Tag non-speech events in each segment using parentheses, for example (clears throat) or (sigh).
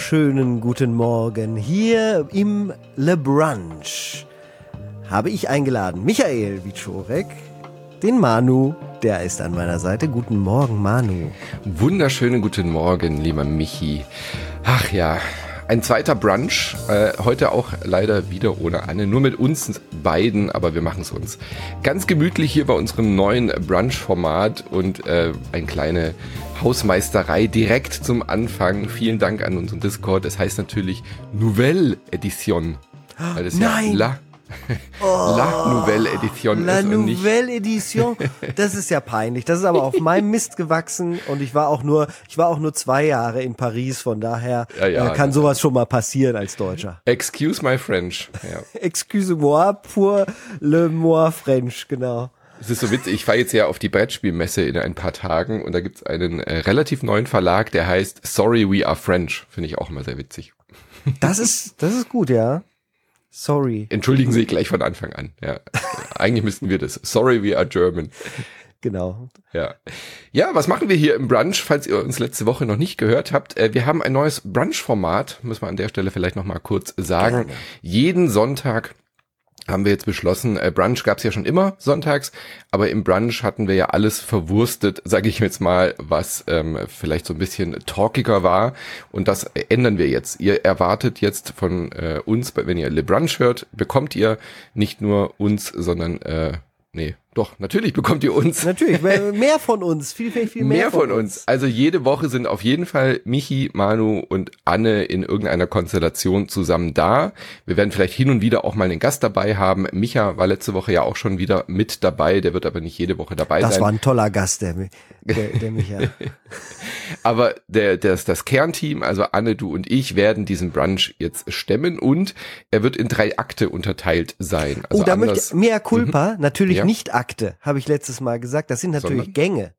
Wunderschönen guten Morgen hier im Le Brunch. Habe ich eingeladen Michael Wiczorek, den Manu, der ist an meiner Seite. Guten Morgen, Manu. Wunderschönen guten Morgen, lieber Michi. Ach ja, ein zweiter Brunch. Äh, heute auch leider wieder ohne Anne. Nur mit uns beiden, aber wir machen es uns ganz gemütlich hier bei unserem neuen Brunch-Format und äh, eine kleine Hausmeisterei direkt zum Anfang. Vielen Dank an unseren Discord. Es heißt natürlich Nouvelle Edition. Weil das Nein! Ja Oh, La Nouvelle Edition La Nouvelle Edition. Das ist ja peinlich. Das ist aber auf meinem (laughs) Mist gewachsen und ich war auch nur, ich war auch nur zwei Jahre in Paris. Von daher ja, ja, äh, kann sowas schon mal passieren als Deutscher. Excuse my French. Ja. (laughs) Excuse-moi pour le moi French, genau. Es ist so witzig, ich fahre jetzt ja auf die Brettspielmesse in ein paar Tagen und da gibt's einen äh, relativ neuen Verlag, der heißt Sorry We Are French. Finde ich auch immer sehr witzig. (laughs) Das ist, das ist gut, ja. Sorry. Entschuldigen Sie gleich von Anfang an. Ja, eigentlich müssten wir das. Sorry, we are German. Genau. Ja. Ja, was machen wir hier im Brunch, falls ihr uns letzte Woche noch nicht gehört habt? Äh, wir haben ein neues Brunch-Format, muss man an der Stelle vielleicht noch mal kurz sagen. Gerne. Jeden Sonntag haben wir jetzt beschlossen, äh, Brunch gab es ja schon immer sonntags, aber im Brunch hatten wir ja alles verwurstet, sage ich jetzt mal, was ähm, vielleicht so ein bisschen talkiger war und das ändern wir jetzt. Ihr erwartet jetzt von äh, uns, wenn ihr Le Brunch hört, bekommt ihr nicht nur uns, sondern äh, nee, doch, natürlich bekommt ihr uns. Natürlich, (laughs) mehr von uns, viel, viel, viel mehr, mehr von, von uns. uns. Also jede Woche sind auf jeden Fall Michi, Manu und Anne in irgendeiner Konstellation zusammen da. Wir werden vielleicht hin und wieder auch mal einen Gast dabei haben. Micha war letzte Woche ja auch schon wieder mit dabei, der wird aber nicht jede Woche dabei das sein. Das war ein toller Gast, der, der, der Micha. (laughs) aber der, das, das Kernteam, also Anne, du und ich, werden diesen Brunch jetzt stemmen und er wird in drei Akte unterteilt sein. Also oh, da möchte ich, mehr Culpa, mhm. natürlich ja. nicht Akte, habe ich letztes Mal gesagt. Das sind natürlich Sondern? Gänge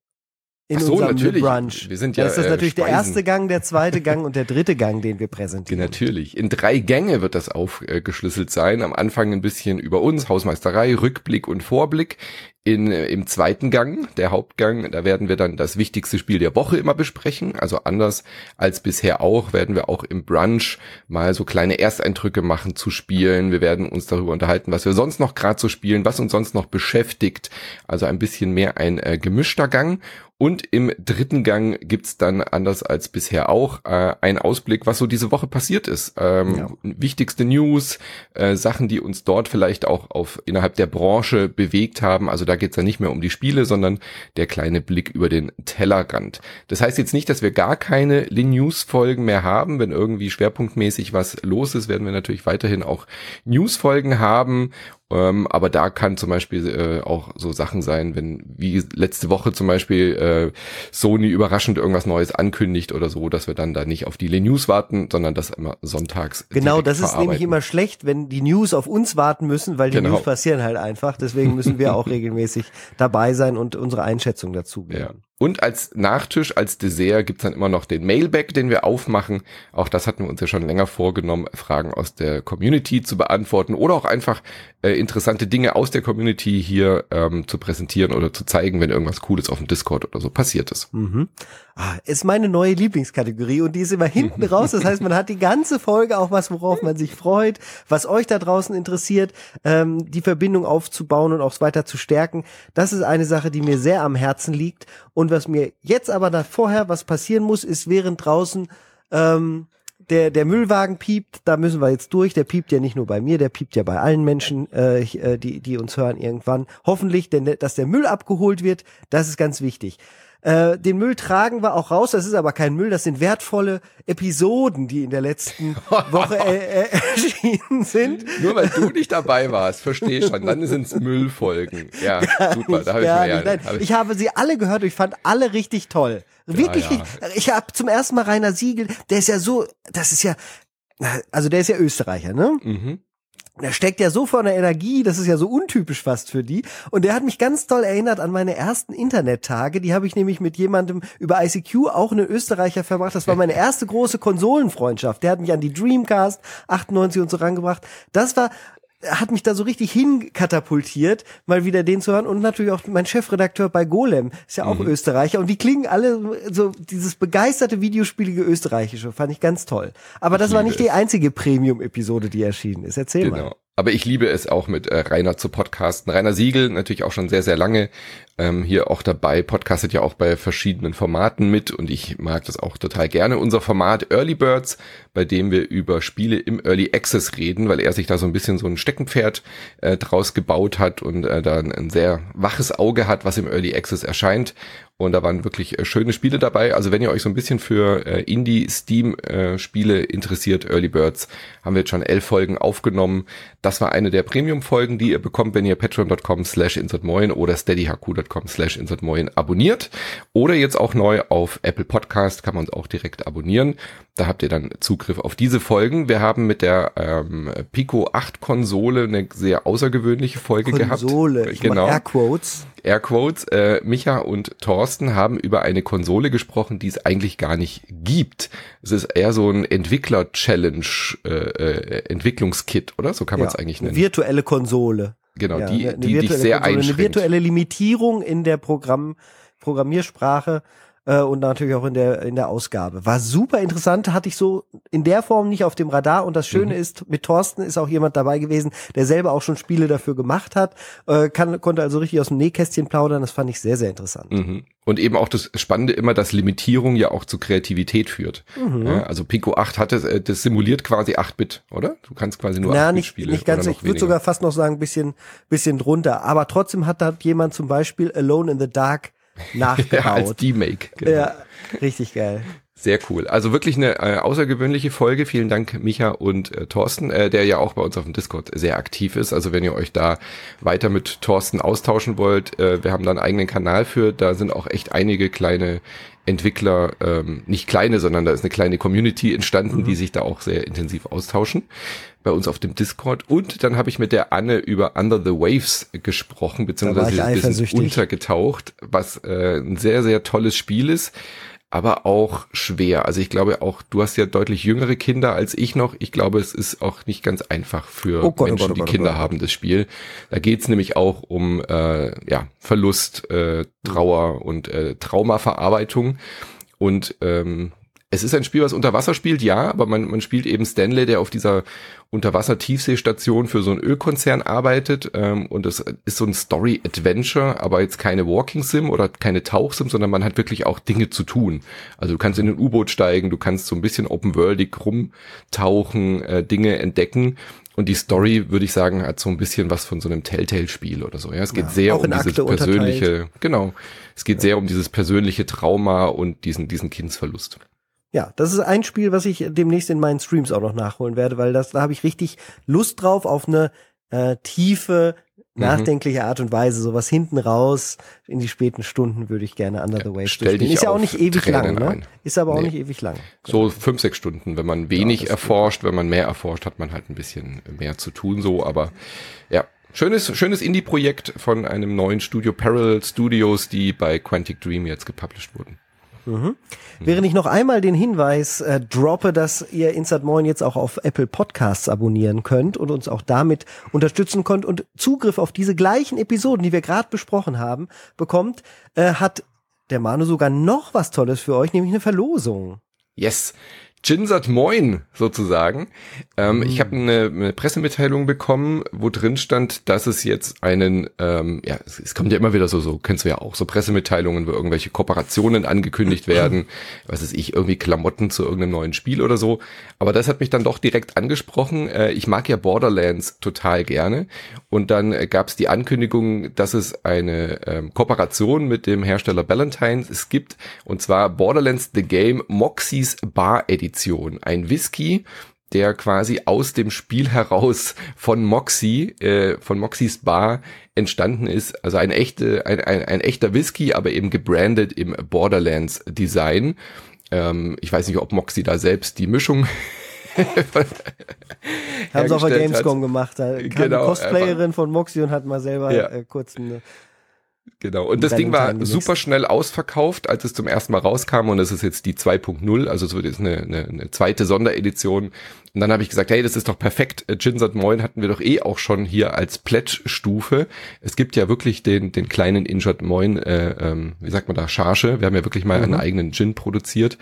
in so, unserem natürlich. Brunch. Wir sind ja, das ist das äh, natürlich Speisen. der erste Gang, der zweite (laughs) Gang und der dritte Gang, den wir präsentieren. Natürlich. In drei Gänge wird das aufgeschlüsselt sein. Am Anfang ein bisschen über uns, Hausmeisterei, Rückblick und Vorblick in, äh, im zweiten Gang, der Hauptgang, da werden wir dann das wichtigste Spiel der Woche immer besprechen. Also anders als bisher auch, werden wir auch im Brunch mal so kleine Ersteindrücke machen zu spielen. Wir werden uns darüber unterhalten, was wir sonst noch gerade so spielen, was uns sonst noch beschäftigt. Also ein bisschen mehr ein äh, gemischter Gang. Und im dritten Gang gibt's dann, anders als bisher auch, äh, einen Ausblick, was so diese Woche passiert ist. Ähm, ja. Wichtigste News, äh, Sachen, die uns dort vielleicht auch auf innerhalb der Branche bewegt haben. Also da geht's dann nicht mehr um die Spiele, sondern der kleine Blick über den Tellerrand. Das heißt jetzt nicht, dass wir gar keine News-Folgen mehr haben. Wenn irgendwie schwerpunktmäßig was los ist, werden wir natürlich weiterhin auch News-Folgen haben ähm, aber da kann zum Beispiel äh, auch so Sachen sein, wenn wie letzte Woche zum Beispiel äh, Sony überraschend irgendwas Neues ankündigt oder so, dass wir dann da nicht auf die News warten, sondern das immer sonntags. Genau, das ist nämlich immer schlecht, wenn die News auf uns warten müssen, weil die genau. News passieren halt einfach. Deswegen müssen wir (laughs) auch regelmäßig dabei sein und unsere Einschätzung dazu geben. Ja. Und als Nachtisch, als Dessert gibt's dann immer noch den Mailback, den wir aufmachen. Auch das hatten wir uns ja schon länger vorgenommen, Fragen aus der Community zu beantworten oder auch einfach äh, interessante Dinge aus der Community hier ähm, zu präsentieren oder zu zeigen, wenn irgendwas Cooles auf dem Discord oder so passiert ist. Mhm. Ah, ist meine neue Lieblingskategorie und die ist immer hinten raus. Das heißt, man hat die ganze Folge auch was, worauf man sich freut, was euch da draußen interessiert, ähm, die Verbindung aufzubauen und auch weiter zu stärken. Das ist eine Sache, die mir sehr am Herzen liegt. Und was mir jetzt aber da vorher was passieren muss, ist während draußen ähm, der, der Müllwagen piept, da müssen wir jetzt durch. Der piept ja nicht nur bei mir, der piept ja bei allen Menschen, äh, äh die, die uns hören irgendwann. Hoffentlich, denn dass der Müll abgeholt wird, das ist ganz wichtig. Äh, den Müll tragen wir auch raus. Das ist aber kein Müll, das sind wertvolle Episoden, die in der letzten (laughs) Woche äh, äh, erschienen sind. Nur weil du nicht dabei warst, verstehe schon. Dann sind es Müllfolgen. Ja, (laughs) gar super. da hab ich, mir ja, nein, hab ich, ich habe sie alle gehört. Ich fand alle richtig toll. Wirklich, ja, ja. ich habe zum ersten Mal Rainer Siegel. Der ist ja so, das ist ja, also der ist ja Österreicher, ne? Mhm der steckt ja so vor der Energie, das ist ja so untypisch fast für die. Und der hat mich ganz toll erinnert an meine ersten Internettage. Die habe ich nämlich mit jemandem über ICQ, auch einen Österreicher, verbracht. Das war meine erste große Konsolenfreundschaft. Der hat mich an die Dreamcast 98 und so rangebracht. Das war hat mich da so richtig hinkatapultiert, mal wieder den zu hören und natürlich auch mein Chefredakteur bei Golem, ist ja auch mhm. Österreicher und die klingen alle so dieses begeisterte videospielige Österreichische, fand ich ganz toll. Aber das war nicht die einzige Premium-Episode, die erschienen ist. Erzähl genau. mal. Aber ich liebe es auch mit äh, Rainer zu podcasten. Rainer Siegel natürlich auch schon sehr, sehr lange ähm, hier auch dabei, podcastet ja auch bei verschiedenen Formaten mit und ich mag das auch total gerne. Unser Format Early Birds, bei dem wir über Spiele im Early Access reden, weil er sich da so ein bisschen so ein Steckenpferd äh, draus gebaut hat und äh, da ein, sehr waches Auge hat, was im Early Access erscheint und da waren wirklich äh, schöne Spiele dabei. Also wenn ihr euch so ein bisschen für äh, Indie-Steam-Spiele äh, interessiert, Early Birds, haben wir jetzt schon elf Folgen aufgenommen. Das war eine der Premium-Folgen, die ihr bekommt, wenn ihr patreon.com slash insertmoin oder steadyhq.com slash insertmoin abonniert. Oder jetzt auch neu auf Apple Podcast, kann man uns auch direkt abonnieren. Da habt ihr dann Zugriff auf diese Folgen. Wir haben mit der ähm, Pico 8 Konsole eine sehr außergewöhnliche Folge Konsole, gehabt. Konsole, genau. Airquotes. Airquotes. Äh, Micha und Thorsten haben über eine Konsole gesprochen, die es eigentlich gar nicht gibt. Es ist eher so ein Entwickler-Challenge, äh, äh, Entwicklungskit, oder? So kann man es eigentlich nennen. Virtuelle Konsole. Genau, ja, die, die dich sehr Konsole, einschränkt. Eine virtuelle Limitierung in der Programm, Programmiersprache äh, und natürlich auch in der in der Ausgabe. War super interessant, hatte ich so in der Form nicht auf dem Radar und das Schöne mhm. ist, mit Thorsten ist auch jemand dabei gewesen, der selber auch schon Spiele dafür gemacht hat, äh, kann, konnte also richtig aus dem Nähkästchen plaudern, das fand ich sehr, sehr interessant. Mhm. Und eben auch das Spannende immer, dass Limitierung ja auch zu Kreativität führt. Mhm. Ja, also Pico 8 hat es, äh, das simuliert quasi 8-Bit, oder? Du kannst quasi nur 8-Bit spielen. Nicht ganz, ich würde sogar fast noch sagen, bisschen, bisschen drunter. Aber trotzdem hat da jemand zum Beispiel Alone in the Dark nachgebaut. ja, als D-Make. Genau. Ja, richtig geil. Sehr cool. Also wirklich eine äh, außergewöhnliche Folge. Vielen Dank, Micha und äh, Thorsten, äh, der ja auch bei uns auf dem Discord sehr aktiv ist. Also wenn ihr euch da weiter mit Thorsten austauschen wollt, äh, wir haben da einen eigenen Kanal für. Da sind auch echt einige kleine Entwickler, ähm, nicht kleine, sondern da ist eine kleine Community entstanden, mhm. die sich da auch sehr intensiv austauschen bei uns auf dem Discord. Und dann habe ich mit der Anne über Under the Waves gesprochen, beziehungsweise ein bisschen untergetaucht, was äh, ein sehr, sehr tolles Spiel ist aber auch schwer. Also ich glaube auch, du hast ja deutlich jüngere Kinder als ich noch. Ich glaube, es ist auch nicht ganz einfach für oh Gott, oh Menschen, oh Gott, oh Gott, die Kinder haben, das Spiel. Da geht's nämlich auch um äh, ja, Verlust, äh, Trauer und äh, Traumaverarbeitung. Und ähm, es ist ein Spiel, was unter Wasser spielt, ja, aber man, man spielt eben Stanley, der auf dieser Unterwasser-Tiefseestation für so einen Ölkonzern arbeitet. Ähm, und es ist so ein Story-Adventure, aber jetzt keine Walking-Sim oder keine Tauch-Sim, sondern man hat wirklich auch Dinge zu tun. Also du kannst in ein U-Boot steigen, du kannst so ein bisschen open-worldig rumtauchen, äh, Dinge entdecken. Und die Story, würde ich sagen, hat so ein bisschen was von so einem Telltale-Spiel oder so. Ja, es geht ja, sehr um dieses Akte persönliche, unterteilt. genau. Es geht ja. sehr um dieses persönliche Trauma und diesen, diesen Kindsverlust. Ja, das ist ein Spiel, was ich demnächst in meinen Streams auch noch nachholen werde, weil das, da habe ich richtig Lust drauf auf eine äh, tiefe, mhm. nachdenkliche Art und Weise, sowas hinten raus in die späten Stunden würde ich gerne Under the Waves Stell dich Ist ja auch nicht ewig Tränen lang, ne? Ist aber auch nee. nicht ewig lang. So fünf, sechs Stunden. Wenn man wenig ja, erforscht, wenn man mehr erforscht, hat man halt ein bisschen mehr zu tun, so, aber ja. Schönes, schönes Indie-Projekt von einem neuen Studio, Parallel Studios, die bei Quantic Dream jetzt gepublished wurden. Mhm. Während ich noch einmal den Hinweis äh, droppe, dass ihr Insert Moin jetzt auch auf Apple Podcasts abonnieren könnt und uns auch damit unterstützen könnt und Zugriff auf diese gleichen Episoden, die wir gerade besprochen haben, bekommt, äh, hat der Manu sogar noch was Tolles für euch, nämlich eine Verlosung. Yes. Ginsert Moin sozusagen. Ähm, mhm. Ich habe eine, eine, Pressemitteilung bekommen, wo drin stand, dass es jetzt einen, ähm, ja, es, es, kommt ja immer wieder so, so kennst du ja auch, so Pressemitteilungen, wo irgendwelche Kooperationen angekündigt werden, (laughs) was ist ich, irgendwie Klamotten zu irgendeinem neuen Spiel oder so. Aber das hat mich dann doch direkt angesprochen. Äh, ich mag ja Borderlands total gerne. Und dann äh, gab es die Ankündigung, dass es eine ähm, Kooperation mit dem Hersteller Ballantines es gibt, und zwar Borderlands The Game Moxie's Bar Edition. Edition. Ein Whisky, der quasi aus dem Spiel heraus von Moxie, äh, von Moxies Bar entstanden ist. Also ein, echte, ein, ein, ein echter Whisky, aber eben gebrandet im Borderlands Design. Ähm, ich weiß nicht, ob Moxie da selbst die Mischung Haben sie auf der Gamescom hat. gemacht. Da kam genau, eine Cosplayerin von Moxie und hat mal selber ja. äh, kurz eine Genau. Und das Ding war super schnell ausverkauft, als es zum ersten Mal rauskam. Und es ist jetzt die 2.0, also es wird jetzt eine, eine, eine zweite Sonderedition. Und dann habe ich gesagt, hey, das ist doch perfekt. Jinsat Moin hatten wir doch eh auch schon hier als Pledge-Stufe. Es gibt ja wirklich den, den kleinen Injat Moin, äh, ähm, wie sagt man da, Charge. Wir haben ja wirklich mal mhm. einen eigenen Gin produziert.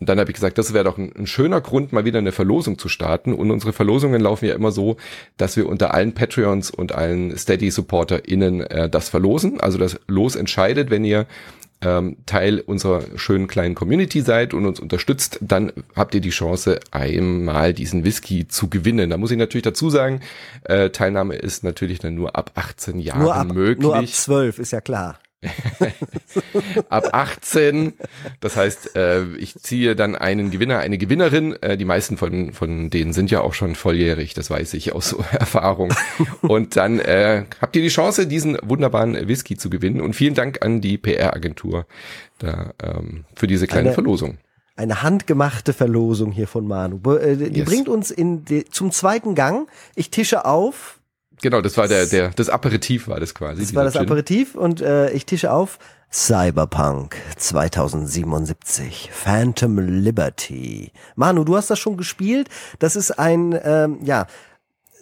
Und dann habe ich gesagt, das wäre doch ein, ein, schöner Grund, mal wieder eine Verlosung zu starten. Und unsere Verlosungen laufen ja immer so, dass wir unter allen Patreons und allen Steady-SupporterInnen äh, das verlosen. Also das Los entscheidet, wenn ihr ähm, Teil unserer schönen kleinen Community seid und uns unterstützt, dann habt ihr die Chance, einmal diesen Whisky zu gewinnen. Da muss ich natürlich dazu sagen, äh, Teilnahme ist natürlich dann nur ab 18 Jahren nur ab, möglich. Nur ab 12, ist ja klar. (laughs) Ab 18. Das heißt, äh, ich ziehe dann einen Gewinner, eine Gewinnerin. Äh, die meisten von, von denen sind ja auch schon volljährig, das weiß ich aus so (laughs) Erfahrung. Und dann äh, habt ihr die Chance, diesen wunderbaren Whisky zu gewinnen. Und vielen Dank an die PR-Agentur da, ähm, für diese kleine eine, Verlosung. Eine handgemachte Verlosung hier von Manu. Äh, die yes. bringt uns in die, zum zweiten Gang. Ich tische auf Genau, das war der, der, das Aperitif war das quasi. Das war das Gin. Aperitif und äh, ich tische auf Cyberpunk 2077, Phantom Liberty. Manu, du hast das schon gespielt. Das ist ein, ähm, ja,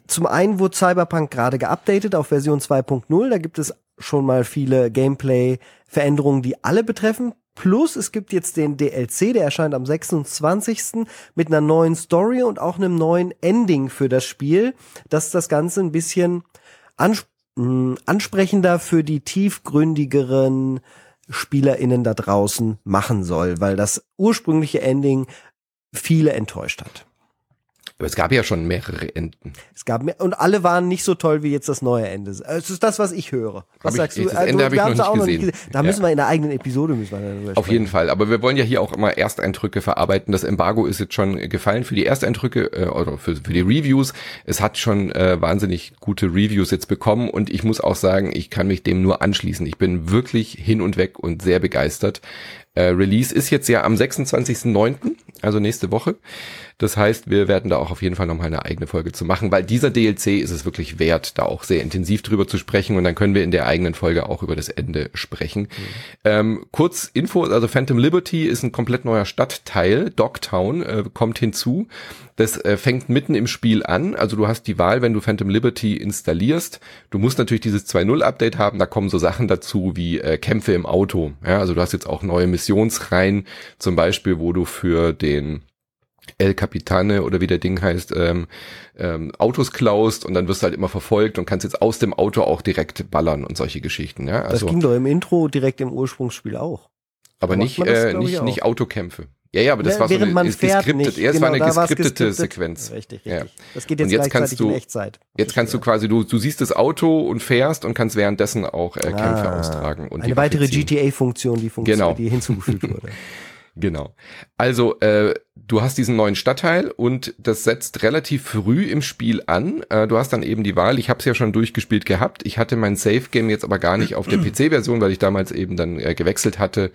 zum einen wurde Cyberpunk gerade geupdatet auf Version 2.0. Da gibt es schon mal viele Gameplay-Veränderungen, die alle betreffen. Plus es gibt jetzt den DLC, der erscheint am 26. mit einer neuen Story und auch einem neuen Ending für das Spiel, das das Ganze ein bisschen ans hm, ansprechender für die tiefgründigeren SpielerInnen da draußen machen soll, weil das ursprüngliche Ending viele enttäuscht hat. Aber es gab ja schon mehrere Enden. Es gab mehr, und alle waren nicht so toll wie jetzt das neue Ende. Es ist das, was ich höre. Was hab sagst ich, du? Das also, Ende habe ich noch nicht, noch nicht, gesehen. Da müssen wir in einer eigenen Episode müssen wir Auf jeden Fall. Aber wir wollen ja hier auch immer Ersteindrücke verarbeiten. Das Embargo ist jetzt schon gefallen für die Ersteindrücke äh, oder für, für die Reviews. Es hat schon äh, wahnsinnig gute Reviews jetzt bekommen und ich muss auch sagen, ich kann mich dem nur anschließen. Ich bin wirklich hin und weg und sehr begeistert. Äh, Release ist jetzt ja am 26.09., also nächste Woche. Das heißt, wir werden da auch auf jeden Fall nochmal eine eigene Folge zu machen, weil dieser DLC ist es wirklich wert, da auch sehr intensiv drüber zu sprechen und dann können wir in der eigenen Folge auch über das Ende sprechen. Mhm. Ähm, kurz Info, also Phantom Liberty ist ein komplett neuer Stadtteil, Dogtown äh, kommt hinzu. Das äh, fängt mitten im Spiel an, also du hast die Wahl, wenn du Phantom Liberty installierst. Du musst natürlich dieses 2.0 Update haben, da kommen so Sachen dazu wie äh, Kämpfe im Auto. Ja, also du hast jetzt auch neue Missionsreihen, zum Beispiel, wo du für den El Capitane oder wie der Ding heißt, ähm, ähm, Autos klaust und dann wirst du halt immer verfolgt und kannst jetzt aus dem Auto auch direkt ballern und solche Geschichten. Ja? Also, das ging doch im Intro direkt im Ursprungsspiel auch. Aber nicht, das, äh, nicht, nicht Autokämpfe. Ja, ja, aber das war so eine man geskriptet, nicht. Ja, es genau, war eine geskriptete Sequenz. Richtig, richtig. Ja. Das geht jetzt, und jetzt kannst du, in Echtzeit. Jetzt kannst du quasi, du, du siehst das Auto und fährst und kannst währenddessen auch äh, Kämpfe ah, austragen. Und eine weitere GTA-Funktion, die, Funktion, genau. die hinzugefügt (laughs) wurde. Genau. Also äh, du hast diesen neuen Stadtteil und das setzt relativ früh im Spiel an. Äh, du hast dann eben die Wahl. Ich habe es ja schon durchgespielt gehabt. Ich hatte mein Safe Game jetzt aber gar nicht auf der (clears throat) PC-Version, weil ich damals eben dann äh, gewechselt hatte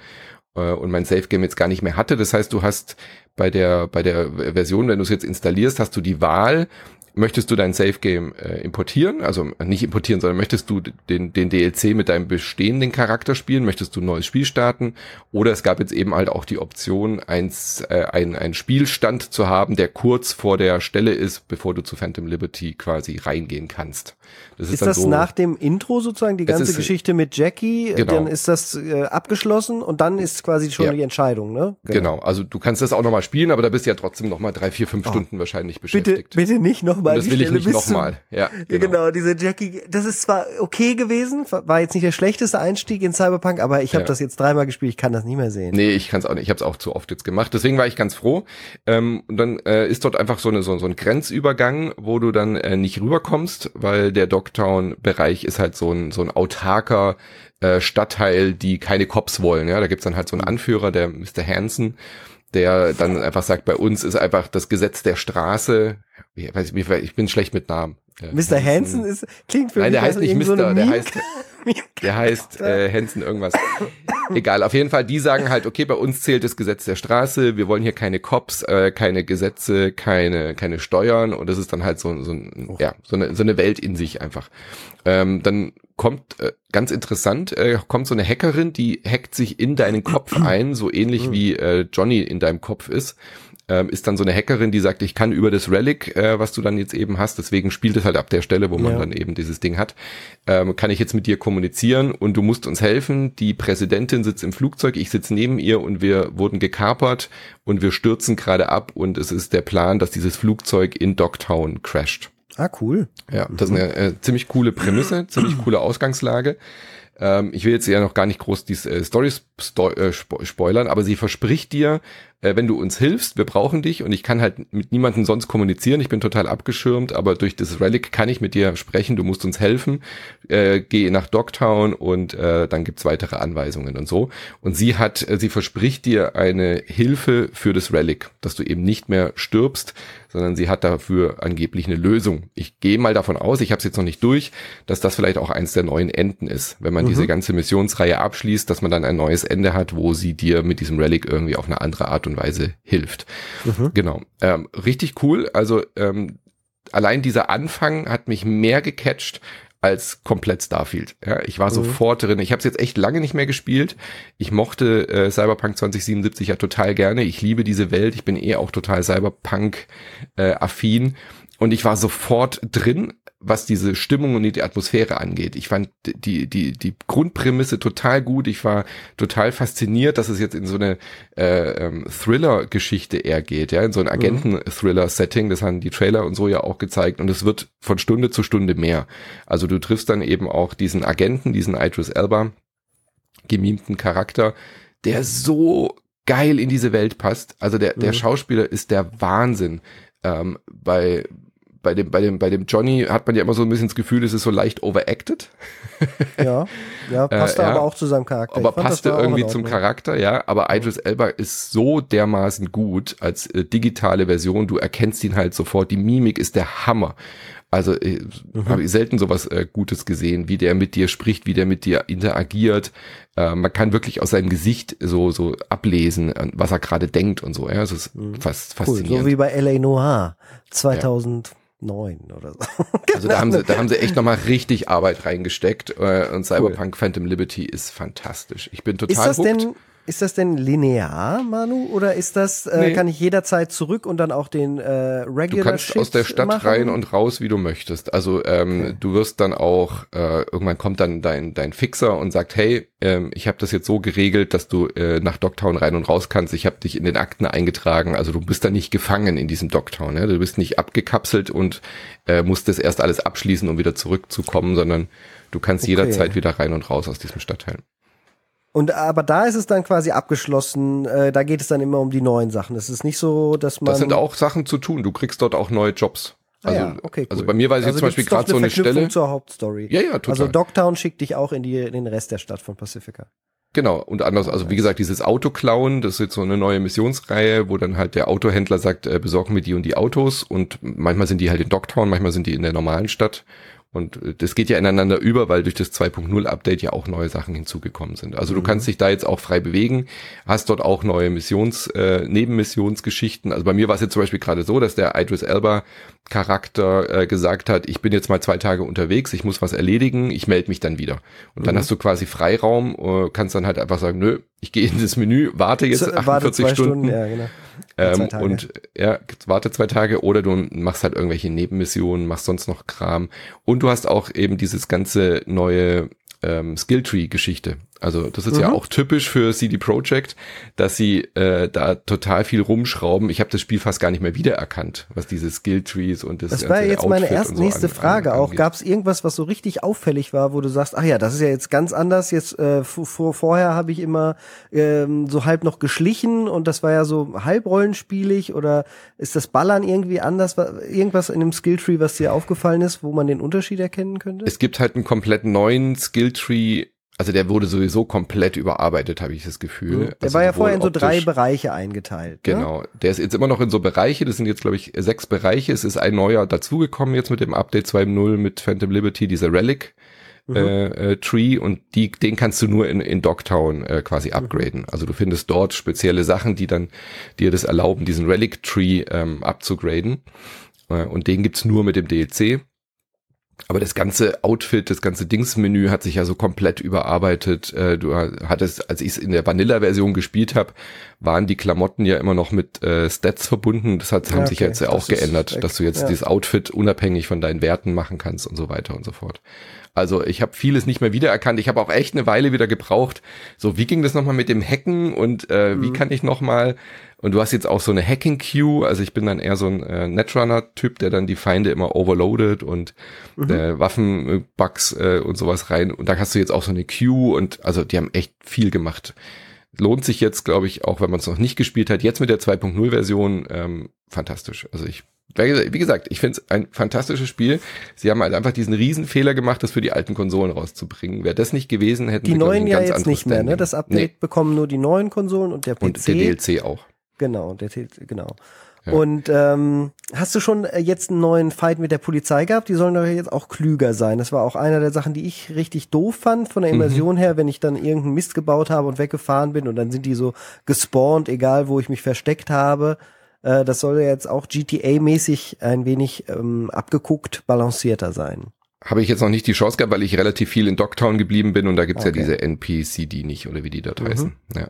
äh, und mein Safe Game jetzt gar nicht mehr hatte. Das heißt, du hast bei der bei der Version, wenn du es jetzt installierst, hast du die Wahl möchtest du dein Safe Game äh, importieren, also nicht importieren, sondern möchtest du den, den DLC mit deinem bestehenden Charakter spielen, möchtest du ein neues Spiel starten? Oder es gab jetzt eben halt auch die Option, eins, äh, ein, ein Spielstand zu haben, der kurz vor der Stelle ist, bevor du zu Phantom Liberty quasi reingehen kannst. Das ist, ist das so, nach dem Intro sozusagen die ganze ist, Geschichte mit Jackie? Genau. Dann ist das äh, abgeschlossen und dann ist quasi schon ja. die Entscheidung, ne? Genau. genau. Also du kannst das auch nochmal spielen, aber da bist du ja trotzdem nochmal drei, vier, fünf oh. Stunden wahrscheinlich beschäftigt. Bitte, bitte nicht nochmal. Das will ich nicht nochmal. Ja, (laughs) genau. genau. diese Jackie. Das ist zwar okay gewesen, war jetzt nicht der schlechteste Einstieg in Cyberpunk, aber ich habe ja. das jetzt dreimal gespielt, ich kann das nicht mehr sehen. Nee, ich kann es auch nicht. Ich habe es auch zu oft jetzt gemacht. Deswegen war ich ganz froh. Ähm, und dann äh, ist dort einfach so, eine, so, so ein Grenzübergang, wo du dann äh, nicht rüberkommst, weil der Dogtown-Bereich ist halt so ein, so ein autarker äh, Stadtteil, die keine Cops wollen. Ja, da gibt's dann halt so einen Anführer, der Mr. Hansen, der dann einfach sagt, bei uns ist einfach das Gesetz der Straße ich, weiß, ich bin schlecht mit Namen. Mr. Hansen ist, klingt für Nein, mich der heißt nicht Mr., so der heißt, (laughs) der heißt äh, Hansen irgendwas. Egal, auf jeden Fall, die sagen halt, okay, bei uns zählt das Gesetz der Straße, wir wollen hier keine Cops, äh, keine Gesetze, keine, keine Steuern und das ist dann halt so, so, ein, oh. ja, so, eine, so eine Welt in sich einfach. Ähm, dann kommt, äh, ganz interessant, äh, kommt so eine Hackerin, die hackt sich in deinen Kopf (clears throat) ein, so ähnlich wie äh, Johnny in deinem Kopf ist ähm, ist dann so eine Hackerin, die sagt, ich kann über das Relic, äh, was du dann jetzt eben hast, deswegen spielt es halt ab der Stelle, wo man ja. dann eben dieses Ding hat, ähm, kann ich jetzt mit dir kommunizieren und du musst uns helfen. Die Präsidentin sitzt im Flugzeug, ich sitze neben ihr und wir wurden gekapert und wir stürzen gerade ab und es ist der Plan, dass dieses Flugzeug in Dogtown crasht. Ah, cool. Ja, das ist eine äh, ziemlich coole Prämisse, ziemlich (clears throat) coole Ausgangslage. Ähm, ich will jetzt ja noch gar nicht groß die äh, Stories sto äh, spoilern, aber sie verspricht dir, äh, wenn du uns hilfst, wir brauchen dich und ich kann halt mit niemandem sonst kommunizieren, ich bin total abgeschirmt, aber durch das Relic kann ich mit dir sprechen, du musst uns helfen, äh, geh nach Dogtown und äh, dann gibt's weitere Anweisungen und so. Und sie hat, äh, sie verspricht dir eine Hilfe für das Relic, dass du eben nicht mehr stirbst, sondern sie hat dafür angeblich eine Lösung. Ich gehe mal davon aus, ich habe es jetzt noch nicht durch, dass das vielleicht auch eins der neuen Enden ist. Wenn man mhm. diese ganze Missionsreihe abschließt, dass man dann ein neues Ende hat, wo sie dir mit diesem Relic irgendwie auf eine andere Art und Weise hilft. Mhm. Genau. Ähm, richtig cool. Also ähm, allein dieser Anfang hat mich mehr gecatcht als komplett Starfield. Ja, ich war mhm. sofort drin. Ich habe es jetzt echt lange nicht mehr gespielt. Ich mochte äh, Cyberpunk 2077 ja total gerne. Ich liebe diese Welt. Ich bin eh auch total Cyberpunk äh, affin und ich war sofort drin was diese Stimmung und die Atmosphäre angeht. Ich fand die, die, die Grundprämisse total gut. Ich war total fasziniert, dass es jetzt in so eine äh, ähm, Thriller-Geschichte eher geht, ja, in so ein mhm. Agenten-Thriller-Setting. Das haben die Trailer und so ja auch gezeigt. Und es wird von Stunde zu Stunde mehr. Also du triffst dann eben auch diesen Agenten, diesen Idris Elba, gemimten Charakter, der so geil in diese Welt passt. Also der, der mhm. Schauspieler ist der Wahnsinn. Ähm, bei, bei dem, bei dem, bei dem Johnny hat man ja immer so ein bisschen das Gefühl, es ist so leicht overacted. Ja, ja, (laughs) passte äh, ja. aber auch zu seinem Charakter. Aber passte irgendwie zum Charakter, ja. Aber Idris Elba ist so dermaßen gut als äh, digitale Version. Du erkennst ihn halt sofort. Die Mimik ist der Hammer. Also äh, mhm. habe ich selten sowas äh, Gutes gesehen, wie der mit dir spricht, wie der mit dir interagiert. Äh, man kann wirklich aus seinem Gesicht so so ablesen, was er gerade denkt und so. Ja, es ist mhm. fast cool. faszinierend. So wie bei L.A. Noir 2000. Ja neun oder so. Also da haben sie, da haben sie echt nochmal richtig Arbeit reingesteckt äh, und Cyberpunk cool. Phantom Liberty ist fantastisch. Ich bin total Ist das hooked. denn ist das denn linear, Manu? Oder ist das, äh, nee. kann ich jederzeit zurück und dann auch den äh, Regular Du kannst Shit aus der Stadt machen? rein und raus, wie du möchtest. Also ähm, okay. du wirst dann auch, äh, irgendwann kommt dann dein, dein Fixer und sagt, hey, ähm, ich habe das jetzt so geregelt, dass du äh, nach Dogtown rein und raus kannst. Ich habe dich in den Akten eingetragen. Also du bist da nicht gefangen in diesem Dogtown. Ne? Du bist nicht abgekapselt und äh, musst das erst alles abschließen, um wieder zurückzukommen, sondern du kannst okay. jederzeit wieder rein und raus aus diesem Stadtteil. Und aber da ist es dann quasi abgeschlossen. Äh, da geht es dann immer um die neuen Sachen. Es ist nicht so, dass man. Das sind auch Sachen zu tun. Du kriegst dort auch neue Jobs. Also, ah ja, okay, cool. also bei mir weiß ich also jetzt zum Beispiel gerade so eine Stelle. zur Hauptstory. Ja, ja, total. Also Dogtown schickt dich auch in, die, in den Rest der Stadt von Pacifica. Genau, und anders, also wie gesagt, dieses Autoklauen, das ist jetzt so eine neue Missionsreihe, wo dann halt der Autohändler sagt, äh, besorgen wir die und die Autos und manchmal sind die halt in Dogtown, manchmal sind die in der normalen Stadt und äh, das geht ja ineinander über, weil durch das 2.0 Update ja auch neue Sachen hinzugekommen sind. Also du mhm. kannst dich da jetzt auch frei bewegen, hast dort auch neue Missions, äh, Nebenmissionsgeschichten. Also bei mir war es jetzt zum Beispiel gerade so, dass der Idris Elba Charakter äh, gesagt hat, ich bin jetzt mal zwei Tage unterwegs, ich muss was erledigen, ich melde mich dann wieder. Und dann mhm. hast du quasi Freiraum, äh, kannst dann halt einfach sagen, nö, ich gehe in das Menü, warte jetzt 48 Stunden. Stunden ja, genau. Ähm, und ja, warte zwei Tage oder du machst halt irgendwelche Nebenmissionen, machst sonst noch Kram. Und du hast auch eben dieses ganze neue ähm, Skilltree-Geschichte. Also das ist mhm. ja auch typisch für CD Projekt, dass sie äh, da total viel rumschrauben. Ich habe das Spiel fast gar nicht mehr wiedererkannt, was diese Skilltrees und das. Das war jetzt Outfit meine erste so nächste an, Frage an, auch. Gab es irgendwas, was so richtig auffällig war, wo du sagst, ach ja, das ist ja jetzt ganz anders. Jetzt äh, vor, vorher habe ich immer ähm, so halb noch geschlichen und das war ja so halb rollenspielig oder ist das Ballern irgendwie anders? Irgendwas in dem Skilltree, was dir aufgefallen ist, wo man den Unterschied erkennen könnte? Es gibt halt einen komplett neuen Skilltree Also der wurde sowieso komplett überarbeitet, habe ich das Gefühl. Der also war ja vorher in so drei Bereiche eingeteilt. Ne? Genau. Der ist jetzt immer noch in so Bereiche. Das sind jetzt, glaube ich, sechs Bereiche. Es ist ein neuer dazugekommen jetzt mit dem Update 2.0 mit Phantom Liberty, dieser Relic. Mhm. Äh, äh, Tree und die, den kannst du nur in, in Dogtown äh, quasi mhm. upgraden. Mhm. Also du findest dort spezielle Sachen, die dann dir das erlauben, diesen Relic Tree ähm, abzugraden. Äh, und den gibt's nur mit dem DLC. Aber das ganze Outfit, das ganze Dingsmenü hat sich ja so komplett überarbeitet. Äh, du hattest, als ich es in der Vanilla-Version gespielt habe, waren die Klamotten ja immer noch mit äh, Stats verbunden. Das hat, haben okay, sich jetzt ja auch geändert, dass du jetzt ja. dieses Outfit unabhängig von deinen Werten machen kannst und so weiter und so fort. Also ich habe vieles nicht mehr wiedererkannt. Ich habe auch echt eine Weile wieder gebraucht. So, wie ging das nochmal mit dem Hacken und äh, mhm. wie kann ich nochmal und du hast jetzt auch so eine Hacking Queue, also ich bin dann eher so ein äh, Netrunner-Typ, der dann die Feinde immer overloadet und mhm. äh, Waffenbugs äh, und sowas rein. Und da hast du jetzt auch so eine Queue und also die haben echt viel gemacht. Lohnt sich jetzt, glaube ich, auch wenn man es noch nicht gespielt hat, jetzt mit der 2.0-Version ähm, fantastisch. Also ich, wie gesagt, ich finde es ein fantastisches Spiel. Sie haben halt einfach diesen Riesenfehler gemacht, das für die alten Konsolen rauszubringen. Wäre das nicht gewesen, hätten die neuen ja jetzt nicht mehr. Ne? Das Update nee. bekommen nur die neuen Konsolen und der PC. Und der DLC auch. Genau, der genau. Ja. Und ähm, hast du schon äh, jetzt einen neuen Fight mit der Polizei gehabt? Die sollen doch jetzt auch klüger sein. Das war auch einer der Sachen, die ich richtig doof fand von der mhm. Immersion mhm. her, wenn ich dann irgendeinen Mist gebaut habe und weggefahren bin und dann sind die so gespawnt, egal wo ich mich versteckt habe. Äh, das soll ja jetzt auch GTA-mäßig ein wenig ähm, abgeguckt, balancierter sein. Habe ich jetzt noch nicht die Chance gehabt, weil ich relativ viel in Dogtown geblieben bin und da gibt's okay. ja diese NPCD nicht oder wie die dort mhm. heißen. Ja.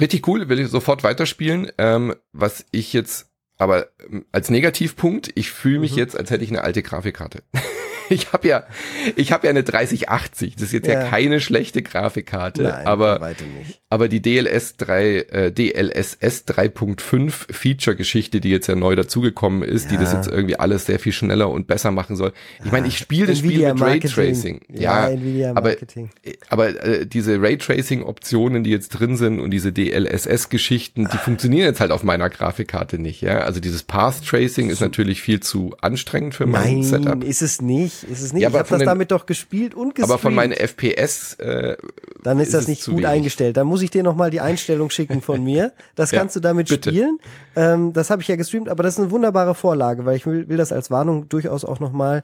Richtig cool, will ich sofort weiterspielen. Ähm, was ich jetzt aber ähm, als Negativpunkt, ich fühle mich mhm. jetzt, als hätte ich eine alte Grafikkarte. (laughs) ich habe ja, ich habe ja eine 3080. Das ist jetzt ja, ja keine schlechte Grafikkarte, Nein, aber aber die DLS 3, äh, DLSS 3.5 Feature-Geschichte, die jetzt ja neu dazugekommen ist, ja. die das jetzt irgendwie alles sehr viel schneller und besser machen soll. Ich meine, ich spiele das Spiel mit Raytracing. Ja, ja aber aber äh, diese Raytracing-Optionen, die jetzt drin sind und diese DLSS-Geschichten, die funktionieren jetzt halt auf meiner Grafikkarte nicht. Ja, also dieses Path Tracing ist natürlich viel zu anstrengend für mein Nein, Setup. Nein, ist es nicht nicht. Ist es nicht. Ja, ich habe das den, damit doch gespielt und gestreamt. Aber von meinen FPS. Äh, Dann ist, ist das nicht gut wenig. eingestellt. Dann muss ich dir nochmal die Einstellung schicken von (laughs) mir. Das ja, kannst du damit bitte. spielen. Ähm, das habe ich ja gestreamt, aber das ist eine wunderbare Vorlage, weil ich will, will das als Warnung durchaus auch nochmal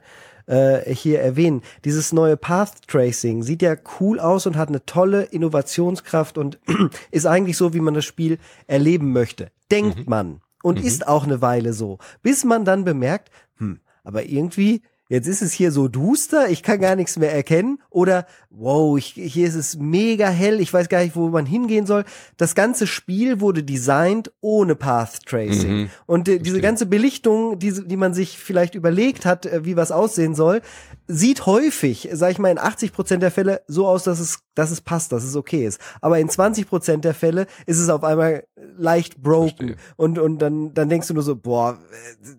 äh, hier erwähnen. Dieses neue Path Tracing sieht ja cool aus und hat eine tolle Innovationskraft und (clears throat) ist eigentlich so, wie man das Spiel erleben möchte. Denkt mhm. man. Und mhm. ist auch eine Weile so. Bis man dann bemerkt, hm, aber irgendwie jetzt ist es hier so duster, ich kann gar nichts mehr erkennen oder wow, ich, hier ist es mega hell, ich weiß gar nicht, wo man hingehen soll. Das ganze Spiel wurde designt ohne Path Tracing. Mhm. Und äh, diese ganze Belichtung, die, die man sich vielleicht überlegt hat, äh, wie was aussehen soll, sieht häufig, sag ich mal, in 80 Prozent der Fälle so aus, dass es, dass es passt, dass es okay ist. Aber in 20 Prozent der Fälle ist es auf einmal leicht broken. Und, und dann, dann denkst du nur so, boah,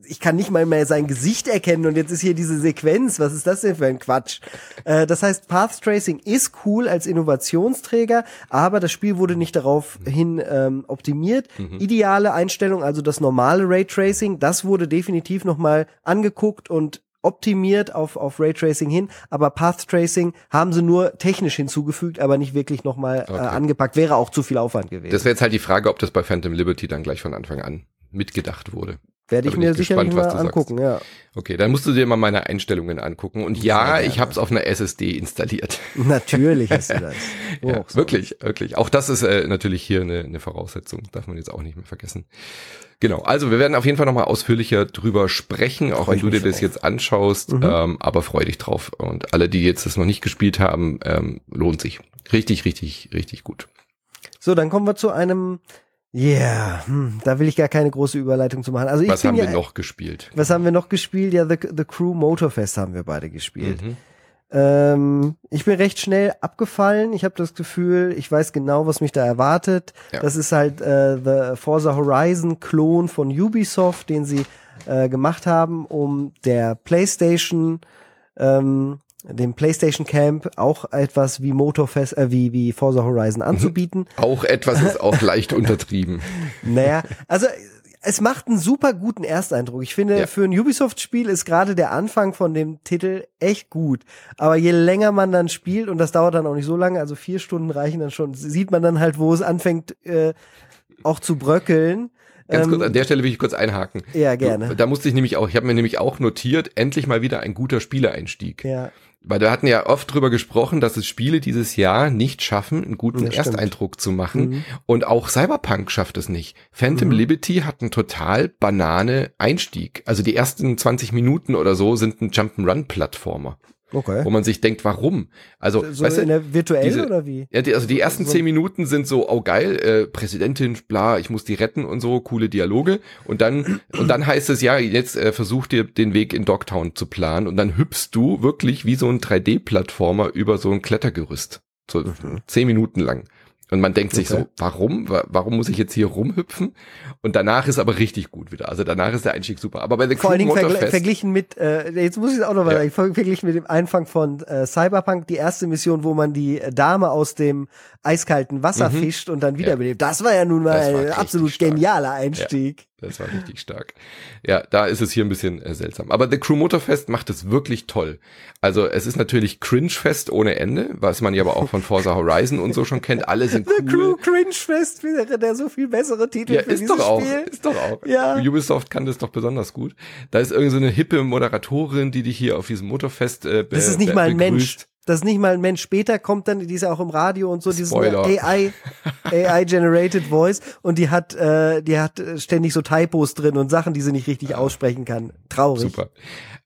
ich kann nicht mal mehr sein Gesicht erkennen und jetzt ist hier diese Sequenz, was ist das denn für ein Quatsch? (laughs) Äh, das heißt, Path Tracing ist cool als Innovationsträger, aber das Spiel wurde nicht darauf hin ähm, optimiert. Mhm. Ideale Einstellung, also das normale Raytracing, das wurde definitiv nochmal angeguckt und optimiert auf, auf Raytracing hin, aber Path Tracing haben sie nur technisch hinzugefügt, aber nicht wirklich nochmal äh, okay. äh, angepackt. Wäre auch zu viel Aufwand gewesen. Das wäre jetzt halt die Frage, ob das bei Phantom Liberty dann gleich von Anfang an mitgedacht wurde. Werde ich mir sicherlich mal angucken, sagst. ja. Okay, dann musst du dir mal meine Einstellungen angucken. Und ja, ich habe es auf einer SSD installiert. (laughs) Natürlich hast du das. (laughs) ja, so. Wirklich, wirklich. Auch das ist äh, natürlich hier eine, eine Voraussetzung. Darf man jetzt auch nicht mehr vergessen. Genau, also wir werden auf jeden Fall nochmal ausführlicher drüber sprechen, auch wenn du dir das drauf. jetzt anschaust. Mhm. Ähm, aber freu dich drauf. Und alle, die jetzt das noch nicht gespielt haben, ähm, lohnt sich. Richtig, richtig, richtig gut. So, dann kommen wir zu einem Yeah, hm, da will ich gar keine große Überleitung zu machen. Also ich was haben ja, wir noch gespielt? Was haben wir noch gespielt? Ja, The, The Crew Motorfest haben wir beide gespielt. Mhm. Ähm, ich bin recht schnell abgefallen. Ich habe das Gefühl, ich weiß genau, was mich da erwartet. Ja. Das ist halt äh, The Forza Horizon Klon von Ubisoft, den sie äh, gemacht haben, um der PlayStation ähm, dem PlayStation Camp auch etwas wie Motorfest, äh, wie, wie Forza Horizon anzubieten. Auch etwas ist (laughs) auch leicht untertrieben. Naja, also es macht einen super guten Ersteindruck. Ich finde, Ja. für ein Ubisoft-Spiel ist gerade der Anfang von dem Titel echt gut. Aber je länger man dann spielt, und das dauert dann auch nicht so lange, also vier Stunden reichen dann schon, sieht man dann halt, wo es anfängt, äh, auch zu bröckeln. Ganz Ähm, kurz, an der Stelle will ich kurz einhaken. Ja, gerne. Da musste ich nämlich auch, ich habe mir nämlich auch notiert, endlich mal wieder ein guter Spieleeinstieg. Ja, Weil wir hatten ja oft drüber gesprochen, dass es Spiele dieses Jahr nicht schaffen, einen guten stimmt. Ersteindruck zu machen. Mhm. Und auch Cyberpunk schafft es nicht. Phantom Mhm. Liberty hat einen total banane Einstieg. Also die ersten 20 Minuten oder so sind ein Jump'n'Run-Plattformer, okay. wo man sich denkt, warum? Also, So weißt in du, der virtuell diese- oder wie? ja, die, also die ersten So- zehn Minuten sind so, oh geil, äh, Präsidentin, bla, ich muss die retten und so, coole Dialoge. Und dann, und dann heißt es ja, jetzt äh, versuch dir den Weg in Dogtown zu planen und dann hüpfst du wirklich wie so ein 3D-Plattformer über so ein Klettergerüst. So zehn Minuten lang. Und man denkt sich Okay. so, warum? Wa- Warum muss ich jetzt hier rumhüpfen? Und danach ist aber richtig gut wieder. Also danach ist der Einstieg super. Aber bei The Vor allen Dingen vergl Motorfest, verglichen mit, äh, jetzt muss ich es auch noch mal Ja. sagen, ver- verglichen mit dem Anfang von äh, Cyberpunk, die erste Mission, wo man die Dame aus dem eiskalten Wasser Mhm. fischt und dann wiederbelebt. Das war ja nun mal ein absolut stark. genialer Einstieg. Das war richtig stark. Ja, da ist es hier ein bisschen äh, seltsam. Aber The Crew Motorfest macht es wirklich toll. Also es ist natürlich Cringe-Fest ohne Ende, was man ja aber auch von Forza Horizon und so schon kennt. Alle sind The Crew cool. Cringe Fest wäre der so viel bessere Titel Ja, für ist dieses doch auch. Spiel. Ist doch auch. Ja. Ubisoft kann das doch besonders gut. Da ist irgend so eine hippe Moderatorin, die dich hier auf diesem Motorfest äh, Das ist nicht mal ein begrüßt. Mensch. Das ist nicht mal ein Mensch. Später kommt dann, die ist ja auch im Radio und so, dieses Spoiler. AI, AI-generated (laughs) Voice und die hat, äh, die hat ständig so Typos drin und Sachen, die sie nicht richtig aussprechen kann. Traurig. Super.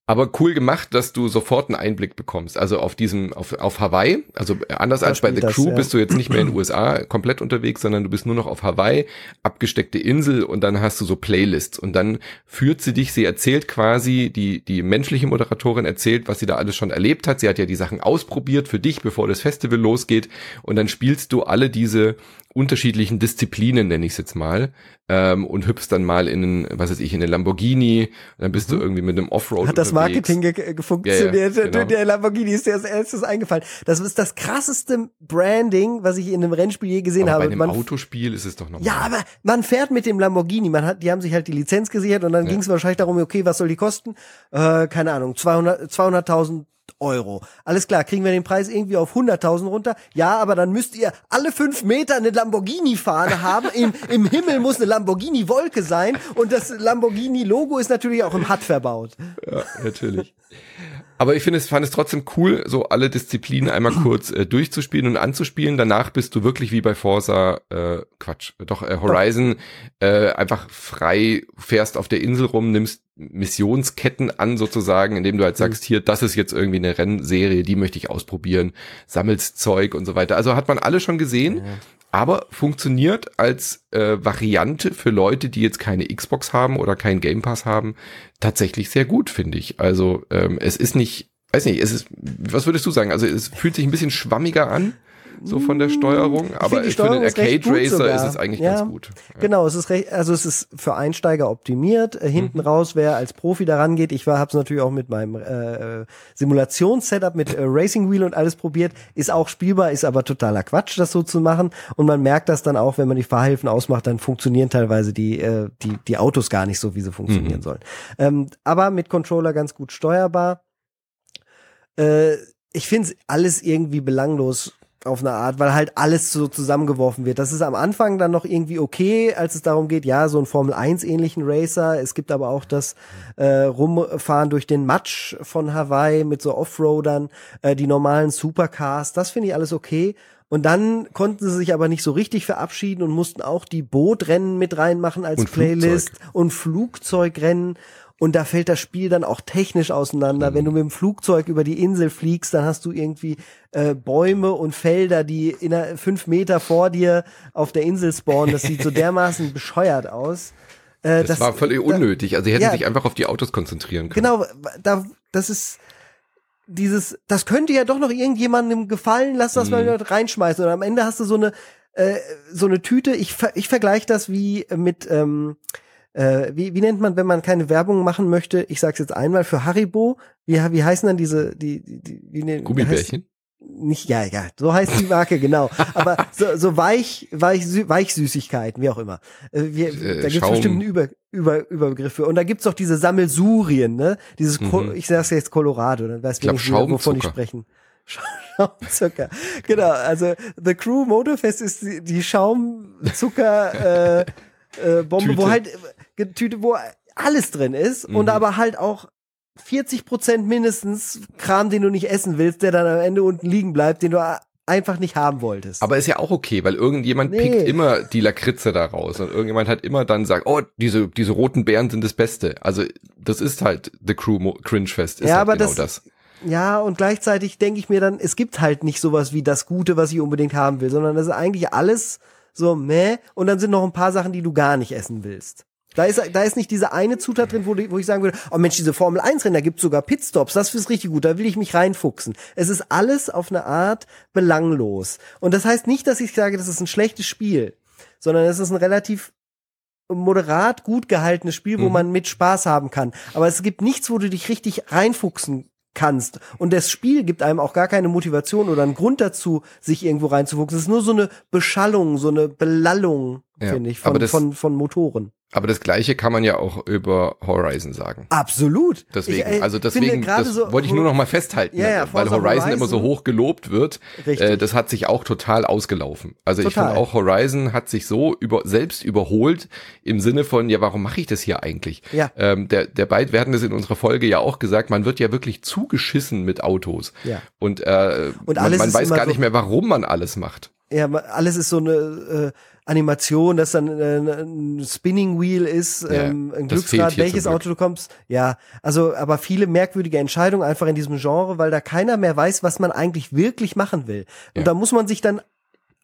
Aber cool gemacht, dass du sofort einen Einblick bekommst. Also auf diesem, auf, auf Hawaii. Also anders Da als bei The das, Crew ja. bist du jetzt nicht mehr in den (clears throat) USA komplett unterwegs, sondern du bist nur noch auf Hawaii, abgesteckte Insel und dann hast du so Playlists und dann führt sie dich, sie erzählt quasi, die, die menschliche Moderatorin erzählt, was sie da alles schon erlebt hat. Sie hat ja die Sachen ausprobiert für dich, bevor das Festival losgeht und dann spielst du alle diese unterschiedlichen Disziplinen, nenne ich es jetzt mal, ähm, und hüpfst dann mal in einen, was weiß ich, in einen Lamborghini, dann bist du irgendwie mit einem Offroad Mhm. Hat das unterwegs. Marketing ge ge funktioniert? Ja, ja, genau. Der Lamborghini ist dir als erstes eingefallen. Das ist das krasseste Branding, was ich in einem Rennspiel je gesehen Aber habe. bei einem Man- Autospiel ist es doch normal. ja, aber man fährt mit dem Lamborghini. Man hat, die haben sich halt die Lizenz gesichert und dann Ja. ging es wahrscheinlich darum, okay, was soll die kosten? Äh, keine Ahnung, 200 200.000 Euro. Alles klar, kriegen wir den Preis irgendwie auf 100.000 runter? Ja, aber dann müsst ihr alle fünf Meter eine Lamborghini-Fahne haben. Im, Im Himmel muss eine Lamborghini-Wolke sein und das Lamborghini-Logo ist natürlich auch im HUD verbaut. Ja, natürlich. Aber ich finde es, fand es trotzdem cool, so alle Disziplinen einmal (clears throat) kurz äh, durchzuspielen und anzuspielen. Danach bist du wirklich wie bei Forza, äh, Quatsch, doch äh, Horizon, äh, einfach frei fährst auf der Insel rum, nimmst Missionsketten an sozusagen, indem du halt sagst, hier, das ist jetzt irgendwie eine Rennserie, die möchte ich ausprobieren, sammelst Zeug und so weiter. Also hat man alle schon gesehen, aber funktioniert als äh, Variante für Leute, die jetzt keine Xbox haben oder keinen Game Pass haben, tatsächlich sehr gut, finde ich. Also ähm, es ist nicht, weiß nicht, es ist, was würdest du sagen? Also es fühlt sich ein bisschen schwammiger an, so von der Steuerung, aber für den Arcade Racer ist es eigentlich Ja. ganz gut. Ja. Genau, es ist recht, also es ist für Einsteiger optimiert. Äh, hinten Mhm. raus, wer als Profi daran geht, ich war, hab's natürlich auch mit meinem äh, Simulationssetup mit äh, Racing Wheel und alles probiert, ist auch spielbar, ist aber totaler Quatsch, das so zu machen. Und man merkt das dann auch, wenn man die Fahrhilfen ausmacht, dann funktionieren teilweise die äh, die die Autos gar nicht so, wie sie funktionieren Mhm. sollen. Ähm, aber mit Controller ganz gut steuerbar. Äh, ich finde alles irgendwie belanglos auf eine Art, weil halt alles so zusammengeworfen wird. Das ist am Anfang dann noch irgendwie okay, als es darum geht, ja, so ein Formel 1 ähnlichen Racer. Es gibt aber auch das äh, Rumfahren durch den Matsch von Hawaii mit so Offroadern, äh, die normalen Supercars. Das finde ich alles okay. Und dann konnten sie sich aber nicht so richtig verabschieden und mussten auch die Bootrennen mit reinmachen als Und Playlist Flugzeug. und Flugzeugrennen. Und da fällt das Spiel dann auch technisch auseinander. Mhm. Wenn du mit dem Flugzeug über die Insel fliegst, dann hast du irgendwie äh, Bäume und Felder, die in der, fünf Meter vor dir auf der Insel spawnen. Das sieht so (laughs) dermaßen bescheuert aus. Äh, Das, war völlig da- unnötig. Also sie hätten ja. sich einfach auf die Autos konzentrieren können. Genau, da, das ist dieses, das könnte ja doch noch irgendjemandem gefallen, lass das mal Mhm. dort reinschmeißen. Und am Ende hast du so eine, äh, so eine Tüte. Ich, ich vergleiche das wie mit, ähm, äh, wie, wie nennt man, wenn man keine Werbung machen möchte? Ich sag's jetzt einmal für Haribo. Wie, wie heißen dann diese, die, die, die wie, ne- Gummibärchen? nicht, ja, ja, so heißt die Marke, genau. Aber (laughs) so, so weich, weich, Sü Weichsüßigkeiten, wie auch immer. Äh, wir, Äh, da gibt es bestimmt einen Über, Über, Überbegriff für. Und da gibt's doch diese Sammelsurien, ne? Dieses, Mhm. ich sag's jetzt Colorado, dann weiß wenigstens jeder, wovon ich sprechen. (laughs) Schaumzucker. Genau, also The Crew Motorfest ist die, die Schaumzucker äh, äh, Bombe, Tüte. wo halt Tüte, wo alles drin ist und Mhm. aber halt auch 40 Prozent mindestens Kram, den du nicht essen willst, der dann am Ende unten liegen bleibt, den du einfach nicht haben wolltest. Aber ist ja auch okay, weil irgendjemand Nee. pickt immer die Lakritze da raus und irgendjemand hat immer dann sagt, oh, diese, diese roten Beeren sind das Beste. Also das ist halt The Crew Cringe Fest, ist Ja, halt aber genau das- das. Ja, und gleichzeitig denke ich mir dann, es gibt halt nicht sowas wie das Gute, was ich unbedingt haben will, sondern das ist eigentlich alles so meh und dann sind noch ein paar Sachen, die du gar nicht essen willst. Da ist, da ist nicht diese eine Zutat drin, wo, wo ich sagen würde, oh Mensch, diese Formel 1 Rennen, da gibt's sogar Pitstops, das ist richtig gut, da will ich mich reinfuchsen. Es ist alles auf eine Art belanglos. Und das heißt nicht, dass ich sage, das ist ein schlechtes Spiel, sondern es ist ein relativ moderat gut gehaltenes Spiel, wo Mhm. man mit Spaß haben kann. Aber es gibt nichts, wo du dich richtig reinfuchsen kannst. Und das Spiel gibt einem auch gar keine Motivation oder einen Grund dazu, sich irgendwo reinzufuchsen. Es ist nur so eine Beschallung, so eine Belallung, Ja, finde ich, von, das- von, von Motoren. Aber das gleiche kann man ja auch über Horizon sagen. Absolut. Deswegen, Ich, äh, also deswegen, das so- wollte ich nur noch mal festhalten, Ja, ja, weil Forza Horizon, immer so Horizon- hoch gelobt wird. Richtig. Äh, das hat sich auch total ausgelaufen. Also ich Total. finde auch Horizon hat sich so über, selbst überholt im Sinne von, ja, warum mache ich das hier eigentlich? Ja. Ähm, der, der wir hatten das in unserer Folge ja auch gesagt, man wird ja wirklich zugeschissen mit Autos. Ja. Und, äh, Und man, man weiß gar so- nicht mehr, warum man alles macht. Ja, alles ist so eine äh, Animation, dass dann äh, ein Spinning Wheel ist, Ja, ähm, ein Glücksrad, welches. Auto du kommst. Ja, also aber viele merkwürdige Entscheidungen einfach in diesem Genre, weil da keiner mehr weiß, was man eigentlich wirklich machen will. Und Ja. da muss man sich dann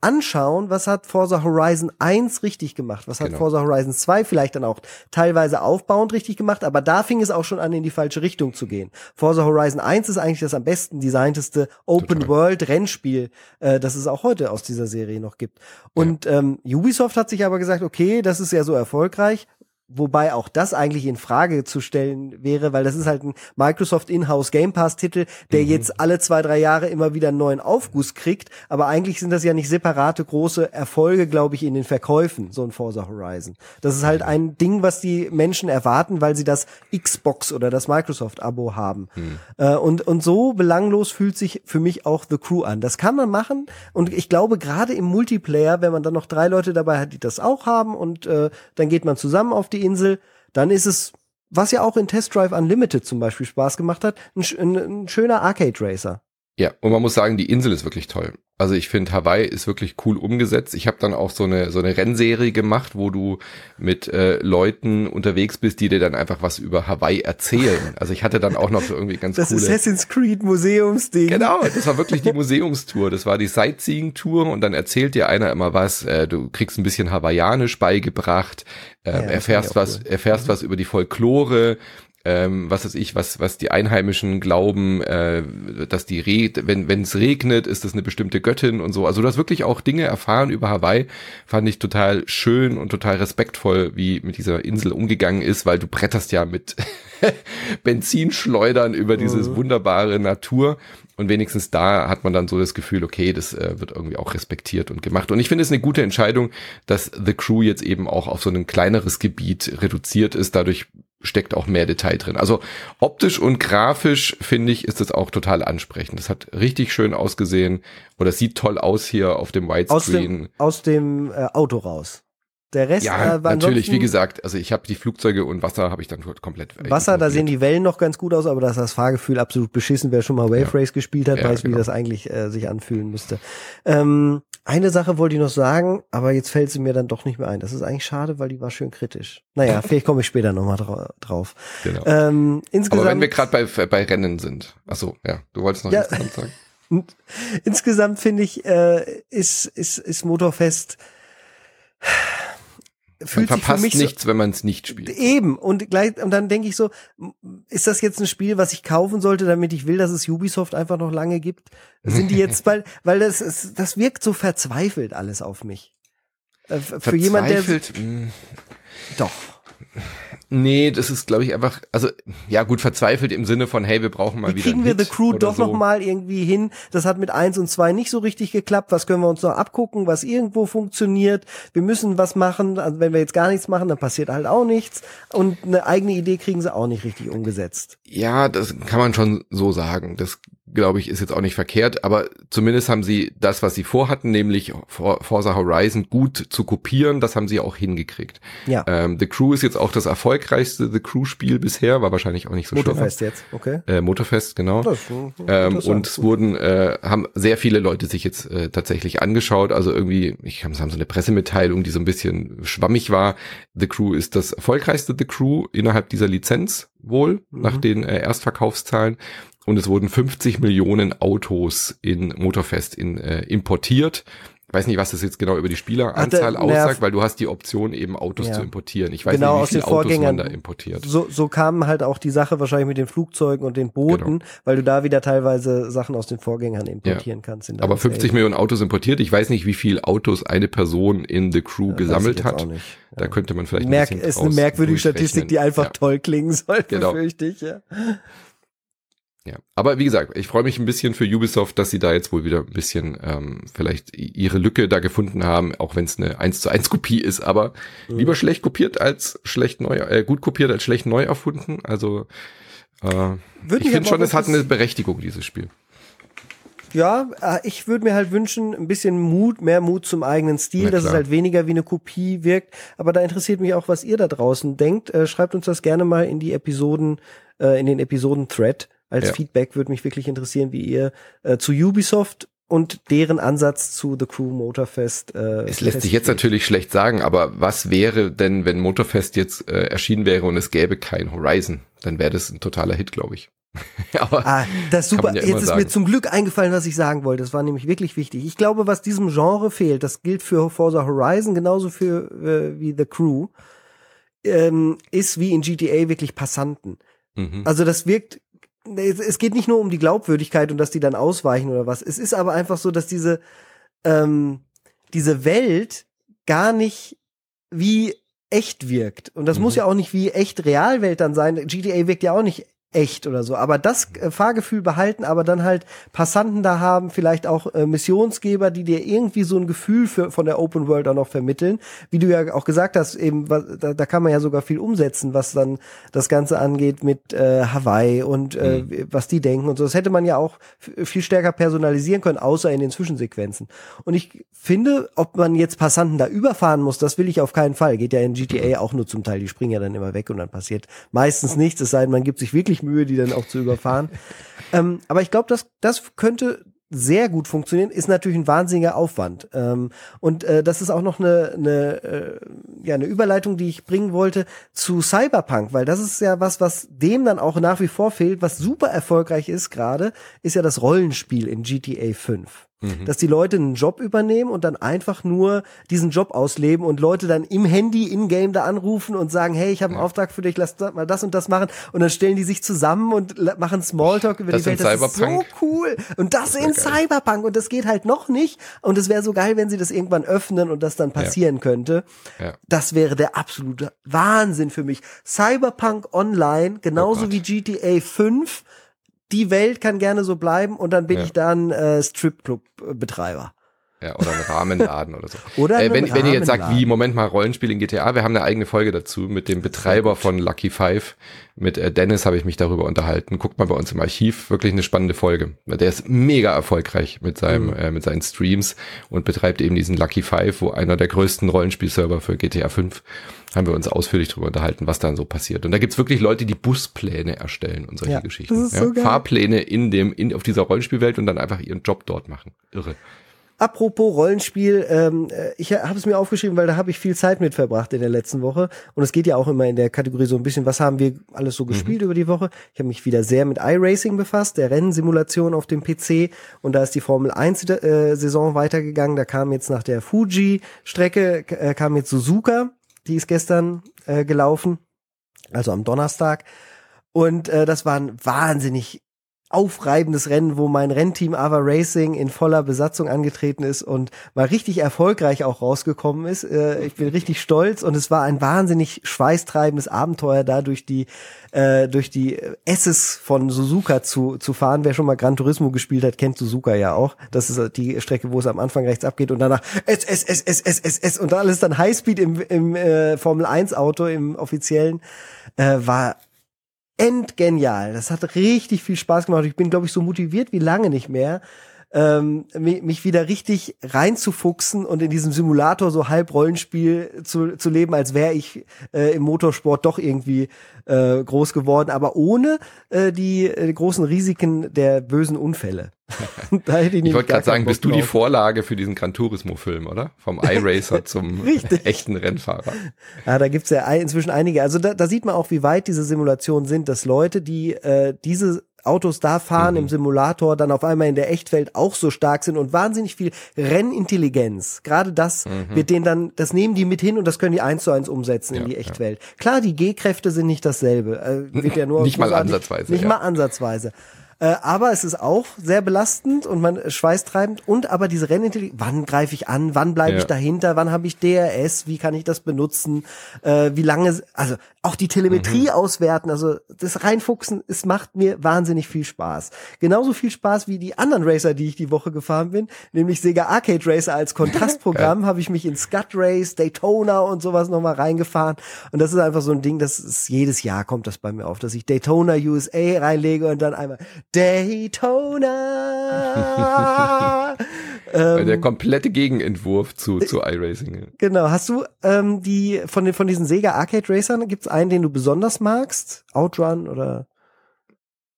anschauen, was hat Forza Horizon 1 richtig gemacht, was hat Genau. Forza Horizon 2 vielleicht dann auch teilweise aufbauend richtig gemacht, aber da fing es auch schon an, in die falsche Richtung zu gehen. Forza Horizon 1 ist eigentlich das am besten designteste Open Total. World Rennspiel, äh, das es auch heute aus dieser Serie noch gibt. Und ähm, Ubisoft hat sich aber gesagt, okay, das ist ja so erfolgreich, Wobei auch das eigentlich in Frage zu stellen wäre, weil das ist halt ein Microsoft Inhouse Game Pass Titel, der jetzt alle zwei, drei Jahre immer wieder einen neuen Aufguss kriegt. Aber eigentlich sind das ja nicht separate große Erfolge, glaube ich, in den Verkäufen, so ein Forza Horizon. Das ist halt ein Ding, was die Menschen erwarten, weil sie das Xbox oder das Microsoft Abo haben. Äh, und, und so belanglos fühlt sich für mich auch The Crew an. Das kann man machen. Und ich glaube, gerade im Multiplayer, wenn man dann noch drei Leute dabei hat, die das auch haben und äh, dann geht man zusammen auf die Insel, dann ist es, was ja auch in Test Drive Unlimited zum Beispiel Spaß gemacht hat, ein, ein, ein schöner Arcade Racer. Ja, und man muss sagen, die Insel ist wirklich toll. Also ich finde, Hawaii ist wirklich cool umgesetzt. Ich habe dann auch so eine so eine Rennserie gemacht, wo du mit äh, Leuten unterwegs bist, die dir dann einfach was über Hawaii erzählen. Also ich hatte dann auch noch so irgendwie ganz Das coole. Assassin's Creed Museumsding. Genau, das war wirklich die (laughs) Museumstour. Das war die Sightseeing-Tour und dann erzählt dir einer immer was. Äh, du kriegst ein bisschen hawaiianisch beigebracht, ähm, Ja, das erfährst was, cool. Mhm. erfährst was über die Folklore. Ähm, was weiß ich, was was die Einheimischen glauben, äh, dass die Re wenn es regnet, ist das eine bestimmte Göttin und so. Also du hast wirklich auch Dinge erfahren über Hawaii. Fand ich total schön und total respektvoll, wie mit dieser Insel umgegangen ist, weil du bretterst ja mit (laughs) Benzinschleudern über dieses Mhm. wunderbare Natur. Und wenigstens da hat man dann so das Gefühl, okay, das äh, wird irgendwie auch respektiert und gemacht. Und ich finde es eine gute Entscheidung, dass The Crew jetzt eben auch auf so ein kleineres Gebiet reduziert ist. Dadurch steckt auch mehr Detail drin. Also optisch und grafisch finde ich, ist das auch total ansprechend. Das hat richtig schön ausgesehen oder sieht toll aus hier auf dem Aus Widescreen. dem, aus dem äh, Auto raus. Der Rest, Ja, äh, war natürlich, wie gesagt, also ich habe die Flugzeuge und Wasser habe ich dann komplett Wasser, da sehen die Wellen noch ganz gut aus, aber da ist das Fahrgefühl absolut beschissen. Wer schon mal Wave Ja. Race gespielt hat, Ja, weiß, wie genau. das eigentlich äh, sich anfühlen müsste. Ähm, eine Sache wollte ich noch sagen, aber jetzt fällt sie mir dann doch nicht mehr ein. Das ist eigentlich schade, weil die war schön kritisch. Naja, (laughs) vielleicht komme ich später nochmal drau drauf. Genau. Ähm, insgesamt, Aber wenn wir gerade bei, bei Rennen sind. Ach so, ja, du wolltest noch Ja. insgesamt sagen. (laughs) insgesamt finde ich, äh, ist, ist, ist Motorfest Man fühlt sich für verpasst mich so, nichts, wenn man es nicht spielt. Eben. Und gleich, und dann denke ich so, ist das jetzt ein Spiel, was ich kaufen sollte, damit ich will, dass es Ubisoft einfach noch lange gibt? Sind die jetzt, (laughs) weil, weil das ist, das wirkt so verzweifelt alles auf mich. Äh, Für jemand, der, Verzweifelt, mh, doch. Nee, das ist, glaube ich, einfach, also ja gut, verzweifelt im Sinne von, hey, wir brauchen mal Wie wieder. kriegen wir The Crew doch so. noch mal irgendwie hin? Das hat mit eins und zwei nicht so richtig geklappt. Was können wir uns noch abgucken, was irgendwo funktioniert? Wir müssen was machen. Also wenn wir jetzt gar nichts machen, dann passiert halt auch nichts. Und eine eigene Idee kriegen sie auch nicht richtig umgesetzt. Ja, das kann man schon so sagen. Das glaube ich ist jetzt auch nicht verkehrt, aber zumindest haben sie das, was sie vorhatten, nämlich For- Forza Horizon gut zu kopieren, das haben sie auch hingekriegt. Ja. Ähm, The Crew ist jetzt auch das erfolgreichste The Crew Spiel bisher, war wahrscheinlich auch nicht so schwer. Motorfest jetzt, okay. Äh, Motorfest, genau. Das, äh, Ähm, und es wurden, äh, haben sehr viele Leute sich jetzt äh, tatsächlich angeschaut. Also irgendwie, ich habe haben so eine Pressemitteilung, die so ein bisschen schwammig war. The Crew ist das erfolgreichste The Crew innerhalb dieser Lizenz wohl, Mhm. nach den äh, Erstverkaufszahlen. Und es wurden 50 Millionen Autos in Motorfest in, äh, importiert. Ich weiß nicht, was das jetzt genau über die Spieleranzahl Ach, aussagt, nerv- weil du hast die Option, eben Autos Ja. zu importieren. Ich weiß Genau, nicht, wie viele den Autos man da importiert. so, so kam halt auch die Sache wahrscheinlich mit den Flugzeugen und den Booten, Genau. weil du da wieder teilweise Sachen aus den Vorgängern importieren kannst. in Aber deinem 50 Save. Millionen Autos importiert. Ich weiß nicht, wie viel Autos eine Person in The Crew ich gesammelt hat. Da könnte man vielleicht Merk, ein bisschen ist eine merkwürdige. Statistik, die einfach Ja, toll klingen soll, Genau. befürchte ich. Ja. Ja. Aber wie gesagt, ich freue mich ein bisschen für Ubisoft, dass sie da jetzt wohl wieder ein bisschen ähm, vielleicht ihre Lücke da gefunden haben, auch wenn es eine 1 zu 1 Kopie ist, aber Mhm. lieber schlecht kopiert als schlecht neu, äh, gut kopiert als schlecht neu erfunden. Also äh, ich finde schon, es hat eine Berechtigung, dieses Spiel. Ja, äh, ich würde mir halt wünschen, ein bisschen Mut, mehr Mut zum eigenen Stil, Na dass es halt weniger wie eine Kopie wirkt. Aber da interessiert mich auch, was ihr da draußen denkt. Äh, schreibt uns das gerne mal in die Episoden, äh, in den Episoden-Thread. Als Ja. Feedback würde mich wirklich interessieren, wie ihr äh, zu Ubisoft und deren Ansatz zu The Crew Motorfest. Äh, Es lässt sich jetzt natürlich schlecht sagen, aber was wäre denn, wenn Motorfest jetzt äh, erschienen wäre und es gäbe kein Horizon? Dann wäre das ein totaler Hit, glaube ich. (laughs) aber Ah, das ist super. ja Jetzt ist sagen. mir zum Glück eingefallen, was ich sagen wollte. Das war nämlich wirklich wichtig. Ich glaube, was diesem Genre fehlt, das gilt für Forza Horizon genauso für äh, wie The Crew, ähm, ist wie in GTA wirklich Passanten. mhm. Also das wirkt. Es geht nicht nur um die Glaubwürdigkeit und dass die dann ausweichen oder was. Es ist aber einfach so, dass diese ähm, diese Welt gar nicht wie echt wirkt. Und das Mhm. muss ja auch nicht wie echt Realwelt dann sein. GTA wirkt ja auch nicht echt oder so. Aber das äh, Fahrgefühl behalten, aber dann halt Passanten da haben, vielleicht auch äh, Missionsgeber, die dir irgendwie so ein Gefühl für, von der Open World auch noch vermitteln. Wie du ja auch gesagt hast, eben, was, da, da kann man ja sogar viel umsetzen, was dann das Ganze angeht mit äh, Hawaii und äh, was die denken und so. Das hätte man ja auch viel stärker personalisieren können, außer in den Zwischensequenzen. Und ich finde, ob man jetzt Passanten da überfahren muss, das will ich auf keinen Fall. Geht ja in GTA auch nur zum Teil. Die springen ja dann immer weg und dann passiert meistens nichts, es sei denn, man gibt sich wirklich Mühe, die dann auch zu überfahren. (laughs) ähm, aber ich glaube, das, das könnte sehr gut funktionieren, ist natürlich ein wahnsinniger Aufwand. Ähm, und äh, das ist auch noch eine, eine, äh, ja, eine Überleitung, die ich bringen wollte zu Cyberpunk, weil das ist ja was, was dem dann auch nach wie vor fehlt, was super erfolgreich ist gerade, ist ja das Rollenspiel in GTA 5 dass die Leute einen Job übernehmen und dann einfach nur diesen Job ausleben und Leute dann im Handy in-game da anrufen und sagen, hey, ich habe einen Auftrag für dich, lass mal das und das machen und dann stellen die sich zusammen und machen Smalltalk über Das die Welt. Das ist so cool. Und das, wär in geil. Cyberpunk und das geht halt noch nicht und es wäre so geil, wenn sie das irgendwann öffnen und das dann passieren könnte. Ja. Das wäre der absolute Wahnsinn für mich. Cyberpunk Online, genauso Oh wie GTA 5. Die Welt kann gerne so bleiben und dann bin Ja. ich dann äh, Stripclub-Betreiber. Ja, oder ein Rahmenladen oder so. (laughs) Oder äh, wenn, wenn ihr jetzt sagt, wie, Moment mal, Rollenspiel in GTA, wir haben eine eigene Folge dazu mit dem Betreiber von Lucky Five. Mit äh, Dennis habe ich mich darüber unterhalten. Guckt mal bei uns im Archiv, wirklich eine spannende Folge. Der ist mega erfolgreich mit seinem, Mhm. äh, mit seinen Streams und betreibt eben diesen Lucky Five, wo einer der größten Rollenspielserver für GTA 5 haben wir uns ausführlich darüber unterhalten, was dann so passiert. Und da gibt's wirklich Leute, die Buspläne erstellen und solche Ja, Geschichten. das ist so geil. Fahrpläne in dem, in, auf dieser Rollenspielwelt und dann einfach ihren Job dort machen. Irre. Apropos Rollenspiel, ähm, äh, ich habe es mir aufgeschrieben, weil da habe ich viel Zeit mit verbracht in der letzten Woche. Und es geht ja auch immer in der Kategorie so ein bisschen, was haben wir alles so gespielt über die Woche. Ich habe mich wieder sehr mit iRacing befasst, der Rennsimulation auf dem PC. Und da ist die Formel 1 äh, Saison weitergegangen. Da kam jetzt nach der Fuji-Strecke, äh, kam jetzt Suzuka. Die ist gestern äh, gelaufen, also am Donnerstag. Und äh, das war ein wahnsinnig aufreibendes Rennen, wo mein Rennteam Ava Racing in voller Besatzung angetreten ist und mal richtig erfolgreich auch rausgekommen ist. Äh, ich bin richtig stolz und es war ein wahnsinnig schweißtreibendes Abenteuer da durch die äh, durch die Esses von Suzuka zu zu fahren. Wer schon mal Gran Turismo gespielt hat, kennt Suzuka ja auch. Das ist die Strecke, wo es am Anfang rechts abgeht und danach S S S S S S S und alles dann Highspeed im im äh, Formel 1 Auto im offiziellen äh, war endgenial. Das hat richtig viel Spaß gemacht. Ich bin, glaube ich, so motiviert wie lange nicht mehr, ähm, mich wieder richtig reinzufuchsen und in diesem Simulator so halb Rollenspiel zu, zu leben, als wäre ich äh, im Motorsport doch irgendwie äh, groß geworden, aber ohne äh, die äh, großen Risiken der bösen Unfälle. (laughs) ich, ich wollte gerade sagen, bist du die Vorlage für diesen Gran Turismo-Film, oder? Vom (laughs) iRacer zum (laughs) echten Rennfahrer. Ja, da gibt's ja inzwischen einige. Also da, da sieht man auch, wie weit diese Simulationen sind, dass Leute, die äh, diese Autos da fahren mhm. im Simulator, dann auf einmal in der Echtwelt auch so stark sind und wahnsinnig viel Rennintelligenz. Gerade das mhm. wird denen dann, das nehmen die mit hin und das können die eins zu eins umsetzen ja, in die Echtwelt. Ja. Klar, die G-Kräfte sind nicht dasselbe. Äh, wird (laughs) ja nur nicht mal ansatzweise. Nicht ja. mal ansatzweise. Äh, aber es ist auch sehr belastend und man schweißtreibend. Und aber diese Rennintelligenz, wann greife ich an, wann bleibe ja. ich dahinter, wann habe ich DRS, wie kann ich das benutzen, äh, wie lange, also auch die Telemetrie mhm. auswerten, also das Reinfuchsen, es macht mir wahnsinnig viel Spaß. Genauso viel Spaß wie die anderen Racer, die ich die Woche gefahren bin, nämlich Sega Arcade Racer als Kontrastprogramm, (laughs) habe ich mich in Scud Race, Daytona und sowas nochmal reingefahren. Und das ist einfach so ein Ding, das ist jedes Jahr kommt das bei mir auf, dass ich Daytona USA reinlege und dann einmal Daytona. (laughs) ähm, der komplette Gegenentwurf zu, zu iRacing. Genau. Hast du ähm, die von den von diesen Sega Arcade Racern gibt's einen, den du besonders magst? Outrun oder?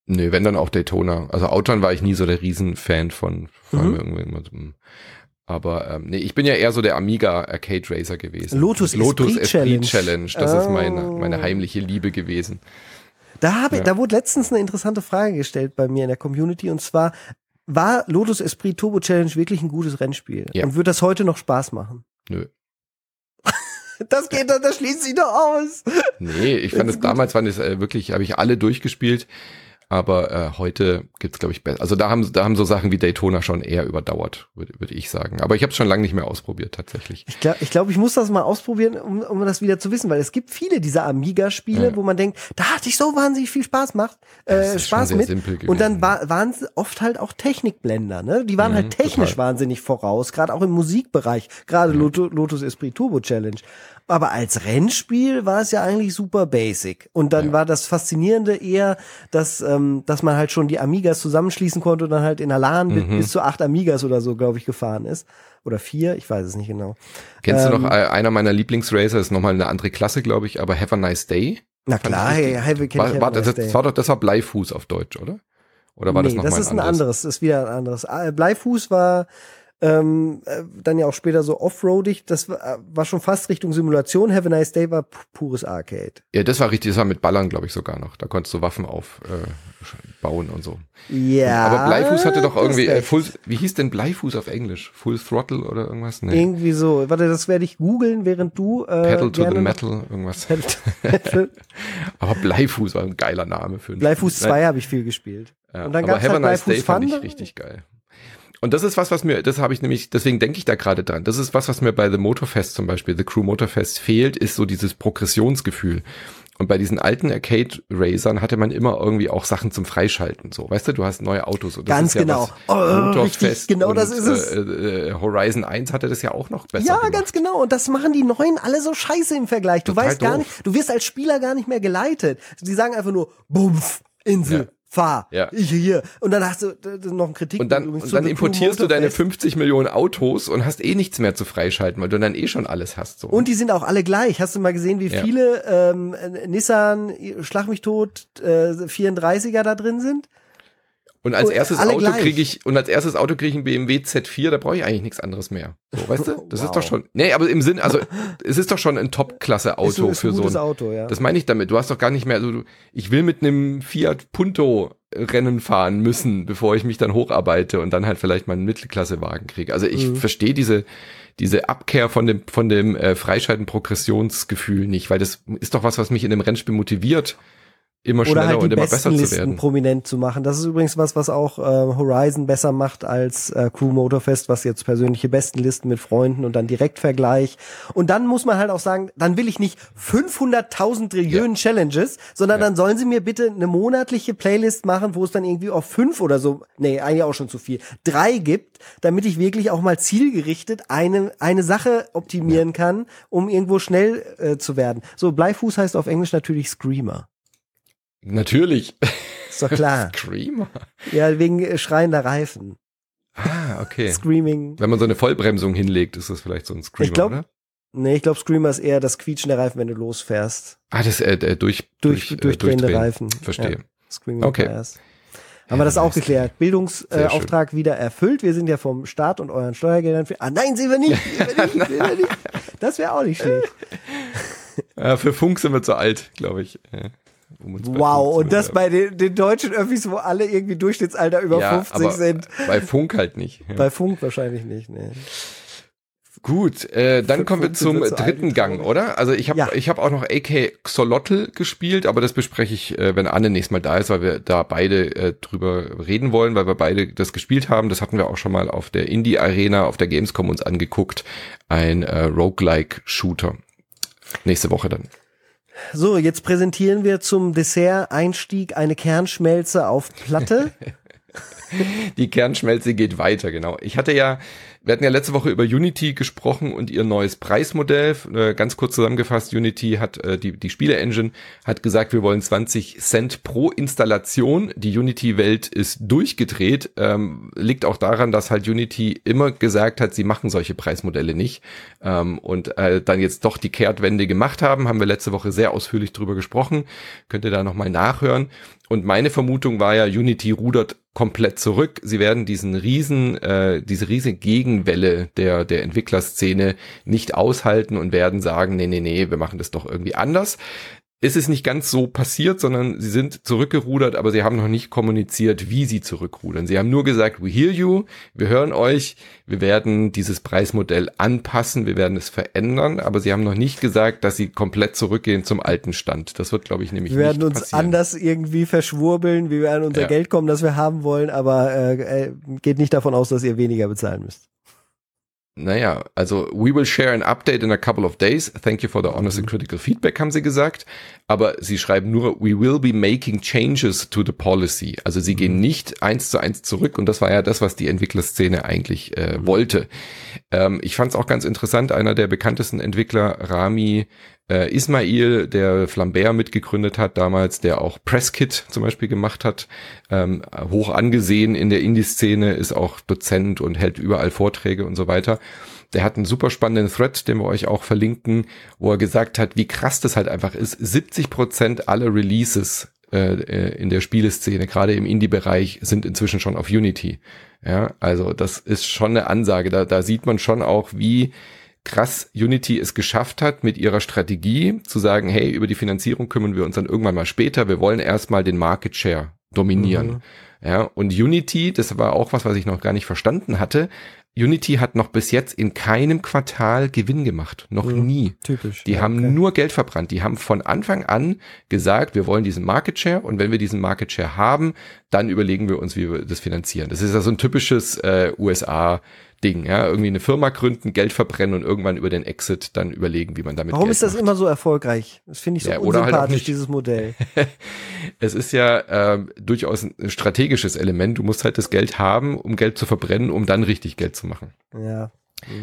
Nee, wenn dann auch Daytona. Also Outrun war ich nie so der Riesenfan von. von mhm. Aber ähm, nee, ich bin ja eher so der Amiga Arcade Racer gewesen. Lotus, Lotus Esprit, Esprit Challenge. Challenge. Das oh. ist meine, meine oh. heimliche Liebe gewesen. Da habe ja. da wurde letztens eine interessante Frage gestellt bei mir in der Community und zwar war Lotus Esprit Turbo Challenge wirklich ein gutes Rennspiel ja. und wird das heute noch Spaß machen? Nö. (laughs) Das geht doch, das schließt sich doch aus. Nee, ich fand es damals, fand es äh, wirklich, habe ich alle durchgespielt. Aber äh, heute gibt's glaube ich, besser. Also da haben, da haben so Sachen wie Daytona schon eher überdauert, würde würd ich sagen. Aber ich habe es schon lange nicht mehr ausprobiert, tatsächlich. Ich glaube, ich, glaub, ich muss das mal ausprobieren, um, um das wieder zu wissen, weil es gibt viele dieser Amiga-Spiele, ja. wo man denkt, da hatte ich so wahnsinnig viel Spaß macht, äh, Spaß mit. Und dann war, waren es oft halt auch Technikblender, ne? Die waren mhm, halt technisch total. wahnsinnig voraus, gerade auch im Musikbereich, gerade mhm. Lotus Esprit Turbo Challenge. Aber als Rennspiel war es ja eigentlich super basic. Und dann ja. war das Faszinierende eher, dass, ähm, dass man halt schon die Amigas zusammenschließen konnte und dann halt in der LAN mhm. bis zu acht Amigas oder so, glaube ich, gefahren ist. Oder vier, ich weiß es nicht genau. Kennst ähm, du noch, ähm, einer meiner Lieblingsracer ist nochmal eine andere Klasse, glaube ich, aber Have a Nice Day. Na klar, hey, hey, kenn war, war, das, das war doch, das war Bleifuß auf Deutsch, oder? Oder war nee, das noch das ist ein anderes? Das ist wieder ein anderes. Ah, Bleifuß war ähm, äh, dann ja auch später so offroadig. Das war, äh, war schon fast Richtung Simulation. Have a Nice Day war pures Arcade. Ja, das war richtig. Das war mit Ballern, glaube ich, sogar noch. Da konntest du Waffen aufbauen äh, und so. Ja. Aber Bleifuß hatte doch irgendwie, äh, Full, wie hieß denn Bleifuß auf Englisch? Full Throttle oder irgendwas? Nee. Irgendwie so. Warte, das werde ich googeln, während du. Äh, Pedal to the Metal, irgendwas. (laughs) aber Bleifuß war ein geiler Name für einen Bleifuß 2 habe ich viel gespielt. Ja, und dann gab es halt nice Bleifuß Day fand ich richtig geil. Und das ist was, was mir, das habe ich nämlich, deswegen denke ich da gerade dran. Das ist was, was mir bei The Motorfest zum Beispiel, The Crew Motorfest fehlt, ist so dieses Progressionsgefühl. Und bei diesen alten Arcade-Racern hatte man immer irgendwie auch Sachen zum Freischalten. So, weißt du, du hast neue Autos. Und das Ganz genau. Ja oh, richtig, genau das ist es. Äh, äh, Horizon 1 hatte das ja auch noch besser. Ja, gemacht. ganz genau. Und das machen die neuen alle so scheiße im Vergleich. Du Total weißt gar doof. nicht, du wirst als Spieler gar nicht mehr geleitet. Die sagen einfach nur, Bumpf, Insel. Ja fahr, ja. ich hier. Und dann hast du noch einen Kritik. Und dann, und dann importierst du deine 50 Millionen Autos und hast eh nichts mehr zu freischalten, weil du dann eh schon alles hast. So. Und die sind auch alle gleich. Hast du mal gesehen, wie ja. viele ähm, Nissan Schlag mich tot äh, 34er da drin sind? Und als oh, erstes Auto kriege ich und als erstes Auto kriege ich ein BMW Z4, da brauche ich eigentlich nichts anderes mehr. So, weißt du? Das wow. ist doch schon. Nee, aber im Sinn, also (laughs) es ist doch schon ein Top-Klasse Auto ist, ist für so ein Auto, ja. Das meine ich damit. Du hast doch gar nicht mehr also ich will mit einem Fiat Punto Rennen fahren müssen, bevor ich mich dann hocharbeite und dann halt vielleicht mal einen Mittelklassewagen kriege. Also ich mhm. verstehe diese diese Abkehr von dem von dem äh, Freischalten Progressionsgefühl nicht, weil das ist doch was, was mich in dem Rennspiel motiviert immer schneller Oder halt und immer besser zu werden. prominent zu machen. Das ist übrigens was, was auch äh, Horizon besser macht als äh, Crew Motorfest, was jetzt persönliche Bestenlisten mit Freunden und dann Direktvergleich. Und dann muss man halt auch sagen, dann will ich nicht 500.000 Trillionen Challenges, sondern Ja. dann sollen sie mir bitte eine monatliche Playlist machen, wo es dann irgendwie auf fünf oder so, nee, eigentlich auch schon zu viel, drei gibt, damit ich wirklich auch mal zielgerichtet eine, eine Sache optimieren kann, um irgendwo schnell äh, zu werden. So, Bleifuß heißt auf Englisch natürlich Screamer. Natürlich. Ist doch klar. (laughs) Screamer. Ja, wegen äh, schreiender Reifen. Ah, okay. Screaming. Wenn man so eine Vollbremsung hinlegt, ist das vielleicht so ein Screamer, Ich glaub, oder? Nee, ich glaube, Screamer ist eher das Quietschen der Reifen, wenn du losfährst. Ah, das äh, äh, durch, Durch, durch, äh, durchdrehende durchdrehen. Reifen. Verstehe. Ja, Screaming Okay. Tires. Haben wir das auch geklärt. Bildungsauftrag wieder erfüllt. Wir sind ja vom Staat und euren Steuergeldern für. Ah, nein, sind wir nicht. (laughs) Sind wir nicht, sind wir nicht. Das wäre auch nicht schlecht. (laughs) Ja, für Funk sind wir zu alt, glaube ich. Um Wow, und das bei den, den deutschen Öffis, wo alle irgendwie Durchschnittsalter über ja, 50 aber sind. Bei Funk halt nicht. Ja. Bei Funk wahrscheinlich nicht. Nee. Gut, äh, dann kommen wir zum dritten Gang, oder? Also ich habe Ja. ich hab auch noch AK Xolotl gespielt, aber das bespreche ich, äh, wenn Anne nächstes Mal da ist, weil wir da beide äh, drüber reden wollen, weil wir beide das gespielt haben. Das hatten wir auch schon mal auf der Indie Arena, auf der Gamescom uns angeguckt. Ein äh, Roguelike-Shooter. Nächste Woche dann. So, jetzt präsentieren wir zum Dessert-Einstieg eine Kernschmelze auf Platte. (laughs) (laughs) Die Kernschmelze geht weiter, genau. Ich hatte ja, wir hatten ja letzte Woche über Unity gesprochen und ihr neues Preismodell. Äh, ganz kurz zusammengefasst, Unity hat, äh, die, die Spiele-Engine hat gesagt, wir wollen 20 Cent pro Installation. Die Unity-Welt ist durchgedreht. Ähm, liegt auch daran, dass halt Unity immer gesagt hat, sie machen solche Preismodelle nicht. Ähm, und äh, dann jetzt doch die Kehrtwende gemacht haben, haben wir letzte Woche sehr ausführlich drüber gesprochen. Könnt ihr da nochmal nachhören. Und meine Vermutung war ja, Unity rudert komplett zurück. Sie werden diesen riesen, äh, diese riesige Gegenwelle der, der Entwicklerszene nicht aushalten und werden sagen, nee, nee, nee, wir machen das doch irgendwie anders. Es ist nicht ganz so passiert, sondern sie sind zurückgerudert, aber sie haben noch nicht kommuniziert, wie sie zurückrudern. Sie haben nur gesagt, we hear you, wir hören euch, wir werden dieses Preismodell anpassen, wir werden es verändern, aber sie haben noch nicht gesagt, dass sie komplett zurückgehen zum alten Stand. Das wird, glaube ich, nämlich Wir werden nicht uns passieren. anders irgendwie verschwurbeln, wir werden unser Ja. Geld kommen, das wir haben wollen, aber äh, äh, geht nicht davon aus, dass ihr weniger bezahlen müsst. Naja, also we will share an update in a couple of days. Thank you for the honest and critical feedback, haben sie gesagt. Aber sie schreiben nur, we will be making changes to the policy. Also sie gehen nicht eins zu eins zurück und das war ja das, was die Entwicklerszene eigentlich äh, wollte. Ähm, ich fand es auch ganz interessant, einer der bekanntesten Entwickler, Rami äh, Ismail, der Flambert mitgegründet hat damals, der auch Presskit zum Beispiel gemacht hat, ähm, hoch angesehen in der Indie-Szene, ist auch Dozent und hält überall Vorträge und so weiter. Der hat einen super spannenden Thread, den wir euch auch verlinken, wo er gesagt hat, wie krass das halt einfach ist. 70 Prozent aller Releases äh, äh, in der Spieleszene, gerade im Indie-Bereich, sind inzwischen schon auf Unity. Ja, also das ist schon eine Ansage. Da, da sieht man schon auch, wie krass Unity es geschafft hat, mit ihrer Strategie zu sagen, hey, über die Finanzierung kümmern wir uns dann irgendwann mal später. Wir wollen erstmal den Market Share dominieren. Mhm. Ja, und Unity, das war auch was, was ich noch gar nicht verstanden hatte. Unity hat noch bis jetzt in keinem Quartal Gewinn gemacht. Noch Mhm. nie. Typisch. Die Ja, haben okay. nur Geld verbrannt. Die haben von Anfang an gesagt, wir wollen diesen Market Share und wenn wir diesen Market Share haben, dann überlegen wir uns, wie wir das finanzieren. Das ist ja so ein typisches äh, USA-Ding. Ja? Irgendwie eine Firma gründen, Geld verbrennen und irgendwann über den Exit dann überlegen, wie man damit Warum Geld ist das macht. immer so erfolgreich? Das finde ich so Ja, halt unsympathisch, nicht. dieses Modell. (laughs) Es ist ja ähm, durchaus ein strategisches Element. Du musst halt das Geld haben, um Geld zu verbrennen, um dann richtig Geld zu machen. Ja.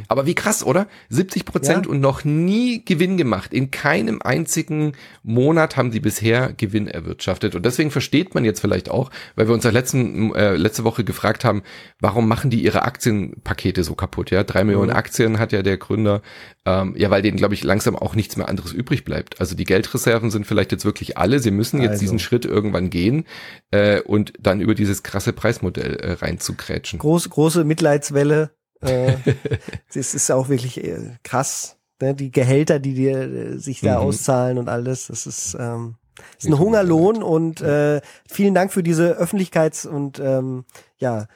Aber wie krass, oder? 70 Prozent Ja. und noch nie Gewinn gemacht. In keinem einzigen Monat haben sie bisher Gewinn erwirtschaftet. Und deswegen versteht man jetzt vielleicht auch, weil wir uns ja letzten, äh, letzte Woche gefragt haben, warum machen die ihre Aktienpakete so kaputt? Ja, drei Millionen Mhm. Aktien hat ja der Gründer. Ähm, ja, weil denen, glaube ich, langsam auch nichts mehr anderes übrig bleibt. Also die Geldreserven sind vielleicht jetzt wirklich alle. Sie müssen jetzt Also. diesen Schritt irgendwann gehen äh, und dann über dieses krasse Preismodell äh, reinzukrätschen. Groß, große Mitleidswelle. Äh, (laughs) das ist auch wirklich äh, krass. Ne? Die Gehälter, die dir äh, sich da Mhm. auszahlen und alles, das ist, ähm, ist ein Hungerlohn und äh, vielen Dank für diese Öffentlichkeits- und ähm, ja,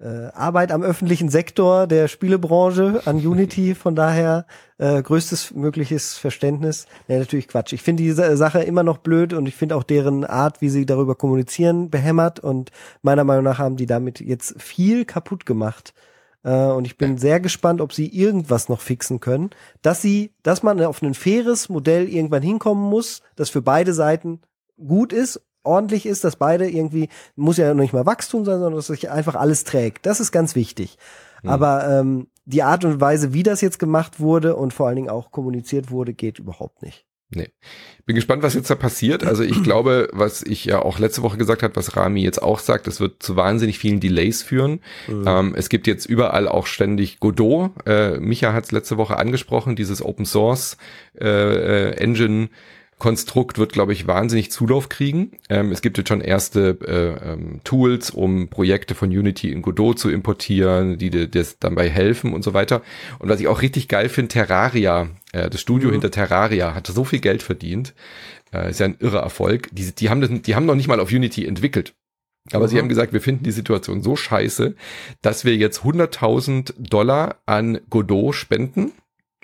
äh, Arbeit am öffentlichen Sektor der Spielebranche an Unity, (laughs) von daher äh, größtes mögliches Verständnis. Ja, natürlich Quatsch. Ich finde diese Sache immer noch blöd und ich finde auch deren Art, wie sie darüber kommunizieren, behämmert und meiner Meinung nach haben die damit jetzt viel kaputt gemacht. Äh, und ich bin sehr gespannt, ob sie irgendwas noch fixen können, dass sie, dass man auf ein faires Modell irgendwann hinkommen muss, das für beide Seiten gut ist ordentlich ist, dass beide irgendwie, muss ja noch nicht mal Wachstum sein, sondern dass sich einfach alles trägt. Das ist ganz wichtig. Mhm. Aber ähm, die Art und Weise, wie das jetzt gemacht wurde und vor allen Dingen auch kommuniziert wurde, geht überhaupt nicht. Nee. Bin gespannt, was jetzt da passiert. Also ich glaube, was ich ja auch letzte Woche gesagt habe, was Rami jetzt auch sagt, das wird zu wahnsinnig vielen Delays führen. Mhm. Ähm, es gibt jetzt überall auch ständig Godot. Äh, Micha hat es letzte Woche angesprochen, dieses Open Source äh, äh Engine Konstrukt wird, glaube ich, wahnsinnig Zulauf kriegen. Ähm, es gibt jetzt schon erste äh, ähm, Tools, um Projekte von Unity in Godot zu importieren, die dir das dabei helfen und so weiter. Und was ich auch richtig geil finde, Terraria, äh, das Studio mhm. hinter Terraria hat so viel Geld verdient. Äh, ist ja ein irrer Erfolg. Die, die, haben das, die haben noch nicht mal auf Unity entwickelt. Aber mhm. sie haben gesagt, wir finden die Situation so scheiße, dass wir jetzt 100.000 Dollar an Godot spenden.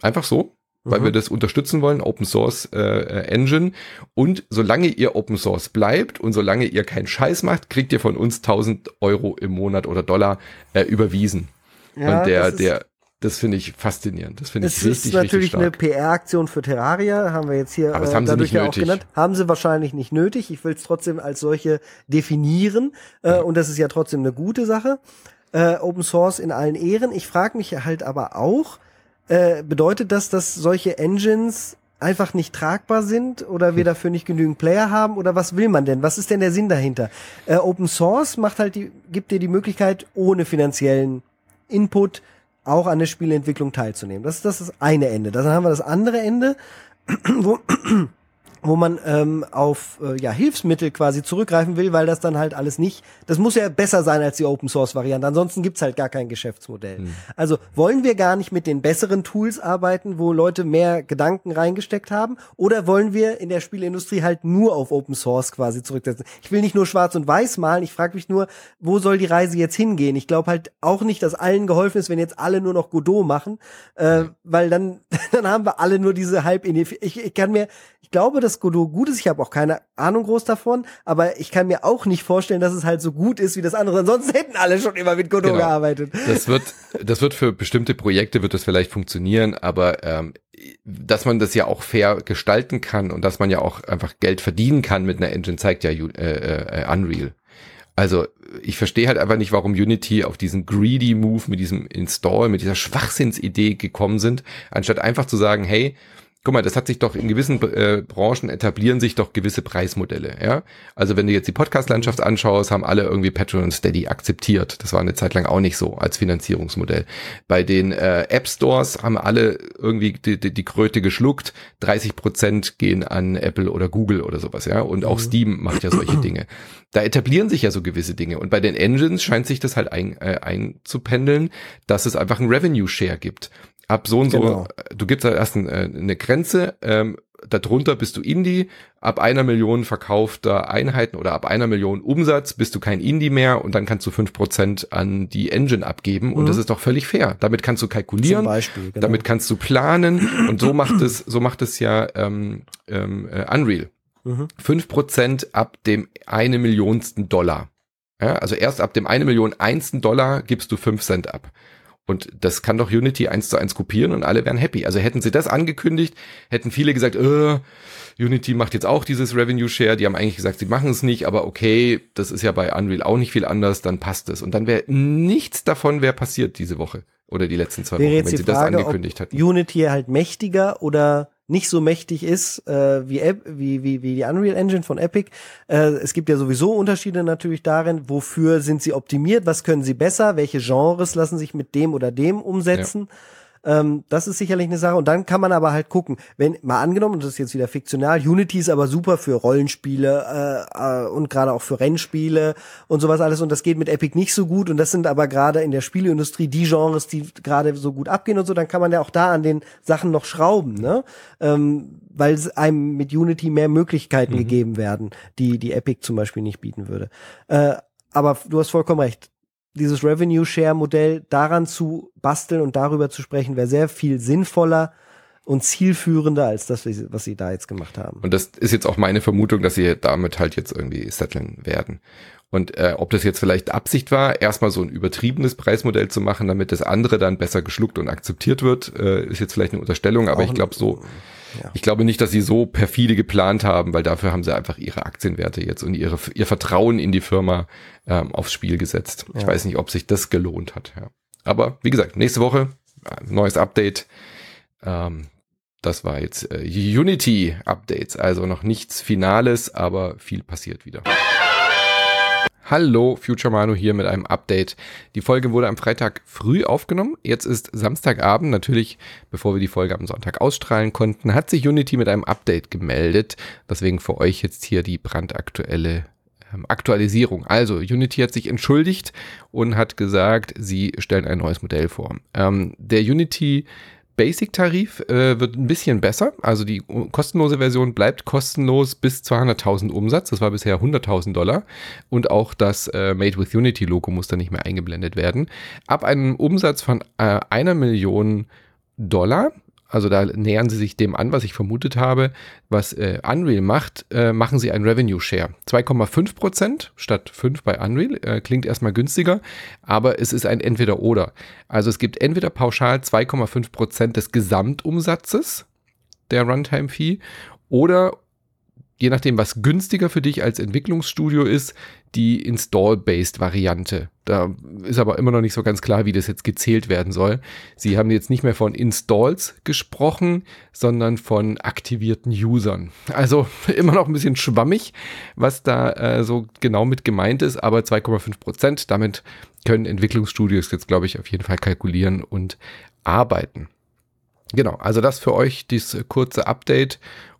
Einfach so weil mhm. wir das unterstützen wollen, Open Source äh, äh, Engine. Und solange ihr Open Source bleibt und solange ihr keinen Scheiß macht, kriegt ihr von uns 1000 Euro im Monat oder Dollar äh, überwiesen. Ja, und der, der, das finde ich faszinierend. Das finde ich richtig, richtig stark. Das ist natürlich eine PR-Aktion für Terraria, haben wir jetzt hier Aber das haben äh, dadurch sie nicht nötig. genannt. Haben sie wahrscheinlich nicht nötig. Ich will es trotzdem als solche definieren. Äh, und das ist ja trotzdem eine gute Sache. Äh, Open Source in allen Ehren. Ich frage mich halt aber auch, äh, bedeutet das, dass solche Engines einfach nicht tragbar sind oder wir hm. dafür nicht genügend Player haben oder was will man denn? Was ist denn der Sinn dahinter? Äh, Open Source macht halt die, gibt dir die Möglichkeit, ohne finanziellen Input auch an der Spieleentwicklung teilzunehmen. Das ist das eine Ende. Dann haben wir das andere Ende, (clears throat) wo wo man ähm, auf äh, ja, Hilfsmittel quasi zurückgreifen will, weil das dann halt alles nicht, das muss ja besser sein als die Open Source Variante, ansonsten gibt's halt gar kein Geschäftsmodell. Mhm. Also wollen wir gar nicht mit den besseren Tools arbeiten, wo Leute mehr Gedanken reingesteckt haben, oder wollen wir in der Spielindustrie halt nur auf Open Source quasi zurücksetzen? Ich will nicht nur schwarz und weiß malen, ich frage mich nur, wo soll die Reise jetzt hingehen? Ich glaube halt auch nicht, dass allen geholfen ist, wenn jetzt alle nur noch Godot machen, äh, weil dann, (laughs) dann haben wir alle nur diese halb ich, ich kann mir, ich glaube, dass Godot gut ist. Ich habe auch keine Ahnung groß davon, aber ich kann mir auch nicht vorstellen, dass es halt so gut ist wie das andere. Ansonsten hätten alle schon immer mit Godot genau. gearbeitet. Das wird, das wird für bestimmte Projekte wird das vielleicht funktionieren, aber ähm, dass man das ja auch fair gestalten kann und dass man ja auch einfach Geld verdienen kann mit einer Engine, zeigt ja äh, äh, Unreal. Also ich verstehe halt einfach nicht, warum Unity auf diesen greedy Move mit diesem Install, mit dieser Schwachsinnsidee gekommen sind, anstatt einfach zu sagen, hey, guck mal, das hat sich doch in gewissen äh, Branchen etablieren sich doch gewisse Preismodelle, ja. Also wenn du jetzt die Podcast-Landschaft anschaust, haben alle irgendwie Patreon und Steady akzeptiert. Das war eine Zeit lang auch nicht so als Finanzierungsmodell. Bei den äh, App Stores haben alle irgendwie die, die, die Kröte geschluckt. 30 Prozent gehen an Apple oder Google oder sowas, ja. Und auch mhm. Steam macht ja solche Dinge. Da etablieren sich ja so gewisse Dinge. Und bei den Engines scheint sich das halt ein, äh, einzupendeln, dass es einfach ein Revenue Share gibt ab so und so, genau. du gibst da erst ein, äh, eine Grenze, ähm, darunter bist du Indie, ab einer Million verkaufter Einheiten oder ab einer Million Umsatz bist du kein Indie mehr und dann kannst du fünf Prozent an die Engine abgeben und mhm. das ist doch völlig fair. Damit kannst du kalkulieren, Beispiel, genau. damit kannst du planen und so macht es, so macht es ja ähm, ähm, äh, Unreal. Mhm. Fünf Prozent ab dem eine Millionsten Dollar. Ja, also erst ab dem eine Million einsten Dollar gibst du fünf Cent ab. Und das kann doch Unity eins zu eins kopieren und alle wären happy. Also hätten sie das angekündigt, hätten viele gesagt, äh, Unity macht jetzt auch dieses Revenue Share. Die haben eigentlich gesagt, sie machen es nicht, aber okay, das ist ja bei Unreal auch nicht viel anders, dann passt es. Und dann wäre nichts davon wäre passiert diese Woche oder die letzten zwei Wochen, wenn sie Frage, das angekündigt hätten. Unity halt mächtiger oder nicht so mächtig ist äh, wie, wie, wie, wie die Unreal Engine von Epic. Äh, es gibt ja sowieso Unterschiede natürlich darin, wofür sind sie optimiert, was können sie besser, welche Genres lassen sich mit dem oder dem umsetzen. Ja. Ähm, das ist sicherlich eine Sache. Und dann kann man aber halt gucken, wenn mal angenommen, und das ist jetzt wieder fiktional, Unity ist aber super für Rollenspiele äh, äh, und gerade auch für Rennspiele und sowas alles. Und das geht mit Epic nicht so gut. Und das sind aber gerade in der Spieleindustrie die Genres, die gerade so gut abgehen und so. Dann kann man ja auch da an den Sachen noch schrauben, ne? Ähm, weil einem mit Unity mehr Möglichkeiten mhm. gegeben werden, die die Epic zum Beispiel nicht bieten würde. Äh, aber du hast vollkommen recht dieses Revenue Share Modell daran zu basteln und darüber zu sprechen, wäre sehr viel sinnvoller und zielführender als das, was sie da jetzt gemacht haben. Und das ist jetzt auch meine Vermutung, dass sie damit halt jetzt irgendwie setteln werden. Und äh, ob das jetzt vielleicht Absicht war, erstmal so ein übertriebenes Preismodell zu machen, damit das andere dann besser geschluckt und akzeptiert wird, äh, ist jetzt vielleicht eine Unterstellung, aber auch ich glaube so, ja. ich glaube nicht, dass sie so perfide geplant haben, weil dafür haben sie einfach ihre Aktienwerte jetzt und ihre, ihr Vertrauen in die Firma ähm, aufs Spiel gesetzt. Ja. Ich weiß nicht, ob sich das gelohnt hat. Ja. Aber wie gesagt, nächste Woche neues Update. Ähm, das war jetzt äh, Unity Updates, also noch nichts Finales, aber viel passiert wieder. Hallo, Future Manu hier mit einem Update. Die Folge wurde am Freitag früh aufgenommen. Jetzt ist Samstagabend. Natürlich, bevor wir die Folge am Sonntag ausstrahlen konnten, hat sich Unity mit einem Update gemeldet. Deswegen für euch jetzt hier die brandaktuelle ähm, Aktualisierung. Also, Unity hat sich entschuldigt und hat gesagt, sie stellen ein neues Modell vor. Ähm, der Unity Basic-Tarif äh, wird ein bisschen besser. Also die kostenlose Version bleibt kostenlos bis 200.000 Umsatz. Das war bisher 100.000 Dollar. Und auch das äh, Made with Unity-Logo muss da nicht mehr eingeblendet werden. Ab einem Umsatz von äh, einer Million Dollar also da nähern sie sich dem an, was ich vermutet habe, was äh, Unreal macht, äh, machen sie ein Revenue Share. 2,5 Prozent statt 5 bei Unreal. Äh, klingt erstmal günstiger, aber es ist ein Entweder-Oder. Also es gibt entweder pauschal 2,5 Prozent des Gesamtumsatzes der Runtime-Fee oder je nachdem, was günstiger für dich als Entwicklungsstudio ist, die Install-Based Variante. Da ist aber immer noch nicht so ganz klar, wie das jetzt gezählt werden soll. Sie haben jetzt nicht mehr von Installs gesprochen, sondern von aktivierten Usern. Also (laughs) immer noch ein bisschen schwammig, was da äh, so genau mit gemeint ist, aber 2,5 Prozent. Damit können Entwicklungsstudios jetzt, glaube ich, auf jeden Fall kalkulieren und arbeiten. Genau, also das für euch dieses kurze Update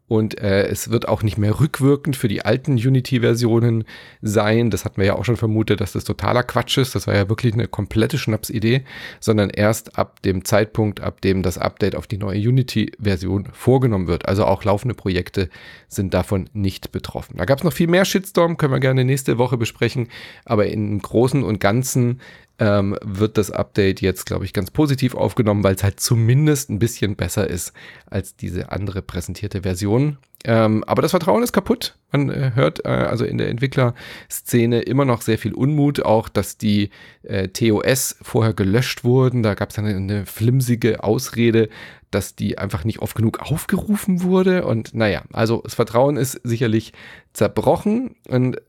und äh, es wird auch nicht mehr rückwirkend für die alten Unity-Versionen sein. Das hatten wir ja auch schon vermutet, dass das totaler Quatsch ist. Das war ja wirklich eine komplette Schnapsidee, sondern erst ab dem Zeitpunkt, ab dem das Update auf die neue Unity-Version vorgenommen wird. Also auch laufende Projekte sind davon nicht betroffen. Da gab es noch viel mehr Shitstorm, können wir gerne nächste Woche besprechen. Aber im Großen und Ganzen ähm, wird das Update jetzt, glaube ich, ganz positiv aufgenommen, weil es halt zumindest ein bisschen besser ist als diese andere präsentierte Version. Ähm, aber das Vertrauen ist kaputt. Man äh, hört äh, also in der Entwicklerszene immer noch sehr viel Unmut, auch dass die äh, TOS vorher gelöscht wurden. Da gab es eine, eine flimsige Ausrede, dass die einfach nicht oft genug aufgerufen wurde. Und naja, also das Vertrauen ist sicherlich zerbrochen. Und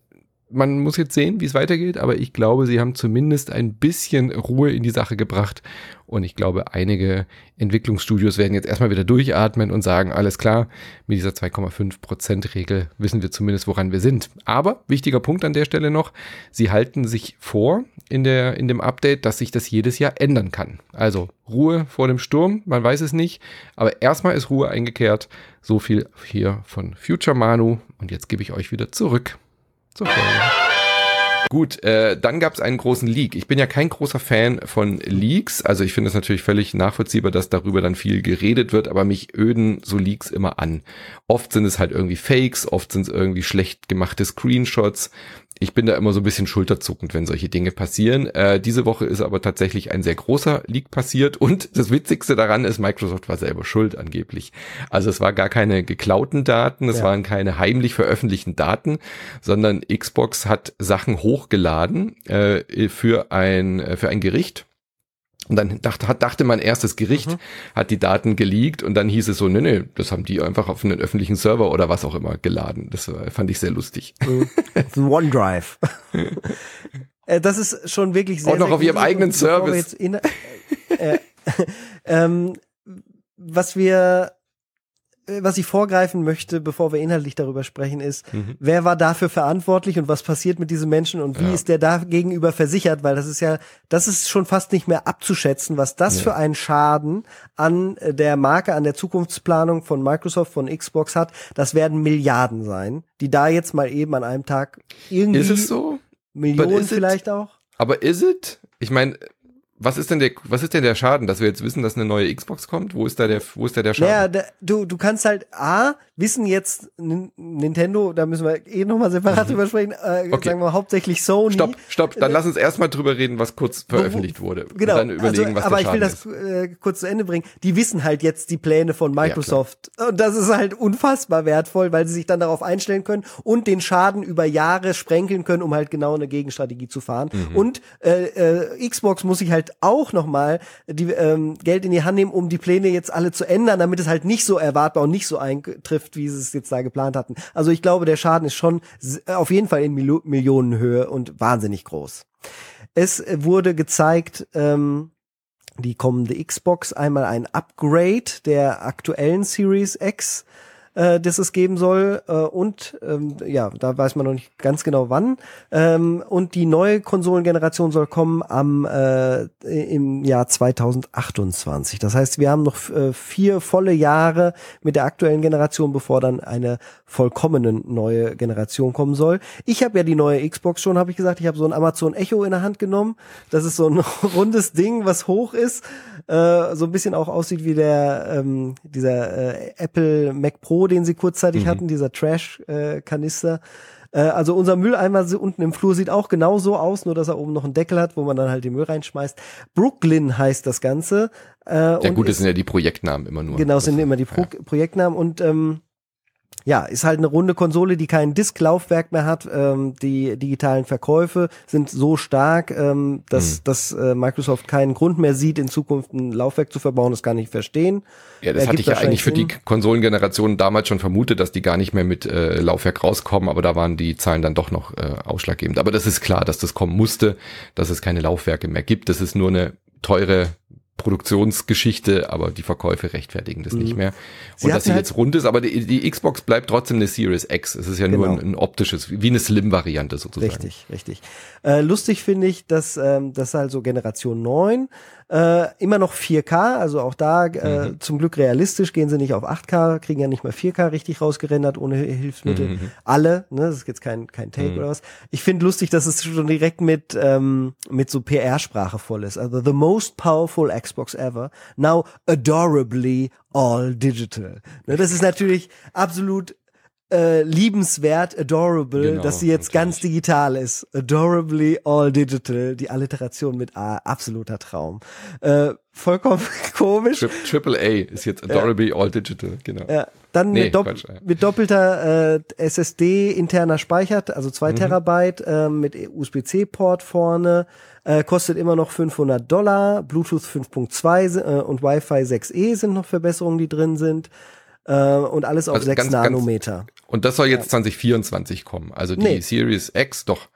man muss jetzt sehen, wie es weitergeht, aber ich glaube, sie haben zumindest ein bisschen Ruhe in die Sache gebracht. Und ich glaube, einige Entwicklungsstudios werden jetzt erstmal wieder durchatmen und sagen, alles klar, mit dieser 2,5% Regel wissen wir zumindest, woran wir sind. Aber wichtiger Punkt an der Stelle noch, sie halten sich vor in, der, in dem Update, dass sich das jedes Jahr ändern kann. Also Ruhe vor dem Sturm, man weiß es nicht, aber erstmal ist Ruhe eingekehrt. So viel hier von Future Manu und jetzt gebe ich euch wieder zurück zur Folge. Gut, äh, dann gab es einen großen Leak. Ich bin ja kein großer Fan von Leaks. Also ich finde es natürlich völlig nachvollziehbar, dass darüber dann viel geredet wird, aber mich öden so Leaks immer an. Oft sind es halt irgendwie Fakes, oft sind es irgendwie schlecht gemachte Screenshots ich bin da immer so ein bisschen schulterzuckend, wenn solche Dinge passieren. Äh, diese Woche ist aber tatsächlich ein sehr großer Leak passiert und das Witzigste daran ist, Microsoft war selber schuld angeblich. Also es war gar keine geklauten Daten, es ja. waren keine heimlich veröffentlichten Daten, sondern Xbox hat Sachen hochgeladen äh, für ein äh, für ein Gericht und dann dachte, dachte man erst, das Gericht mhm. hat die Daten geleakt und dann hieß es so, nee, nee, das haben die einfach auf einen öffentlichen Server oder was auch immer geladen. Das fand ich sehr lustig. Mhm. OneDrive. (laughs) Äh, das ist schon wirklich sehr, Auch noch sehr auf ihrem eigenen Service. In, (laughs) äh, ähm, was wir was ich vorgreifen möchte, bevor wir inhaltlich darüber sprechen, ist, mhm. wer war dafür verantwortlich und was passiert mit diesen Menschen und wie ja. ist der da gegenüber versichert, weil das ist ja, das ist schon fast nicht mehr abzuschätzen, was das ja. für einen Schaden an der Marke, an der Zukunftsplanung von Microsoft, von Xbox hat. Das werden Milliarden sein, die da jetzt mal eben an einem Tag irgendwie. Ist es so? Millionen vielleicht it, auch. Aber ist es? Ich meine, was ist denn der, was ist denn der Schaden, dass wir jetzt wissen, dass eine neue Xbox kommt? Wo ist da der, wo ist da der Schaden? Naja, da, du, du kannst halt A, wissen jetzt Nintendo, da müssen wir eh nochmal separat mhm. drüber sprechen, äh, okay. sagen wir hauptsächlich Sony. Stopp, stopp, dann äh, lass uns erstmal drüber reden, was kurz veröffentlicht wurde. Genau. Dann überlegen, also, was aber ich will das äh, kurz zu Ende bringen. Die wissen halt jetzt die Pläne von Microsoft. Ja, und das ist halt unfassbar wertvoll, weil sie sich dann darauf einstellen können und den Schaden über Jahre sprenkeln können, um halt genau eine Gegenstrategie zu fahren. Mhm. Und äh, äh, Xbox muss sich halt auch nochmal die ähm, Geld in die Hand nehmen, um die Pläne jetzt alle zu ändern, damit es halt nicht so erwartbar und nicht so eintrifft, wie sie es jetzt da geplant hatten. Also ich glaube, der Schaden ist schon auf jeden Fall in Mil Millionenhöhe und wahnsinnig groß. Es wurde gezeigt, ähm, die kommende Xbox einmal ein Upgrade der aktuellen Series X äh, das es geben soll. Äh, und ähm, ja, da weiß man noch nicht ganz genau wann. Ähm, und die neue Konsolengeneration soll kommen am äh, im Jahr 2028. Das heißt, wir haben noch äh, vier volle Jahre mit der aktuellen Generation, bevor dann eine vollkommene neue Generation kommen soll. Ich habe ja die neue Xbox schon, habe ich gesagt. Ich habe so ein Amazon Echo in der Hand genommen. Das ist so ein (laughs) rundes Ding, was hoch ist, äh, so ein bisschen auch aussieht wie der ähm, dieser äh, Apple Mac Pro den sie kurzzeitig mhm. hatten, dieser Trash-Kanister. Äh, also unser Mülleimer unten im Flur sieht auch genau so aus, nur dass er oben noch einen Deckel hat, wo man dann halt den Müll reinschmeißt. Brooklyn heißt das Ganze. Äh, ja gut, das sind ja die Projektnamen immer nur. Genau, das sind immer die Pro ja. Projektnamen und ähm, ja, ist halt eine runde Konsole, die kein Disklaufwerk mehr hat. Ähm, die digitalen Verkäufe sind so stark, ähm, dass, mhm. dass äh, Microsoft keinen Grund mehr sieht, in Zukunft ein Laufwerk zu verbauen. Das kann ich verstehen. Ja, das hatte ich ja eigentlich für die Konsolengeneration damals schon vermutet, dass die gar nicht mehr mit äh, Laufwerk rauskommen, aber da waren die Zahlen dann doch noch äh, ausschlaggebend. Aber das ist klar, dass das kommen musste, dass es keine Laufwerke mehr gibt. Das ist nur eine teure Produktionsgeschichte, aber die Verkäufe rechtfertigen das mhm. nicht mehr. Sie und dass sie halt jetzt rund ist, aber die, die, Xbox bleibt trotzdem eine Series X. Es ist ja genau. nur ein, ein, optisches, wie eine Slim-Variante sozusagen. Richtig, richtig. Äh, lustig finde ich, dass ähm, das also Generation 9 äh, immer noch 4K, also auch da äh, mhm. zum Glück realistisch, gehen sie nicht auf 8K, kriegen ja nicht mal 4K richtig rausgerendert ohne Hilfsmittel. Mhm. Alle, ne, das ist jetzt kein, kein Take mhm. oder was. Ich finde lustig, dass es schon direkt mit, ähm, mit so PR-Sprache voll ist. Also the most powerful Xbox ever, now adorably all digital. Ne, das ist natürlich absolut äh, liebenswert, adorable, genau, dass sie jetzt natürlich. ganz digital ist. Adorably all digital, die Alliteration mit A, absoluter Traum. Äh, vollkommen (laughs) komisch. Tri Triple A ist jetzt adorably ja. all digital, genau. Ja. Dann nee, mit, dopp Quatsch, mit, doppelter äh, SSD interner speichert, also zwei mhm. Terabyte äh, mit USB-C-Port vorne, äh, kostet immer noch 500 Dollar, Bluetooth 5.2 äh, und Wi-Fi 6E sind noch Verbesserungen, die drin sind äh, und alles auf also 6 ganz, Nanometer. Und das soll jetzt ja. 2024 kommen. Also die nee. Series X, doch.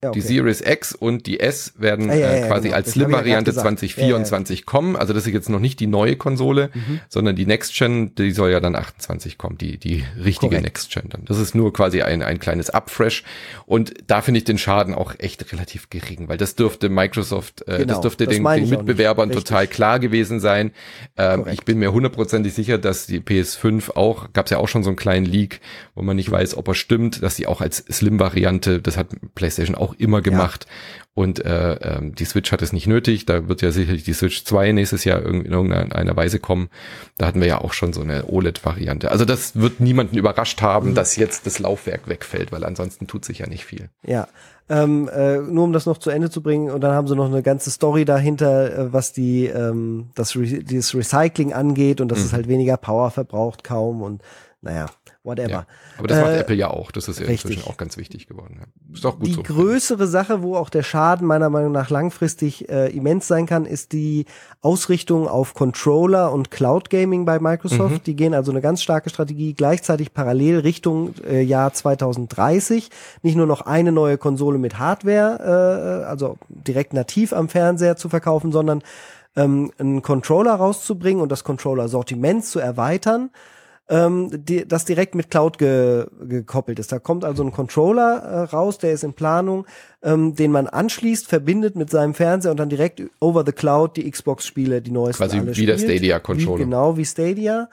Ja, okay. Die Series X und die S werden ah, ja, äh, quasi genau. als Slim-Variante 2024 kommen. Also das ist jetzt noch nicht die neue Konsole, mhm. sondern die Next Gen, die soll ja dann 28 kommen, die, die richtige Korrekt. Next Gen dann. Das ist nur quasi ein, ein kleines Upfresh. Und da finde ich den Schaden auch echt relativ gering, weil das dürfte Microsoft, äh, genau. das dürfte das den, den Mitbewerbern total klar gewesen sein. Ähm, ich bin mir hundertprozentig sicher, dass die PS5 auch, gab es ja auch schon so einen kleinen Leak, wo man nicht mhm. weiß, ob er stimmt, dass sie auch als Slim-Variante, das hat PlayStation auch auch immer gemacht. Ja. Und äh, ähm, die Switch hat es nicht nötig. Da wird ja sicherlich die Switch 2 nächstes Jahr in irgendeiner Weise kommen. Da hatten wir ja auch schon so eine OLED-Variante. Also das wird niemanden überrascht haben, mhm. dass jetzt das Laufwerk wegfällt, weil ansonsten tut sich ja nicht viel. Ja. Ähm, äh, nur um das noch zu Ende zu bringen und dann haben sie noch eine ganze Story dahinter, äh, was die ähm, das, Re das Recycling angeht und dass mhm. es halt weniger Power verbraucht kaum und naja, whatever. Ja, aber das macht äh, Apple ja auch. Das ist ja richtig. inzwischen auch ganz wichtig geworden. Ist auch gut die so. Größere Sache, wo auch der Schaden meiner Meinung nach langfristig äh, immens sein kann, ist die Ausrichtung auf Controller und Cloud Gaming bei Microsoft. Mhm. Die gehen also eine ganz starke Strategie gleichzeitig parallel Richtung äh, Jahr 2030. Nicht nur noch eine neue Konsole mit Hardware, äh, also direkt nativ am Fernseher zu verkaufen, sondern ähm, einen Controller rauszubringen und das Controller-Sortiment zu erweitern ähm, die, das direkt mit Cloud ge, gekoppelt ist. Da kommt also ein Controller äh, raus, der ist in Planung, ähm, den man anschließt, verbindet mit seinem Fernseher und dann direkt over the cloud die Xbox-Spiele, die neuesten Quasi alle wie der spielt. Stadia-Controller. Wie, genau wie Stadia.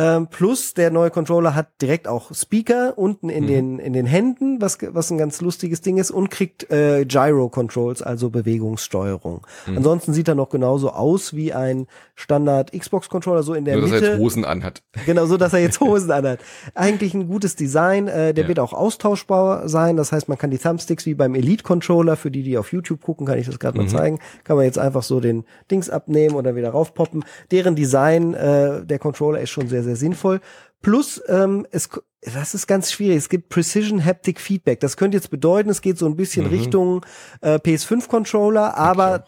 Ähm, plus der neue Controller hat direkt auch Speaker unten Mhm. in den in den Händen, was was ein ganz lustiges Ding ist und kriegt äh, Gyro Controls, also Bewegungssteuerung. Mhm. Ansonsten sieht er noch genauso aus wie ein Standard Xbox Controller so in der Nur, dass Mitte. er jetzt Hosen anhat. Genau, so dass er jetzt (laughs) Hosen anhat. Eigentlich ein gutes Design. Äh, der Ja. wird auch austauschbar sein. Das heißt, man kann die Thumbsticks wie beim Elite Controller, für die, die auf YouTube gucken, kann ich das gerade Mhm. mal zeigen, kann man jetzt einfach so den Dings abnehmen oder wieder raufpoppen. Deren Design, äh, der Controller ist schon sehr, sehr sinnvoll. Plus, ähm, es, das ist ganz schwierig. Es gibt Precision Haptic Feedback. Das könnte jetzt bedeuten, es geht so ein bisschen Mhm. Richtung äh, PS5 Controller, aber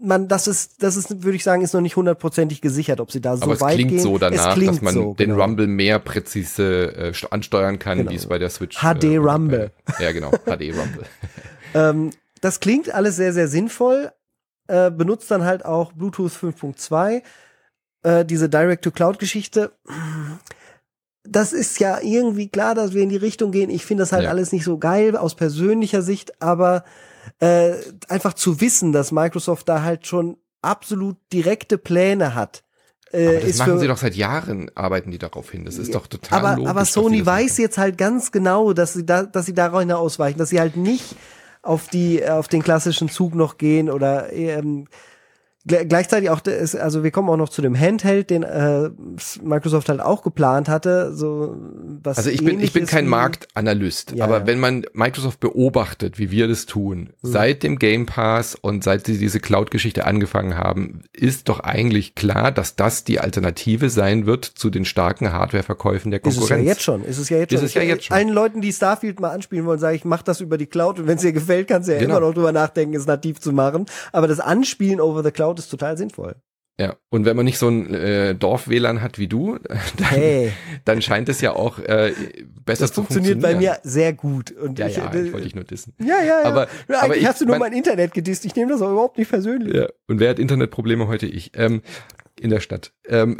man, das ist, das ist, würde ich sagen, ist noch nicht hundertprozentig gesichert, ob sie da so Aber es weit klingt gehen. so es danach, klingt dass man so, den genau. Rumble mehr präzise äh, st- ansteuern kann, Genau. wie es bei der Switch. HD äh, Rumble. Bei, ja, genau, HD Rumble. (laughs) Ähm, das klingt alles sehr, sehr sinnvoll. Äh, benutzt dann halt auch Bluetooth 5.2. Äh, diese Direct-to-Cloud-Geschichte. Das ist ja irgendwie klar, dass wir in die Richtung gehen. Ich finde das halt Ja. alles nicht so geil aus persönlicher Sicht, aber äh, einfach zu wissen, dass Microsoft da halt schon absolut direkte Pläne hat. Äh, das machen für, sie doch seit Jahren, arbeiten die darauf hin. Das ist doch total aber, logisch. aber Sony weiß machen. jetzt halt ganz genau, dass sie da, dass sie darauf ausweichen, dass sie halt nicht auf die, auf den klassischen Zug noch gehen oder ähm, gleichzeitig auch, also wir kommen auch noch zu dem Handheld, den äh, Microsoft halt auch geplant hatte, so was Also ich bin, ich bin kein Marktanalyst, Ja, aber ja. wenn man Microsoft beobachtet, wie wir das tun, Hm. seit dem Game Pass und seit sie diese Cloud-Geschichte angefangen haben, ist doch eigentlich klar, dass das die Alternative sein wird zu den starken Hardware-Verkäufen der Ist es Konkurrenz. ja jetzt schon, ist es ja jetzt Ist schon. es ja jetzt schon. Allen Leuten, die Starfield mal anspielen wollen, sage ich, mach das über die Cloud und wenn es dir gefällt, kannst du ja Genau. immer noch drüber nachdenken, es nativ zu machen. Aber das Anspielen over the Cloud ist total sinnvoll. Ja, und wenn man nicht so ein äh, Dorf-WLAN hat wie du, (laughs) dann, Hey. dann scheint es ja auch äh, besser Das zu funktioniert bei funktionieren. mir sehr gut. Und Ja, ich, ja, äh, ich wollte dich nur dissen. ja, ja, ja. Aber- ja, aber eigentlich ich- hast du nur mein Internet gedisst. Ich nehme das auch überhaupt nicht persönlich. Ja, und wer hat Internetprobleme heute? Ich. Ähm, in der Stadt. Ähm,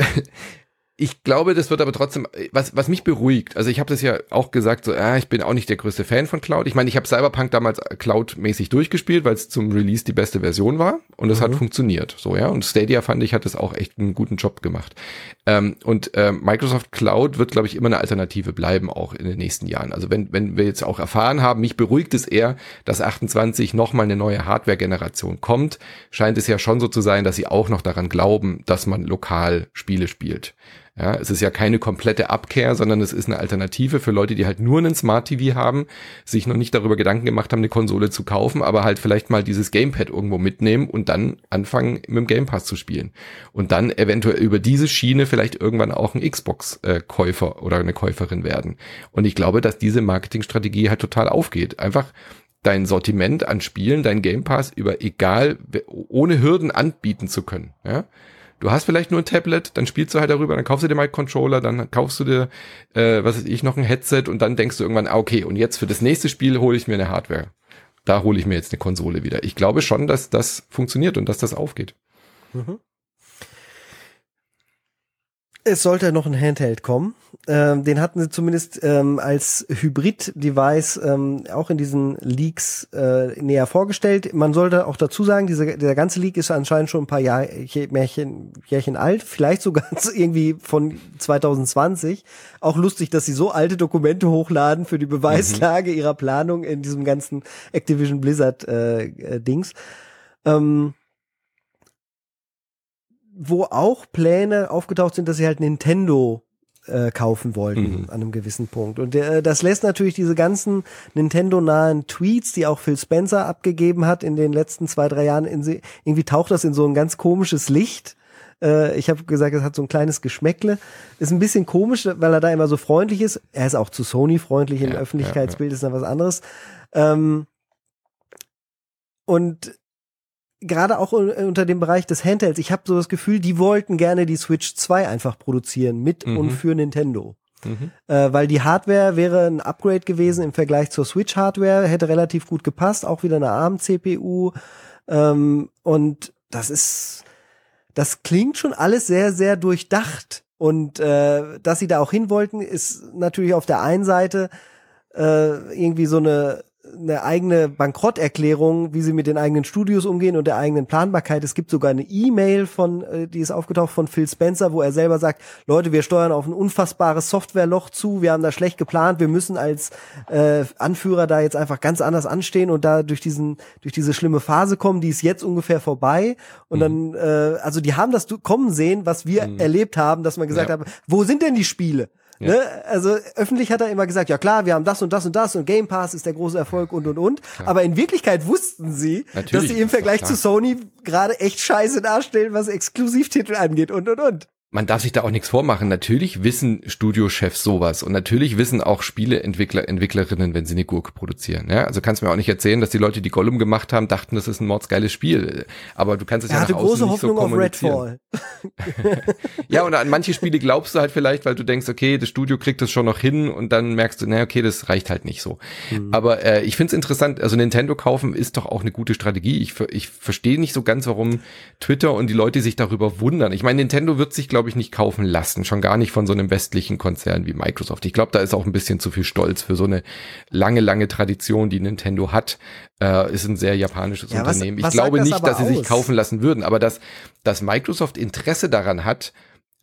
ich glaube, das wird aber trotzdem, was, was mich beruhigt, also ich habe das ja auch gesagt, so, ah, ich bin auch nicht der größte Fan von Cloud. Ich meine, ich habe Cyberpunk damals Cloud-mäßig durchgespielt, weil es zum Release die beste Version war und das hat funktioniert. So, ja. Und Stadia fand ich, hat das auch echt einen guten Job gemacht. Ähm, und ähm, Microsoft Cloud wird, glaube ich, immer eine Alternative bleiben, auch in den nächsten Jahren. Also wenn, wenn wir jetzt auch erfahren haben, mich beruhigt es eher, dass 28 nochmal eine neue Hardware-Generation kommt, scheint es ja schon so zu sein, dass sie auch noch daran glauben, dass man lokal Spiele spielt. Ja, es ist ja keine komplette Abkehr, sondern es ist eine Alternative für Leute, die halt nur einen Smart TV haben, sich noch nicht darüber Gedanken gemacht haben, eine Konsole zu kaufen, aber halt vielleicht mal dieses Gamepad irgendwo mitnehmen und dann anfangen, mit dem Game Pass zu spielen. Und dann eventuell über diese Schiene vielleicht irgendwann auch ein Xbox-Käufer oder eine Käuferin werden. Und ich glaube, dass diese Marketingstrategie halt total aufgeht. Einfach dein Sortiment an Spielen, dein Game Pass über egal, ohne Hürden anbieten zu können. Ja? Du hast vielleicht nur ein Tablet, dann spielst du halt darüber, dann kaufst du dir mal einen Controller, dann kaufst du dir, äh, was weiß ich, noch ein Headset und dann denkst du irgendwann, ah, okay, und jetzt für das nächste Spiel hole ich mir eine Hardware. Da hole ich mir jetzt eine Konsole wieder. Ich glaube schon, dass das funktioniert und dass das aufgeht. Es sollte noch ein Handheld kommen. Ähm, den hatten sie zumindest ähm, als Hybrid-Device ähm, auch in diesen Leaks äh, näher vorgestellt. Man sollte auch dazu sagen, diese, dieser ganze Leak ist anscheinend schon ein paar Jahr, Jährchen, Jährchen alt, vielleicht sogar (laughs) irgendwie von 2020. Auch lustig, dass sie so alte Dokumente hochladen für die Beweislage ihrer Planung in diesem ganzen Activision Blizzard äh, äh, Dings. Ähm, wo auch Pläne aufgetaucht sind, dass sie halt Nintendo äh, kaufen wollten Mhm. an einem gewissen Punkt. Und äh, das lässt natürlich diese ganzen Nintendo-nahen Tweets, die auch Phil Spencer abgegeben hat in den letzten zwei, drei Jahren, in irgendwie taucht das in so ein ganz komisches Licht. Äh, ich habe gesagt, es hat so ein kleines Geschmäckle. Ist ein bisschen komisch, weil er da immer so freundlich ist. Er ist auch zu Sony freundlich, im Ja, Öffentlichkeitsbild ist dann was anderes. Ähm, und gerade auch un- unter dem Bereich des Handhelds, ich habe so das Gefühl, die wollten gerne die Switch 2 einfach produzieren mit Mhm. und für Nintendo. Mhm. Äh, weil die Hardware wäre ein Upgrade gewesen im Vergleich zur Switch-Hardware, hätte relativ gut gepasst, auch wieder eine ARM-CPU. Ähm, und das ist, das klingt schon alles sehr, sehr durchdacht. Und äh, dass sie da auch hin wollten, ist natürlich auf der einen Seite äh, irgendwie so eine eine eigene Bankrotterklärung, wie sie mit den eigenen Studios umgehen und der eigenen Planbarkeit. Es gibt sogar eine E-Mail von, äh, die ist aufgetaucht von Phil Spencer, wo er selber sagt, Leute, wir steuern auf ein unfassbares Softwareloch zu, wir haben da schlecht geplant, wir müssen als äh, Anführer da jetzt einfach ganz anders anstehen und da durch diesen, durch diese schlimme Phase kommen, die ist jetzt ungefähr vorbei. Und mhm. dann, äh, also die haben das kommen sehen, was wir mhm. erlebt haben, dass man gesagt ja. hat, wo sind denn die Spiele? Ja. Ne? Also öffentlich hat er immer gesagt, ja klar, wir haben das und das und das und Game Pass ist der große Erfolg und und und. Klar. Aber in Wirklichkeit wussten sie, Natürlich, dass sie im Vergleich zu Sony gerade echt scheiße darstellen, was Exklusivtitel angeht und und und man darf sich da auch nichts vormachen. Natürlich wissen Studiochefs sowas und natürlich wissen auch Spieleentwickler, Entwicklerinnen, wenn sie eine Gurke produzieren. Ja? Also kannst du mir auch nicht erzählen, dass die Leute, die Gollum gemacht haben, dachten, das ist ein mordsgeiles Spiel. Aber du kannst es er ja nach außen nicht Hoffnung so kommunizieren. (laughs) ja, und an manche Spiele glaubst du halt vielleicht, weil du denkst, okay, das Studio kriegt das schon noch hin und dann merkst du, naja, okay, das reicht halt nicht so. Mhm. Aber äh, ich finde es interessant, also Nintendo kaufen ist doch auch eine gute Strategie. Ich, ich verstehe nicht so ganz, warum Twitter und die Leute sich darüber wundern. Ich meine, Nintendo wird sich, glaube ich, nicht kaufen lassen. Schon gar nicht von so einem westlichen Konzern wie Microsoft. Ich glaube, da ist auch ein bisschen zu viel Stolz für so eine lange, lange Tradition, die Nintendo hat. Äh, ist ein sehr japanisches ja, Unternehmen. Was, was ich glaube nicht, dass sie aus? sich kaufen lassen würden, aber dass, dass Microsoft Interesse daran hat,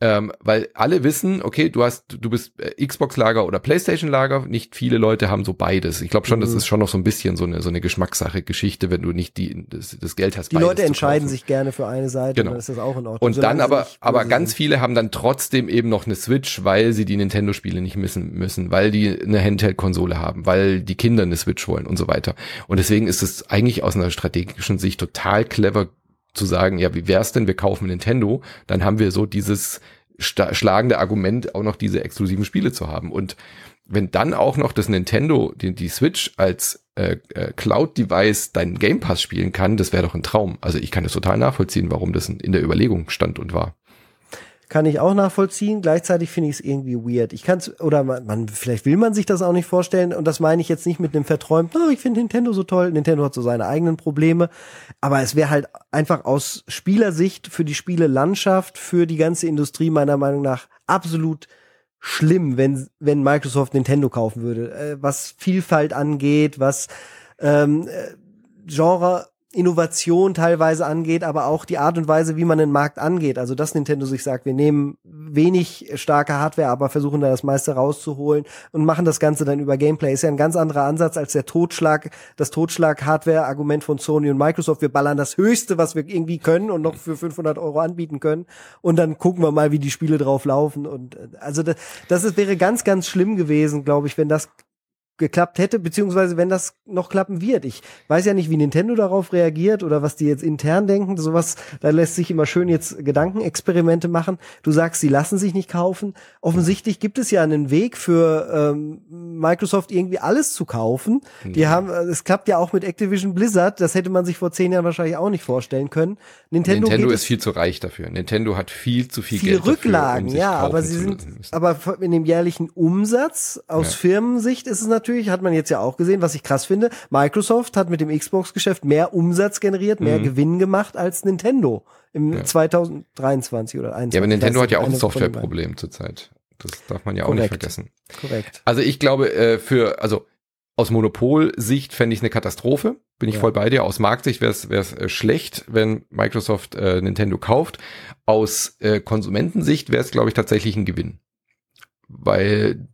ähm, weil alle wissen, okay, du hast, du bist äh, Xbox-Lager oder PlayStation-Lager. Nicht viele Leute haben so beides. Ich glaube schon, mhm. das ist schon noch so ein bisschen so eine so eine Geschmackssache, Geschichte, wenn du nicht die das, das Geld hast. Die Leute entscheiden sich gerne für eine Seite, genau. dann ist das auch in Ordnung. Und dann aber, aber ganz viele haben dann trotzdem eben noch eine Switch, weil sie die Nintendo-Spiele nicht missen müssen, weil die eine Handheld-Konsole haben, weil die Kinder eine Switch wollen und so weiter. Und deswegen ist es eigentlich aus einer strategischen Sicht total clever zu sagen, ja, wie wär's denn, wir kaufen Nintendo, dann haben wir so dieses schlagende Argument, auch noch diese exklusiven Spiele zu haben. Und wenn dann auch noch das Nintendo, die, die Switch als äh, äh, Cloud-Device deinen Game Pass spielen kann, das wäre doch ein Traum. Also ich kann das total nachvollziehen, warum das in der Überlegung stand und war kann ich auch nachvollziehen. Gleichzeitig finde ich es irgendwie weird. Ich kann es, oder man, man, vielleicht will man sich das auch nicht vorstellen. Und das meine ich jetzt nicht mit einem verträumten, oh, ich finde Nintendo so toll. Nintendo hat so seine eigenen Probleme. Aber es wäre halt einfach aus Spielersicht für die Spielelandschaft, für die ganze Industrie meiner Meinung nach absolut schlimm, wenn, wenn Microsoft Nintendo kaufen würde. Äh, was Vielfalt angeht, was ähm, äh, Genre Innovation teilweise angeht, aber auch die Art und Weise, wie man den Markt angeht. Also dass Nintendo sich sagt, wir nehmen wenig starke Hardware, aber versuchen da das meiste rauszuholen und machen das Ganze dann über Gameplay. Ist ja ein ganz anderer Ansatz als der Totschlag, das Totschlag-Hardware-Argument von Sony und Microsoft. Wir ballern das Höchste, was wir irgendwie können und noch für 500 Euro anbieten können. Und dann gucken wir mal, wie die Spiele drauf laufen. Und äh, also das, das wäre ganz, ganz schlimm gewesen, glaube ich, wenn das geklappt hätte, beziehungsweise wenn das noch klappen wird. Ich weiß ja nicht, wie Nintendo darauf reagiert oder was die jetzt intern denken. Sowas, da lässt sich immer schön jetzt Gedankenexperimente machen. Du sagst, sie lassen sich nicht kaufen. Offensichtlich gibt es ja einen Weg für ähm, Microsoft irgendwie alles zu kaufen. Die ja. haben, es klappt ja auch mit Activision Blizzard. Das hätte man sich vor zehn Jahren wahrscheinlich auch nicht vorstellen können. Nintendo, Nintendo ist viel zu reich dafür. Nintendo hat viel zu viel, viel Geld Rücklagen, dafür, um ja, aber sie sind, aber in dem jährlichen Umsatz aus ja. Firmensicht ist es natürlich natürlich, hat man jetzt ja auch gesehen, was ich krass finde. Microsoft hat mit dem Xbox-Geschäft mehr Umsatz generiert, mehr mhm. Gewinn gemacht als Nintendo im ja. 2023 oder 2021. Ja, aber Nintendo hat ja auch ein Softwareproblem zurzeit. Das darf man ja auch Korrekt. nicht vergessen. Korrekt. Also ich glaube, äh, für, also aus Monopolsicht fände ich es eine Katastrophe. Bin ich ja. voll bei dir. Aus Marktsicht wäre es äh, schlecht, wenn Microsoft äh, Nintendo kauft. Aus äh, Konsumentensicht wäre es, glaube ich, tatsächlich ein Gewinn. Weil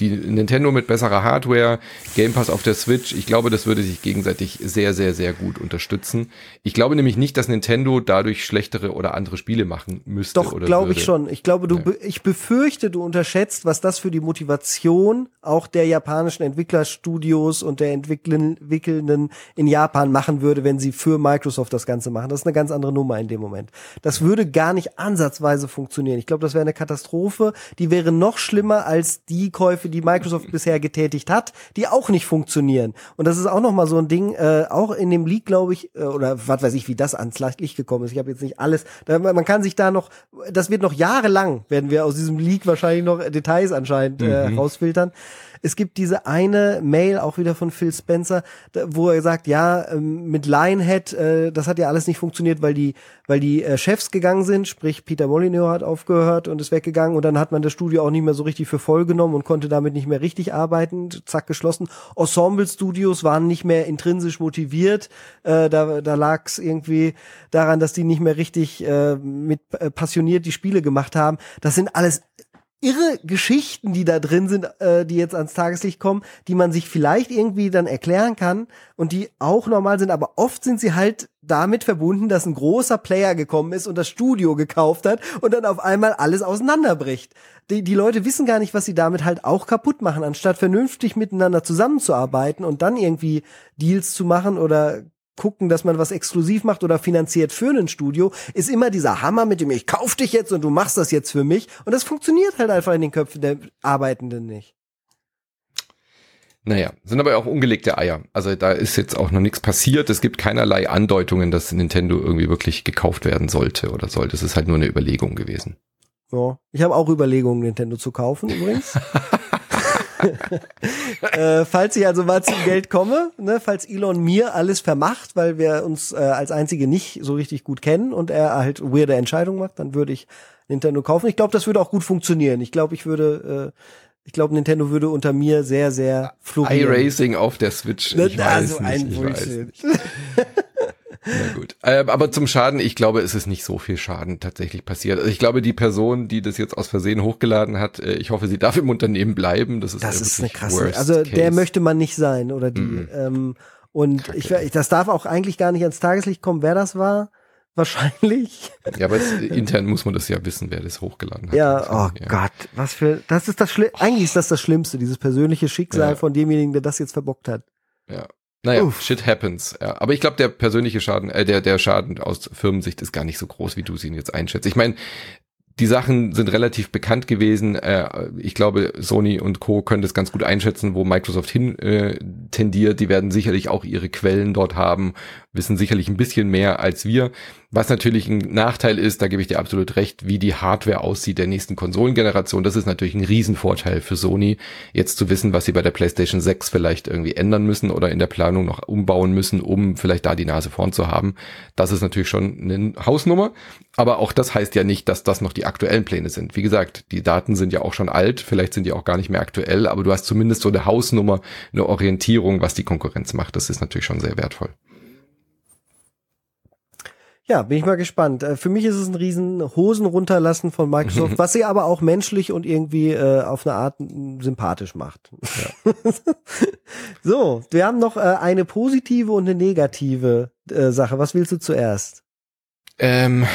die Nintendo mit besserer Hardware, Game Pass auf der Switch, ich glaube, das würde sich gegenseitig sehr, sehr, sehr gut unterstützen. Ich glaube nämlich nicht, dass Nintendo dadurch schlechtere oder andere Spiele machen müsste. Doch, glaube ich schon. Ich glaube, du, ja. ich befürchte, du unterschätzt, was das für die Motivation auch der japanischen Entwicklerstudios und der Entwickelnden in Japan machen würde, wenn sie für Microsoft das Ganze machen. Das ist eine ganz andere Nummer in dem Moment. Das würde gar nicht ansatzweise funktionieren. Ich glaube, das wäre eine Katastrophe. Die wäre noch schlimmer als die Käufe Käufe, die Microsoft bisher getätigt hat, die auch nicht funktionieren. Und das ist auch noch mal so ein Ding, äh, auch in dem Leak, glaube ich, äh, oder was weiß ich, wie das ans Licht gekommen ist. Ich habe jetzt nicht alles. Da, man kann sich da noch, das wird noch jahrelang, werden wir aus diesem Leak wahrscheinlich noch Details anscheinend äh, mhm. rausfiltern Es gibt diese eine Mail auch wieder von Phil Spencer, wo er sagt, ja, ähm, mit Lionhead, äh, das hat ja alles nicht funktioniert, weil die, weil die äh, Chefs gegangen sind, sprich Peter Molyneux hat aufgehört und ist weggegangen und dann hat man das Studio auch nicht mehr so richtig für voll genommen und konnte damit nicht mehr richtig arbeiten, zack geschlossen. Ensemble Studios waren nicht mehr intrinsisch motiviert, äh, da, da lag es irgendwie daran, dass die nicht mehr richtig mit passioniert die Spiele gemacht haben. Das sind alles irre Geschichten, die da drin sind, äh, die jetzt ans Tageslicht kommen, die man sich vielleicht irgendwie dann erklären kann und die auch normal sind, aber oft sind sie halt damit verbunden, dass ein großer Player gekommen ist und das Studio gekauft hat und dann auf einmal alles auseinanderbricht. Die, die Leute wissen gar nicht, was sie damit halt auch kaputt machen, anstatt vernünftig miteinander zusammenzuarbeiten und dann irgendwie Deals zu machen oder gucken, dass man was exklusiv macht oder finanziert für ein Studio, ist immer dieser Hammer mit dem ich kauf dich jetzt und du machst das jetzt für mich und das funktioniert halt einfach in den Köpfen der Arbeitenden nicht. Naja, sind aber auch ungelegte Eier. Also da ist jetzt auch noch nichts passiert. Es gibt keinerlei Andeutungen, dass Nintendo irgendwie wirklich gekauft werden sollte oder soll. Das ist halt nur eine Überlegung gewesen. Ja, ich habe auch Überlegungen, Nintendo zu kaufen übrigens. (laughs) (laughs) äh, falls ich also mal zum Geld komme, ne, falls Elon mir alles vermacht, weil wir uns äh, als einzige nicht so richtig gut kennen und er halt weirde Entscheidungen macht, dann würde ich Nintendo kaufen. Ich glaube, das würde auch gut funktionieren. Ich glaube, ich würde äh, ich glaube, Nintendo würde unter mir sehr, sehr florieren. iRacing auf der Switch. Ich ne, also weiß nicht, ein Bullshit. (laughs) Na gut. Äh, aber zum Schaden, ich glaube, es ist nicht so viel Schaden tatsächlich passiert. Also ich glaube, die Person, die das jetzt aus Versehen hochgeladen hat, äh, ich hoffe, sie darf im Unternehmen bleiben. Das ist, das ist eine krasse. Also Case. der möchte man nicht sein oder die. Mm. Ähm, und ich, das darf auch eigentlich gar nicht ans Tageslicht kommen, wer das war. (laughs) Wahrscheinlich. Ja, aber jetzt, intern muss man das ja wissen, wer das hochgeladen hat. Ja, oh ja. Gott, was für, das ist das Schlimm, eigentlich ist das das Schlimmste, dieses persönliche Schicksal ja. von demjenigen, der das jetzt verbockt hat. Ja. Naja, Uff. shit happens. Ja, aber ich glaube, der persönliche Schaden, äh, der, der Schaden aus Firmensicht ist gar nicht so groß, wie du sie ihn jetzt einschätzt. Ich meine, die Sachen sind relativ bekannt gewesen. Äh, ich glaube, Sony und Co. können das ganz gut einschätzen, wo Microsoft hin äh, tendiert. Die werden sicherlich auch ihre Quellen dort haben, wissen sicherlich ein bisschen mehr als wir. Was natürlich ein Nachteil ist, da gebe ich dir absolut recht, wie die Hardware aussieht der nächsten Konsolengeneration. Das ist natürlich ein Riesenvorteil für Sony, jetzt zu wissen, was sie bei der PlayStation 6 vielleicht irgendwie ändern müssen oder in der Planung noch umbauen müssen, um vielleicht da die Nase vorn zu haben. Das ist natürlich schon eine Hausnummer. Aber auch das heißt ja nicht, dass das noch die aktuellen Pläne sind. Wie gesagt, die Daten sind ja auch schon alt, vielleicht sind die auch gar nicht mehr aktuell, aber du hast zumindest so eine Hausnummer, eine Orientierung, was die Konkurrenz macht. Das ist natürlich schon sehr wertvoll. Ja, bin ich mal gespannt. Äh, für mich ist es ein riesen Hosen runterlassen von Microsoft, (laughs) was sie aber auch menschlich und irgendwie äh, auf eine Art sympathisch macht. Ja. (laughs) so, wir haben noch äh, eine positive und eine negative äh, Sache. Was willst du zuerst? Ähm,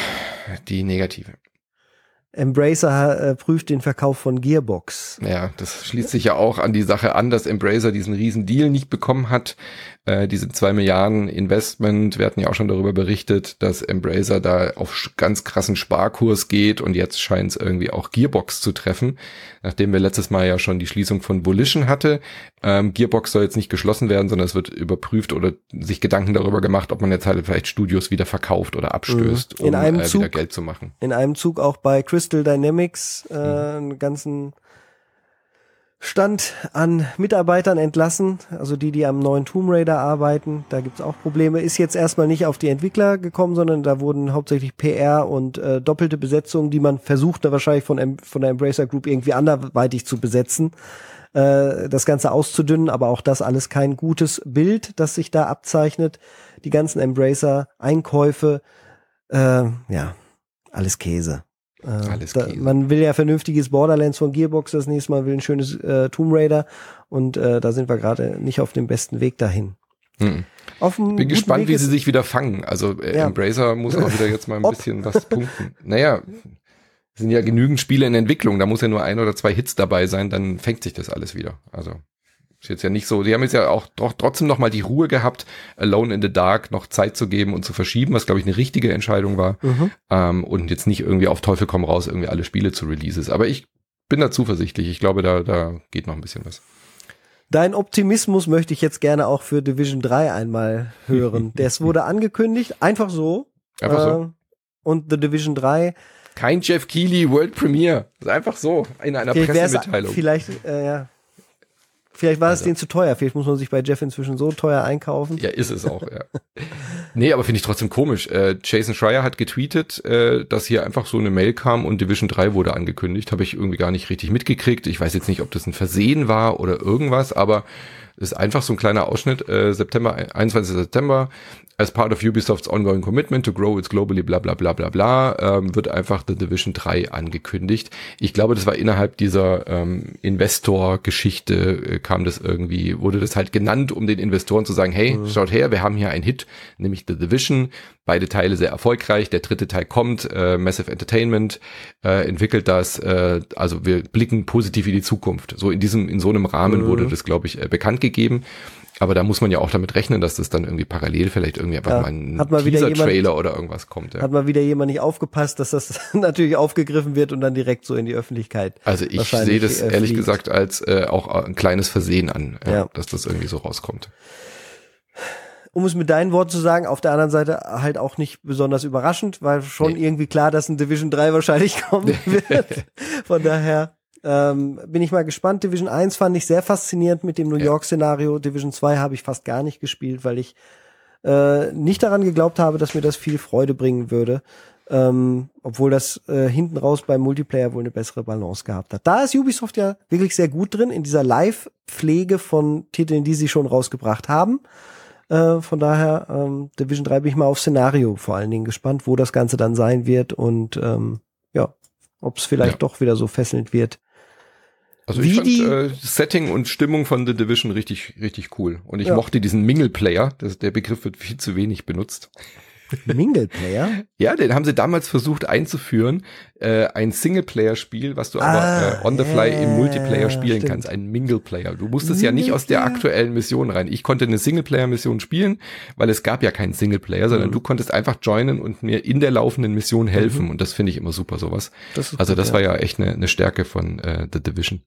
die negative. Embracer äh, prüft den Verkauf von Gearbox. Ja, das schließt sich ja auch an die Sache an, dass Embracer diesen riesen Deal nicht bekommen hat äh, diese zwei Milliarden Investment, wir hatten ja auch schon darüber berichtet, dass Embracer da auf ganz krassen Sparkurs geht und jetzt scheint es irgendwie auch Gearbox zu treffen, nachdem wir letztes Mal ja schon die Schließung von Volition hatte. Ähm, Gearbox soll jetzt nicht geschlossen werden, sondern es wird überprüft oder sich Gedanken darüber gemacht, ob man jetzt halt vielleicht Studios wieder verkauft oder abstößt, mhm. in um einem äh, Zug, wieder Geld zu machen. In einem Zug auch bei Crystal Dynamics äh, mhm. einen ganzen Stand an Mitarbeitern entlassen, also die, die am neuen Tomb Raider arbeiten. Da gibt's auch Probleme. Ist jetzt erstmal nicht auf die Entwickler gekommen, sondern da wurden hauptsächlich PR und äh, doppelte Besetzungen, die man versucht, da wahrscheinlich von, von der Embracer Group irgendwie anderweitig zu besetzen, äh, das Ganze auszudünnen. Aber auch das alles kein gutes Bild, das sich da abzeichnet. Die ganzen Embracer-Einkäufe, äh, ja, alles Käse. Äh, da, man will ja vernünftiges Borderlands von Gearbox, das nächste Mal will ein schönes äh, Tomb Raider und äh, da sind wir gerade nicht auf dem besten Weg dahin. Hm. Bin gespannt, Weg wie sie sich wieder fangen. Also äh, ja. Embracer muss auch wieder jetzt mal ein (laughs) bisschen was punkten. Naja, sind ja genügend Spiele in Entwicklung, da muss ja nur ein oder zwei Hits dabei sein, dann fängt sich das alles wieder. Also ist jetzt ja nicht so, die haben jetzt ja auch doch, trotzdem noch mal die Ruhe gehabt, Alone in the Dark noch Zeit zu geben und zu verschieben, was glaube ich eine richtige Entscheidung war. Mhm. Ähm, und jetzt nicht irgendwie auf Teufel komm raus irgendwie alle Spiele zu Releases. Aber ich bin da zuversichtlich. Ich glaube, da, da geht noch ein bisschen was. Dein Optimismus möchte ich jetzt gerne auch für Division 3 einmal hören. (laughs) Das wurde angekündigt, einfach so. Einfach äh, so. Und The Division 3 kein Jeff Keighley World Premiere. Das ist einfach so in einer Pressemitteilung. Vielleicht, äh, ja Vielleicht war es denen zu teuer. Vielleicht muss man sich bei Jeff inzwischen so teuer einkaufen. Ja, ist es auch, ja. nee, aber finde ich trotzdem komisch. Äh, Jason Schreier hat getweetet, äh, dass hier einfach so eine Mail kam und Division 3 wurde angekündigt. Habe ich irgendwie gar nicht richtig mitgekriegt. Ich weiß jetzt nicht, ob das ein Versehen war oder irgendwas, aber ist einfach so ein kleiner Ausschnitt, äh, September, 21. September, as part of Ubisofts ongoing commitment to grow its globally bla bla bla bla bla, ähm, wird einfach The Division 3 angekündigt. Ich glaube, das war innerhalb dieser ähm, Investor-Geschichte, äh, kam das irgendwie, wurde das halt genannt, um den Investoren zu sagen, hey, mhm. schaut her, wir haben hier einen Hit, nämlich The Division, beide Teile sehr erfolgreich, der dritte Teil kommt, äh, Massive Entertainment äh, entwickelt das, äh, also wir blicken positiv in die Zukunft. So in diesem, in so einem Rahmen mhm. wurde das, glaube ich, äh, bekannt gegeben. Aber da muss man ja auch damit rechnen, dass das dann irgendwie parallel vielleicht irgendwie einfach ja, mal ein Teaser-Trailer oder irgendwas kommt. Ja. Hat mal wieder jemand nicht aufgepasst, dass das (laughs) natürlich aufgegriffen wird und dann direkt so in die Öffentlichkeit. Also ich sehe das äh, ehrlich gesagt als äh, auch ein kleines Versehen an, ja, ja. dass das irgendwie so rauskommt. Um es mit deinen Worten zu sagen, auf der anderen Seite halt auch nicht besonders überraschend, weil schon nee. irgendwie klar, dass ein Division 3 wahrscheinlich (laughs) kommen wird. Von daher ähm, bin ich mal gespannt. Division 1 fand ich sehr faszinierend mit dem New York-Szenario. Division 2 habe ich fast gar nicht gespielt, weil ich äh, nicht daran geglaubt habe, dass mir das viel Freude bringen würde. Ähm, obwohl das äh, hinten raus beim Multiplayer wohl eine bessere Balance gehabt hat. Da ist Ubisoft ja wirklich sehr gut drin, in dieser Live-Pflege von Titeln, die sie schon rausgebracht haben. Äh, von daher, ähm, Division 3 bin ich mal auf Szenario vor allen Dingen gespannt, wo das Ganze dann sein wird und ähm, ja, ob es vielleicht ja. doch wieder so fesselnd wird, also ich fand die, äh, Setting und Stimmung von The Division richtig, richtig cool. Und ich ja. mochte diesen Mingle-Player. Der Begriff wird viel zu wenig benutzt. Mingle-Player? (laughs) ja, den haben sie damals versucht einzuführen. Äh, ein Singleplayer-Spiel, was du aber ah, äh, on the fly ja, im Multiplayer spielen stimmt. kannst. Ein Mingle-Player. Du musstest ja nicht aus der aktuellen Mission rein. Ich konnte eine Singleplayer-Mission spielen, weil es gab ja keinen Singleplayer, sondern mhm. du konntest einfach joinen und mir in der laufenden Mission helfen. Mhm. Und das finde ich immer super, sowas. Das also gut, das ja. war ja echt eine, eine Stärke von äh, The Division.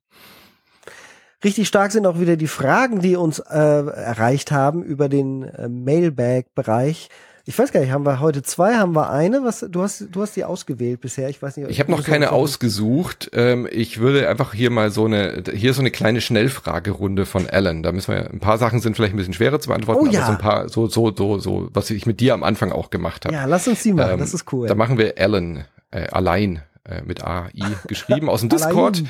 Richtig stark sind auch wieder die Fragen, die uns äh, erreicht haben über den äh, Mailbag-Bereich. Ich weiß gar nicht, haben wir heute zwei, haben wir eine? Was du hast du hast die ausgewählt bisher, ich weiß nicht. Ich habe noch keine ausgesucht. Ähm, ich würde einfach hier mal so eine hier so eine kleine Schnellfragerunde von Alan. Da müssen wir ein paar Sachen sind vielleicht ein bisschen schwerer zu beantworten, oh, ja. aber so ein paar so so so so was ich mit dir am Anfang auch gemacht habe. Ja, lass uns die machen, ähm, das ist cool. Da machen wir Alan äh, allein äh, mit A I (laughs) geschrieben aus dem Discord.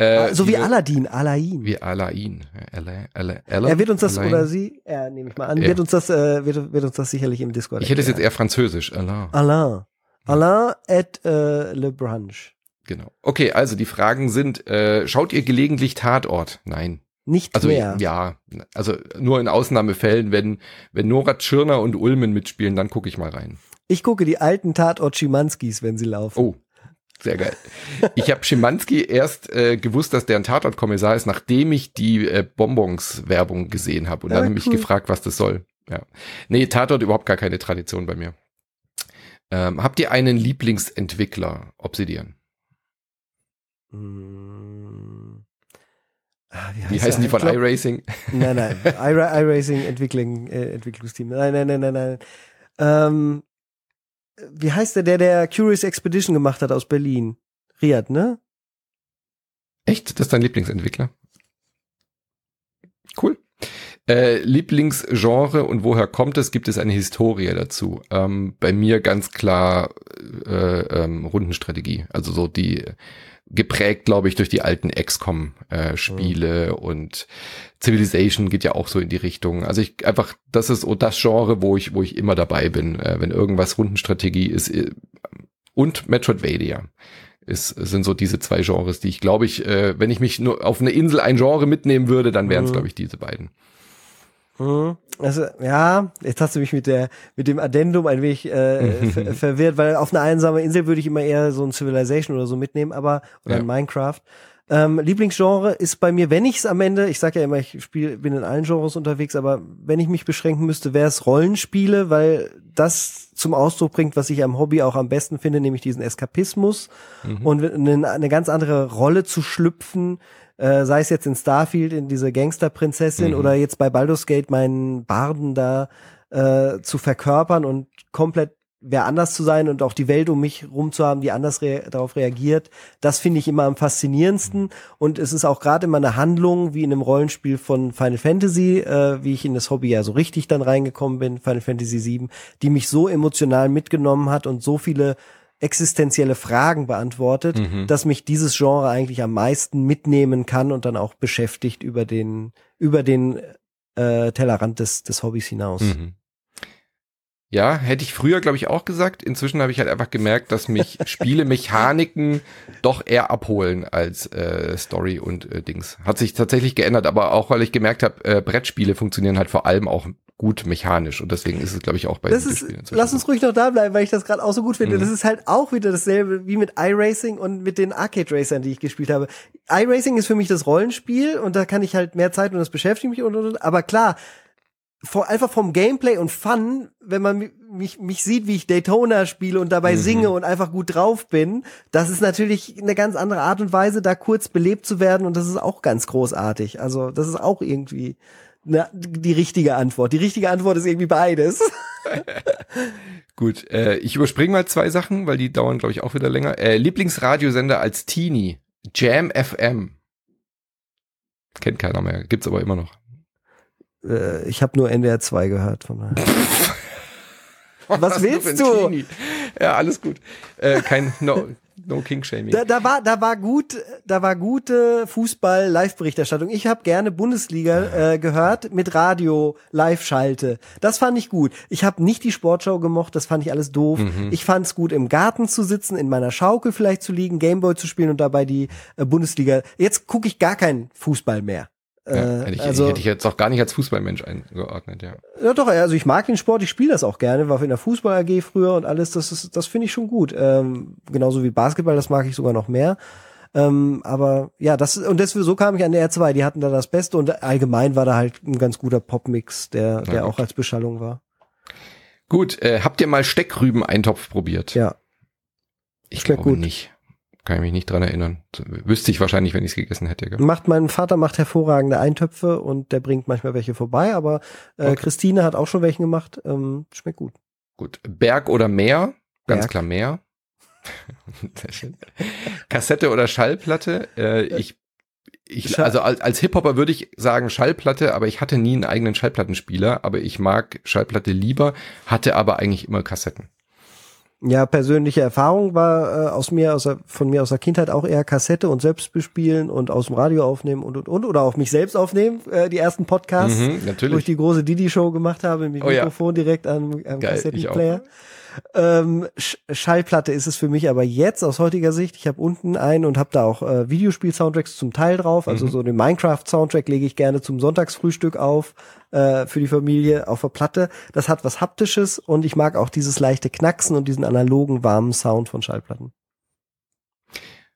Äh, ah, so wie Aladdin, Alain. Wie Alain. er wird uns das, Alain. oder sie, er nehme ich mal an, ja. wird uns das, äh, wird, wird uns das sicherlich im Discord Ich hätte es jetzt eher französisch, Alain. Alain. Alain et äh, Le Branche. Genau. Okay, also die Fragen sind, äh, schaut ihr gelegentlich Tatort? Nein. Nicht also, mehr. Ja, also nur in Ausnahmefällen, wenn, wenn Nora Tschirner und Ulmen mitspielen, dann gucke ich mal rein. Ich gucke die alten Tatort Schimanskis, wenn sie laufen. Oh, sehr geil. Ich habe Schimanski erst äh, gewusst, dass der ein Tatortkommissar ist, nachdem ich die äh, Bonbons-Werbung gesehen habe und ja, dann habe ich cool. mich gefragt, was das soll. Ja. Nee, Tatort überhaupt gar keine Tradition bei mir. Ähm, habt ihr einen Lieblingsentwickler, Obsidian? Hm. Ah, wie, wie heißen die von iRacing? Nein, nein, (laughs) iRacing Entwicklung, äh, Entwicklungsteam. Nein, nein, nein, nein, nein. Ähm, wie heißt der, der der Curious Expedition gemacht hat aus Berlin? Riyad, ne? Echt? Das ist dein Lieblingsentwickler? Cool. Äh, Lieblingsgenre und woher kommt es? Gibt es eine Historie dazu? Ähm, bei mir ganz klar äh, ähm, Rundenstrategie. Also so die geprägt, glaube ich, durch die alten XCOM-Spiele äh, mhm. und Civilization geht ja auch so in die Richtung. Also ich einfach, das ist das Genre, wo ich, wo ich immer dabei bin, äh, wenn irgendwas Rundenstrategie ist äh, und Metroidvania. Ist, sind so diese zwei Genres, die ich glaube ich, äh, wenn ich mich nur auf eine Insel ein Genre mitnehmen würde, dann wären es, mhm. glaube ich, diese beiden. Mhm. Also ja, jetzt hast du mich mit der mit dem Addendum ein wenig äh, (laughs) ver verwirrt, weil auf einer einsamen Insel würde ich immer eher so ein Civilization oder so mitnehmen, aber oder ja. ein Minecraft. Ähm, Lieblingsgenre ist bei mir, wenn ich es am Ende, ich sage ja immer, ich spiel, bin in allen Genres unterwegs, aber wenn ich mich beschränken müsste, wäre es Rollenspiele, weil das zum Ausdruck bringt, was ich am Hobby auch am besten finde, nämlich diesen Eskapismus mhm. und eine, eine ganz andere Rolle zu schlüpfen, äh, sei es jetzt in Starfield, in diese Gangsterprinzessin mhm. oder jetzt bei Baldur's Gate meinen Barden da äh, zu verkörpern und komplett wer anders zu sein und auch die Welt um mich rum zu haben, die anders rea darauf reagiert, das finde ich immer am faszinierendsten. Und es ist auch gerade immer eine Handlung, wie in einem Rollenspiel von Final Fantasy, äh, wie ich in das Hobby ja so richtig dann reingekommen bin, Final Fantasy VII, die mich so emotional mitgenommen hat und so viele existenzielle Fragen beantwortet, mhm. dass mich dieses Genre eigentlich am meisten mitnehmen kann und dann auch beschäftigt über den, über den äh, Tellerrand des, des Hobbys hinaus. Mhm. Ja, hätte ich früher, glaube ich, auch gesagt. Inzwischen habe ich halt einfach gemerkt, dass mich (laughs) Spielemechaniken doch eher abholen als äh, Story und äh, Dings. Hat sich tatsächlich geändert, aber auch weil ich gemerkt habe, äh, Brettspiele funktionieren halt vor allem auch gut mechanisch und deswegen ist es, glaube ich, auch bei das ist, Lass uns ruhig noch da bleiben, weil ich das gerade auch so gut finde. Mhm. Das ist halt auch wieder dasselbe wie mit iRacing und mit den Arcade Racern, die ich gespielt habe. iRacing ist für mich das Rollenspiel und da kann ich halt mehr Zeit und das beschäftigt mich und, und, und. aber klar, vor, einfach vom Gameplay und Fun, wenn man mich, mich sieht, wie ich Daytona spiele und dabei mhm. singe und einfach gut drauf bin, das ist natürlich eine ganz andere Art und Weise, da kurz belebt zu werden und das ist auch ganz großartig. Also das ist auch irgendwie na, die richtige Antwort. Die richtige Antwort ist irgendwie beides. (laughs) Gut, äh, ich überspringe mal zwei Sachen, weil die dauern, glaube ich, auch wieder länger. Äh, Lieblingsradiosender als Teenie. Jam FM. Kennt keiner mehr, gibt's aber immer noch. Äh, ich habe nur NDR 2 gehört von daher. (laughs) Was, Was willst du? Ja, alles gut. Äh, kein no, No King Shaming. Da, da war da war gut da war gute Fußball Live-Berichterstattung. Ich habe gerne Bundesliga äh, gehört mit Radio Live Schalte. Das fand ich gut. Ich habe nicht die Sportschau gemocht, das fand ich alles doof. Mhm. Ich fand es gut im Garten zu sitzen, in meiner Schaukel vielleicht zu liegen, Gameboy zu spielen und dabei die äh, Bundesliga. Jetzt gucke ich gar keinen Fußball mehr. Ja, äh, hätte, ich, also, hätte ich jetzt auch gar nicht als Fußballmensch eingeordnet, ja. Ja doch, also ich mag den Sport, ich spiele das auch gerne, war in der Fußball AG früher und alles, das ist, das finde ich schon gut. Ähm, genauso wie Basketball, das mag ich sogar noch mehr. Ähm, aber ja, das und deswegen so kam ich an der R2, die hatten da das Beste und allgemein war da halt ein ganz guter Popmix, der, der ja, auch als Beschallung war. Gut, äh, habt ihr mal Steckrüben-Eintopf probiert? Ja. Ich glaube gut. nicht. Kann ich mich nicht dran erinnern. Wüsste ich wahrscheinlich, wenn ich es gegessen hätte. Gell? Macht mein Vater macht hervorragende Eintöpfe und der bringt manchmal welche vorbei, aber äh, okay. Christine hat auch schon welche gemacht. Ähm, schmeckt gut. Gut. Berg oder Meer? Ganz Berg. klar Meer. (laughs) Kassette oder Schallplatte? Äh, ich ich, also als, als Hip-Hopper würde ich sagen Schallplatte, aber ich hatte nie einen eigenen Schallplattenspieler, aber ich mag Schallplatte lieber, hatte aber eigentlich immer Kassetten. Ja, persönliche Erfahrung war äh, aus mir, aus der, von mir aus der Kindheit auch eher Kassette und selbst bespielen und aus dem Radio aufnehmen und und und oder auch mich selbst aufnehmen, äh, die ersten Podcasts, mhm, natürlich. wo ich die große Didi-Show gemacht habe, mit oh, Mikrofon ja. direkt am, am Kassettenplayer. Ähm, Schallplatte ist es für mich aber jetzt aus heutiger Sicht. Ich habe unten einen und habe da auch äh, Videospiel-Soundtracks zum Teil drauf. Also mhm. so den Minecraft-Soundtrack lege ich gerne zum Sonntagsfrühstück auf äh, für die Familie auf der Platte. Das hat was Haptisches und ich mag auch dieses leichte Knacksen und diesen analogen, warmen Sound von Schallplatten.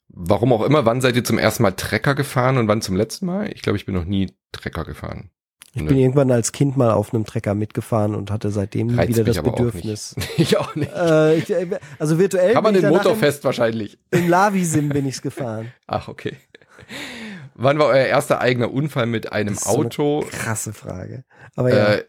Warum auch immer, wann seid ihr zum ersten Mal Trecker gefahren und wann zum letzten Mal? Ich glaube, ich bin noch nie Trecker gefahren. Ich ne. bin irgendwann als Kind mal auf einem Trecker mitgefahren und hatte seitdem Reizt wieder das Bedürfnis. Auch (laughs) ich auch nicht. Äh, ich, äh, also virtuell. Kann man den Motor fest wahrscheinlich. Im Lavisim bin ich's gefahren. (laughs) Ach, okay. Wann war euer erster eigener Unfall mit einem Auto? So krasse Frage. Aber ja. Äh,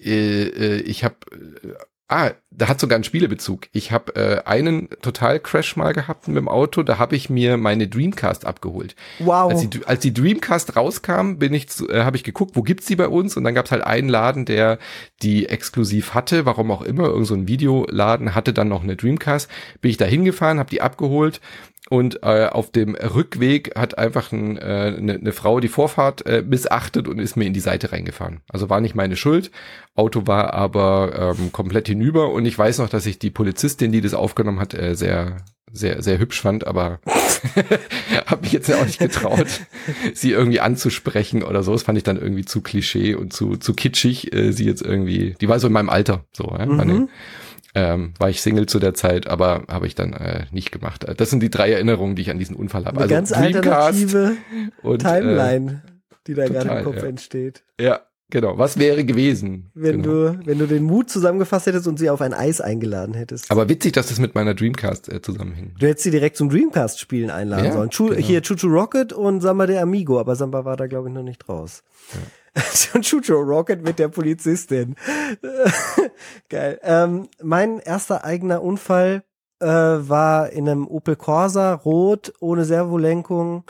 äh, äh ich habe äh, Ah, da hat sogar einen Spielebezug. Ich habe äh, einen Total-Crash mal gehabt mit dem Auto. Da habe ich mir meine Dreamcast abgeholt. Wow. Als die, als die Dreamcast rauskam, bin ich, äh, habe ich geguckt, wo gibt's die bei uns? Und dann gab's halt einen Laden, der die exklusiv hatte, warum auch immer, irgend so ein Videoladen hatte dann noch eine Dreamcast. Bin ich da hingefahren, habe die abgeholt und äh, auf dem Rückweg hat einfach eine äh, ne, ne Frau die Vorfahrt äh, missachtet und ist mir in die Seite reingefahren. Also war nicht meine Schuld. Auto war aber ähm, komplett hinüber und ich weiß noch, dass ich die Polizistin, die das aufgenommen hat, äh, sehr sehr sehr hübsch fand, aber (laughs) habe mich jetzt ja auch nicht getraut, (laughs) sie irgendwie anzusprechen oder so. Das fand ich dann irgendwie zu Klischee und zu zu kitschig. Äh, sie jetzt irgendwie, die war so in meinem Alter, so. Ja? Mhm. Ähm, war ich Single zu der Zeit, aber habe ich dann äh, nicht gemacht. Das sind die drei Erinnerungen, die ich an diesen Unfall habe. Eine also ganz Dreamcast alternative und, Timeline, äh, die da gerade im Kopf ja. entsteht. Ja, Genau, was wäre gewesen? Wenn genau. du, wenn du den Mut zusammengefasst hättest und sie auf ein Eis eingeladen hättest. Aber witzig, dass das mit meiner Dreamcast äh, zusammenhängt. Du hättest sie direkt zum Dreamcast-Spielen einladen Ja, sollen. Chu genau. Hier Chuchu Rocket und Samba der Amigo, aber Samba war da, glaube ich, noch nicht raus. (laughs) Und Chuchu Rocket mit der Polizistin. (laughs) Geil. Ähm, mein erster eigener Unfall äh, war in einem Opel Corsa, rot, ohne Servolenkung.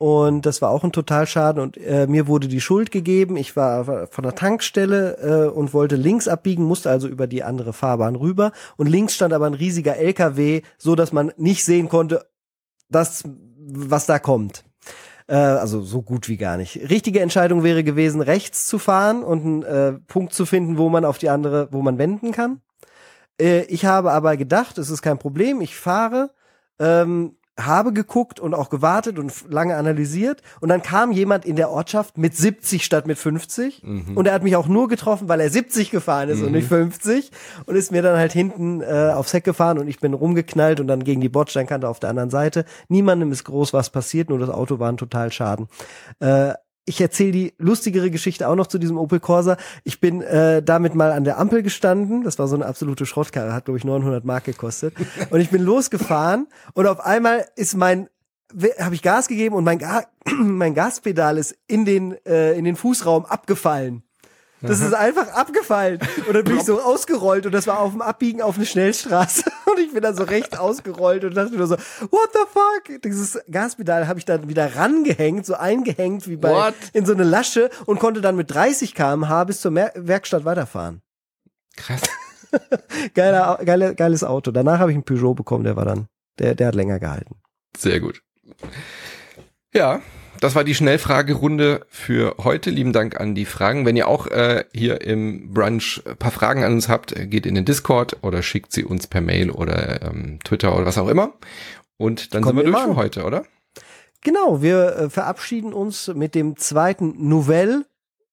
Und das war auch ein Totalschaden und äh, mir wurde die Schuld gegeben. Ich war von der Tankstelle äh, und wollte links abbiegen, musste also über die andere Fahrbahn rüber. Und links stand aber ein riesiger LKW, so dass man nicht sehen konnte, das, was da kommt. Äh, also so gut wie gar nicht. Richtige Entscheidung wäre gewesen, rechts zu fahren und einen äh, Punkt zu finden, wo man auf die andere, wo man wenden kann. Äh, ich habe aber gedacht, es ist kein Problem, ich fahre, ähm, habe geguckt und auch gewartet und lange analysiert. Und dann kam jemand in der Ortschaft mit 70 statt mit 50 und er hat mich auch nur getroffen, weil er 70 gefahren ist und nicht 50 und ist mir dann halt hinten äh, aufs Heck gefahren und ich bin rumgeknallt und dann gegen die Bordsteinkante auf der anderen Seite. Niemandem ist groß was passiert, nur das Auto war ein Totalschaden. Äh, ich erzähle die lustigere Geschichte auch noch zu diesem Opel Corsa. Ich bin äh, damit mal an der Ampel gestanden. Das war so eine absolute Schrottkarre, hat glaube ich 900 Mark gekostet. (laughs) Und ich bin losgefahren und auf einmal ist mein habe ich Gas gegeben und mein, Ga (clears throat) mein Gaspedal ist in den äh, in den Fußraum abgefallen. Das ist einfach abgefallen. Und dann bin ich so ausgerollt und das war auf dem Abbiegen auf eine Schnellstraße. (laughs) Und ich bin dann so recht ausgerollt und dachte mir so, what the fuck? Dieses Gaspedal habe ich dann wieder rangehängt, so eingehängt wie bei What? in so eine Lasche und konnte dann mit 30 km/h bis zur Mer Werkstatt weiterfahren. Krass. (laughs) Geiler, geile, geiles Auto. Danach habe ich einen Peugeot bekommen, der war dann, der, der hat länger gehalten. Sehr gut. Ja, das war die Schnellfragerunde für heute. Lieben Dank an die Fragen. Wenn ihr auch äh, hier im Brunch ein paar Fragen an uns habt, äh, geht in den Discord oder schickt sie uns per Mail oder ähm, Twitter oder was auch immer. Und dann Kommen sind wir durch mal für heute, oder? Genau, wir äh, verabschieden uns mit dem zweiten Nouvelle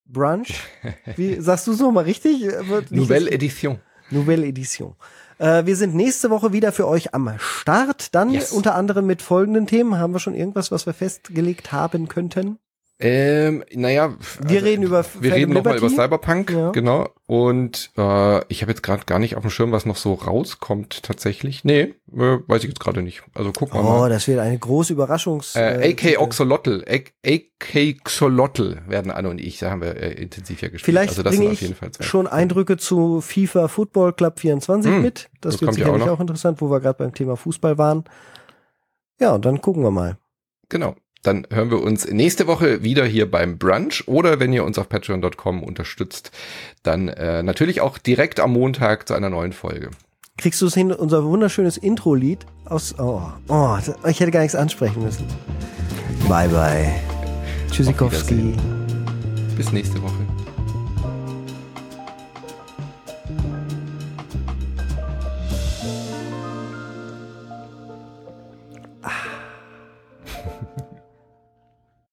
Brunch. (laughs) Wie sagst du es nochmal richtig? Äh, Nouvelle Edition. Nouvelle Edition. Äh, wir sind nächste Woche wieder für euch am Start. Dann Yes. unter anderem mit folgenden Themen. Haben wir schon irgendwas, was wir festgelegt haben könnten? Ähm, naja, Wir reden über wir reden nochmal über Cyberpunk, Ja. genau. Und äh, ich habe jetzt gerade gar nicht auf dem Schirm, was noch so rauskommt tatsächlich. Nee, äh, weiß ich jetzt gerade nicht. Also gucken wir Oh, mal. das wird eine große Überraschungs. Äh, AK Titel. Oxolotl, AK Xolotl werden Anne und ich, da haben wir äh, intensiv ja gespielt. Vielleicht also das bringe auf jeden Fall zwei. schon Eindrücke zu FIFA Football Club 24 Hm, mit. Das, das wird ja sicherlich auch auch, interessant, wo wir gerade beim Thema Fußball waren. Ja, und dann gucken wir mal. Genau. Dann hören wir uns nächste Woche wieder hier beim Brunch oder wenn ihr uns auf patreon.com unterstützt, dann äh, natürlich auch direkt am Montag zu einer neuen Folge. Kriegst du es hin, unser wunderschönes Intro-Lied aus. Oh, oh, ich hätte gar nichts ansprechen müssen. Bye, bye. Tschüssikowski. Bis nächste Woche.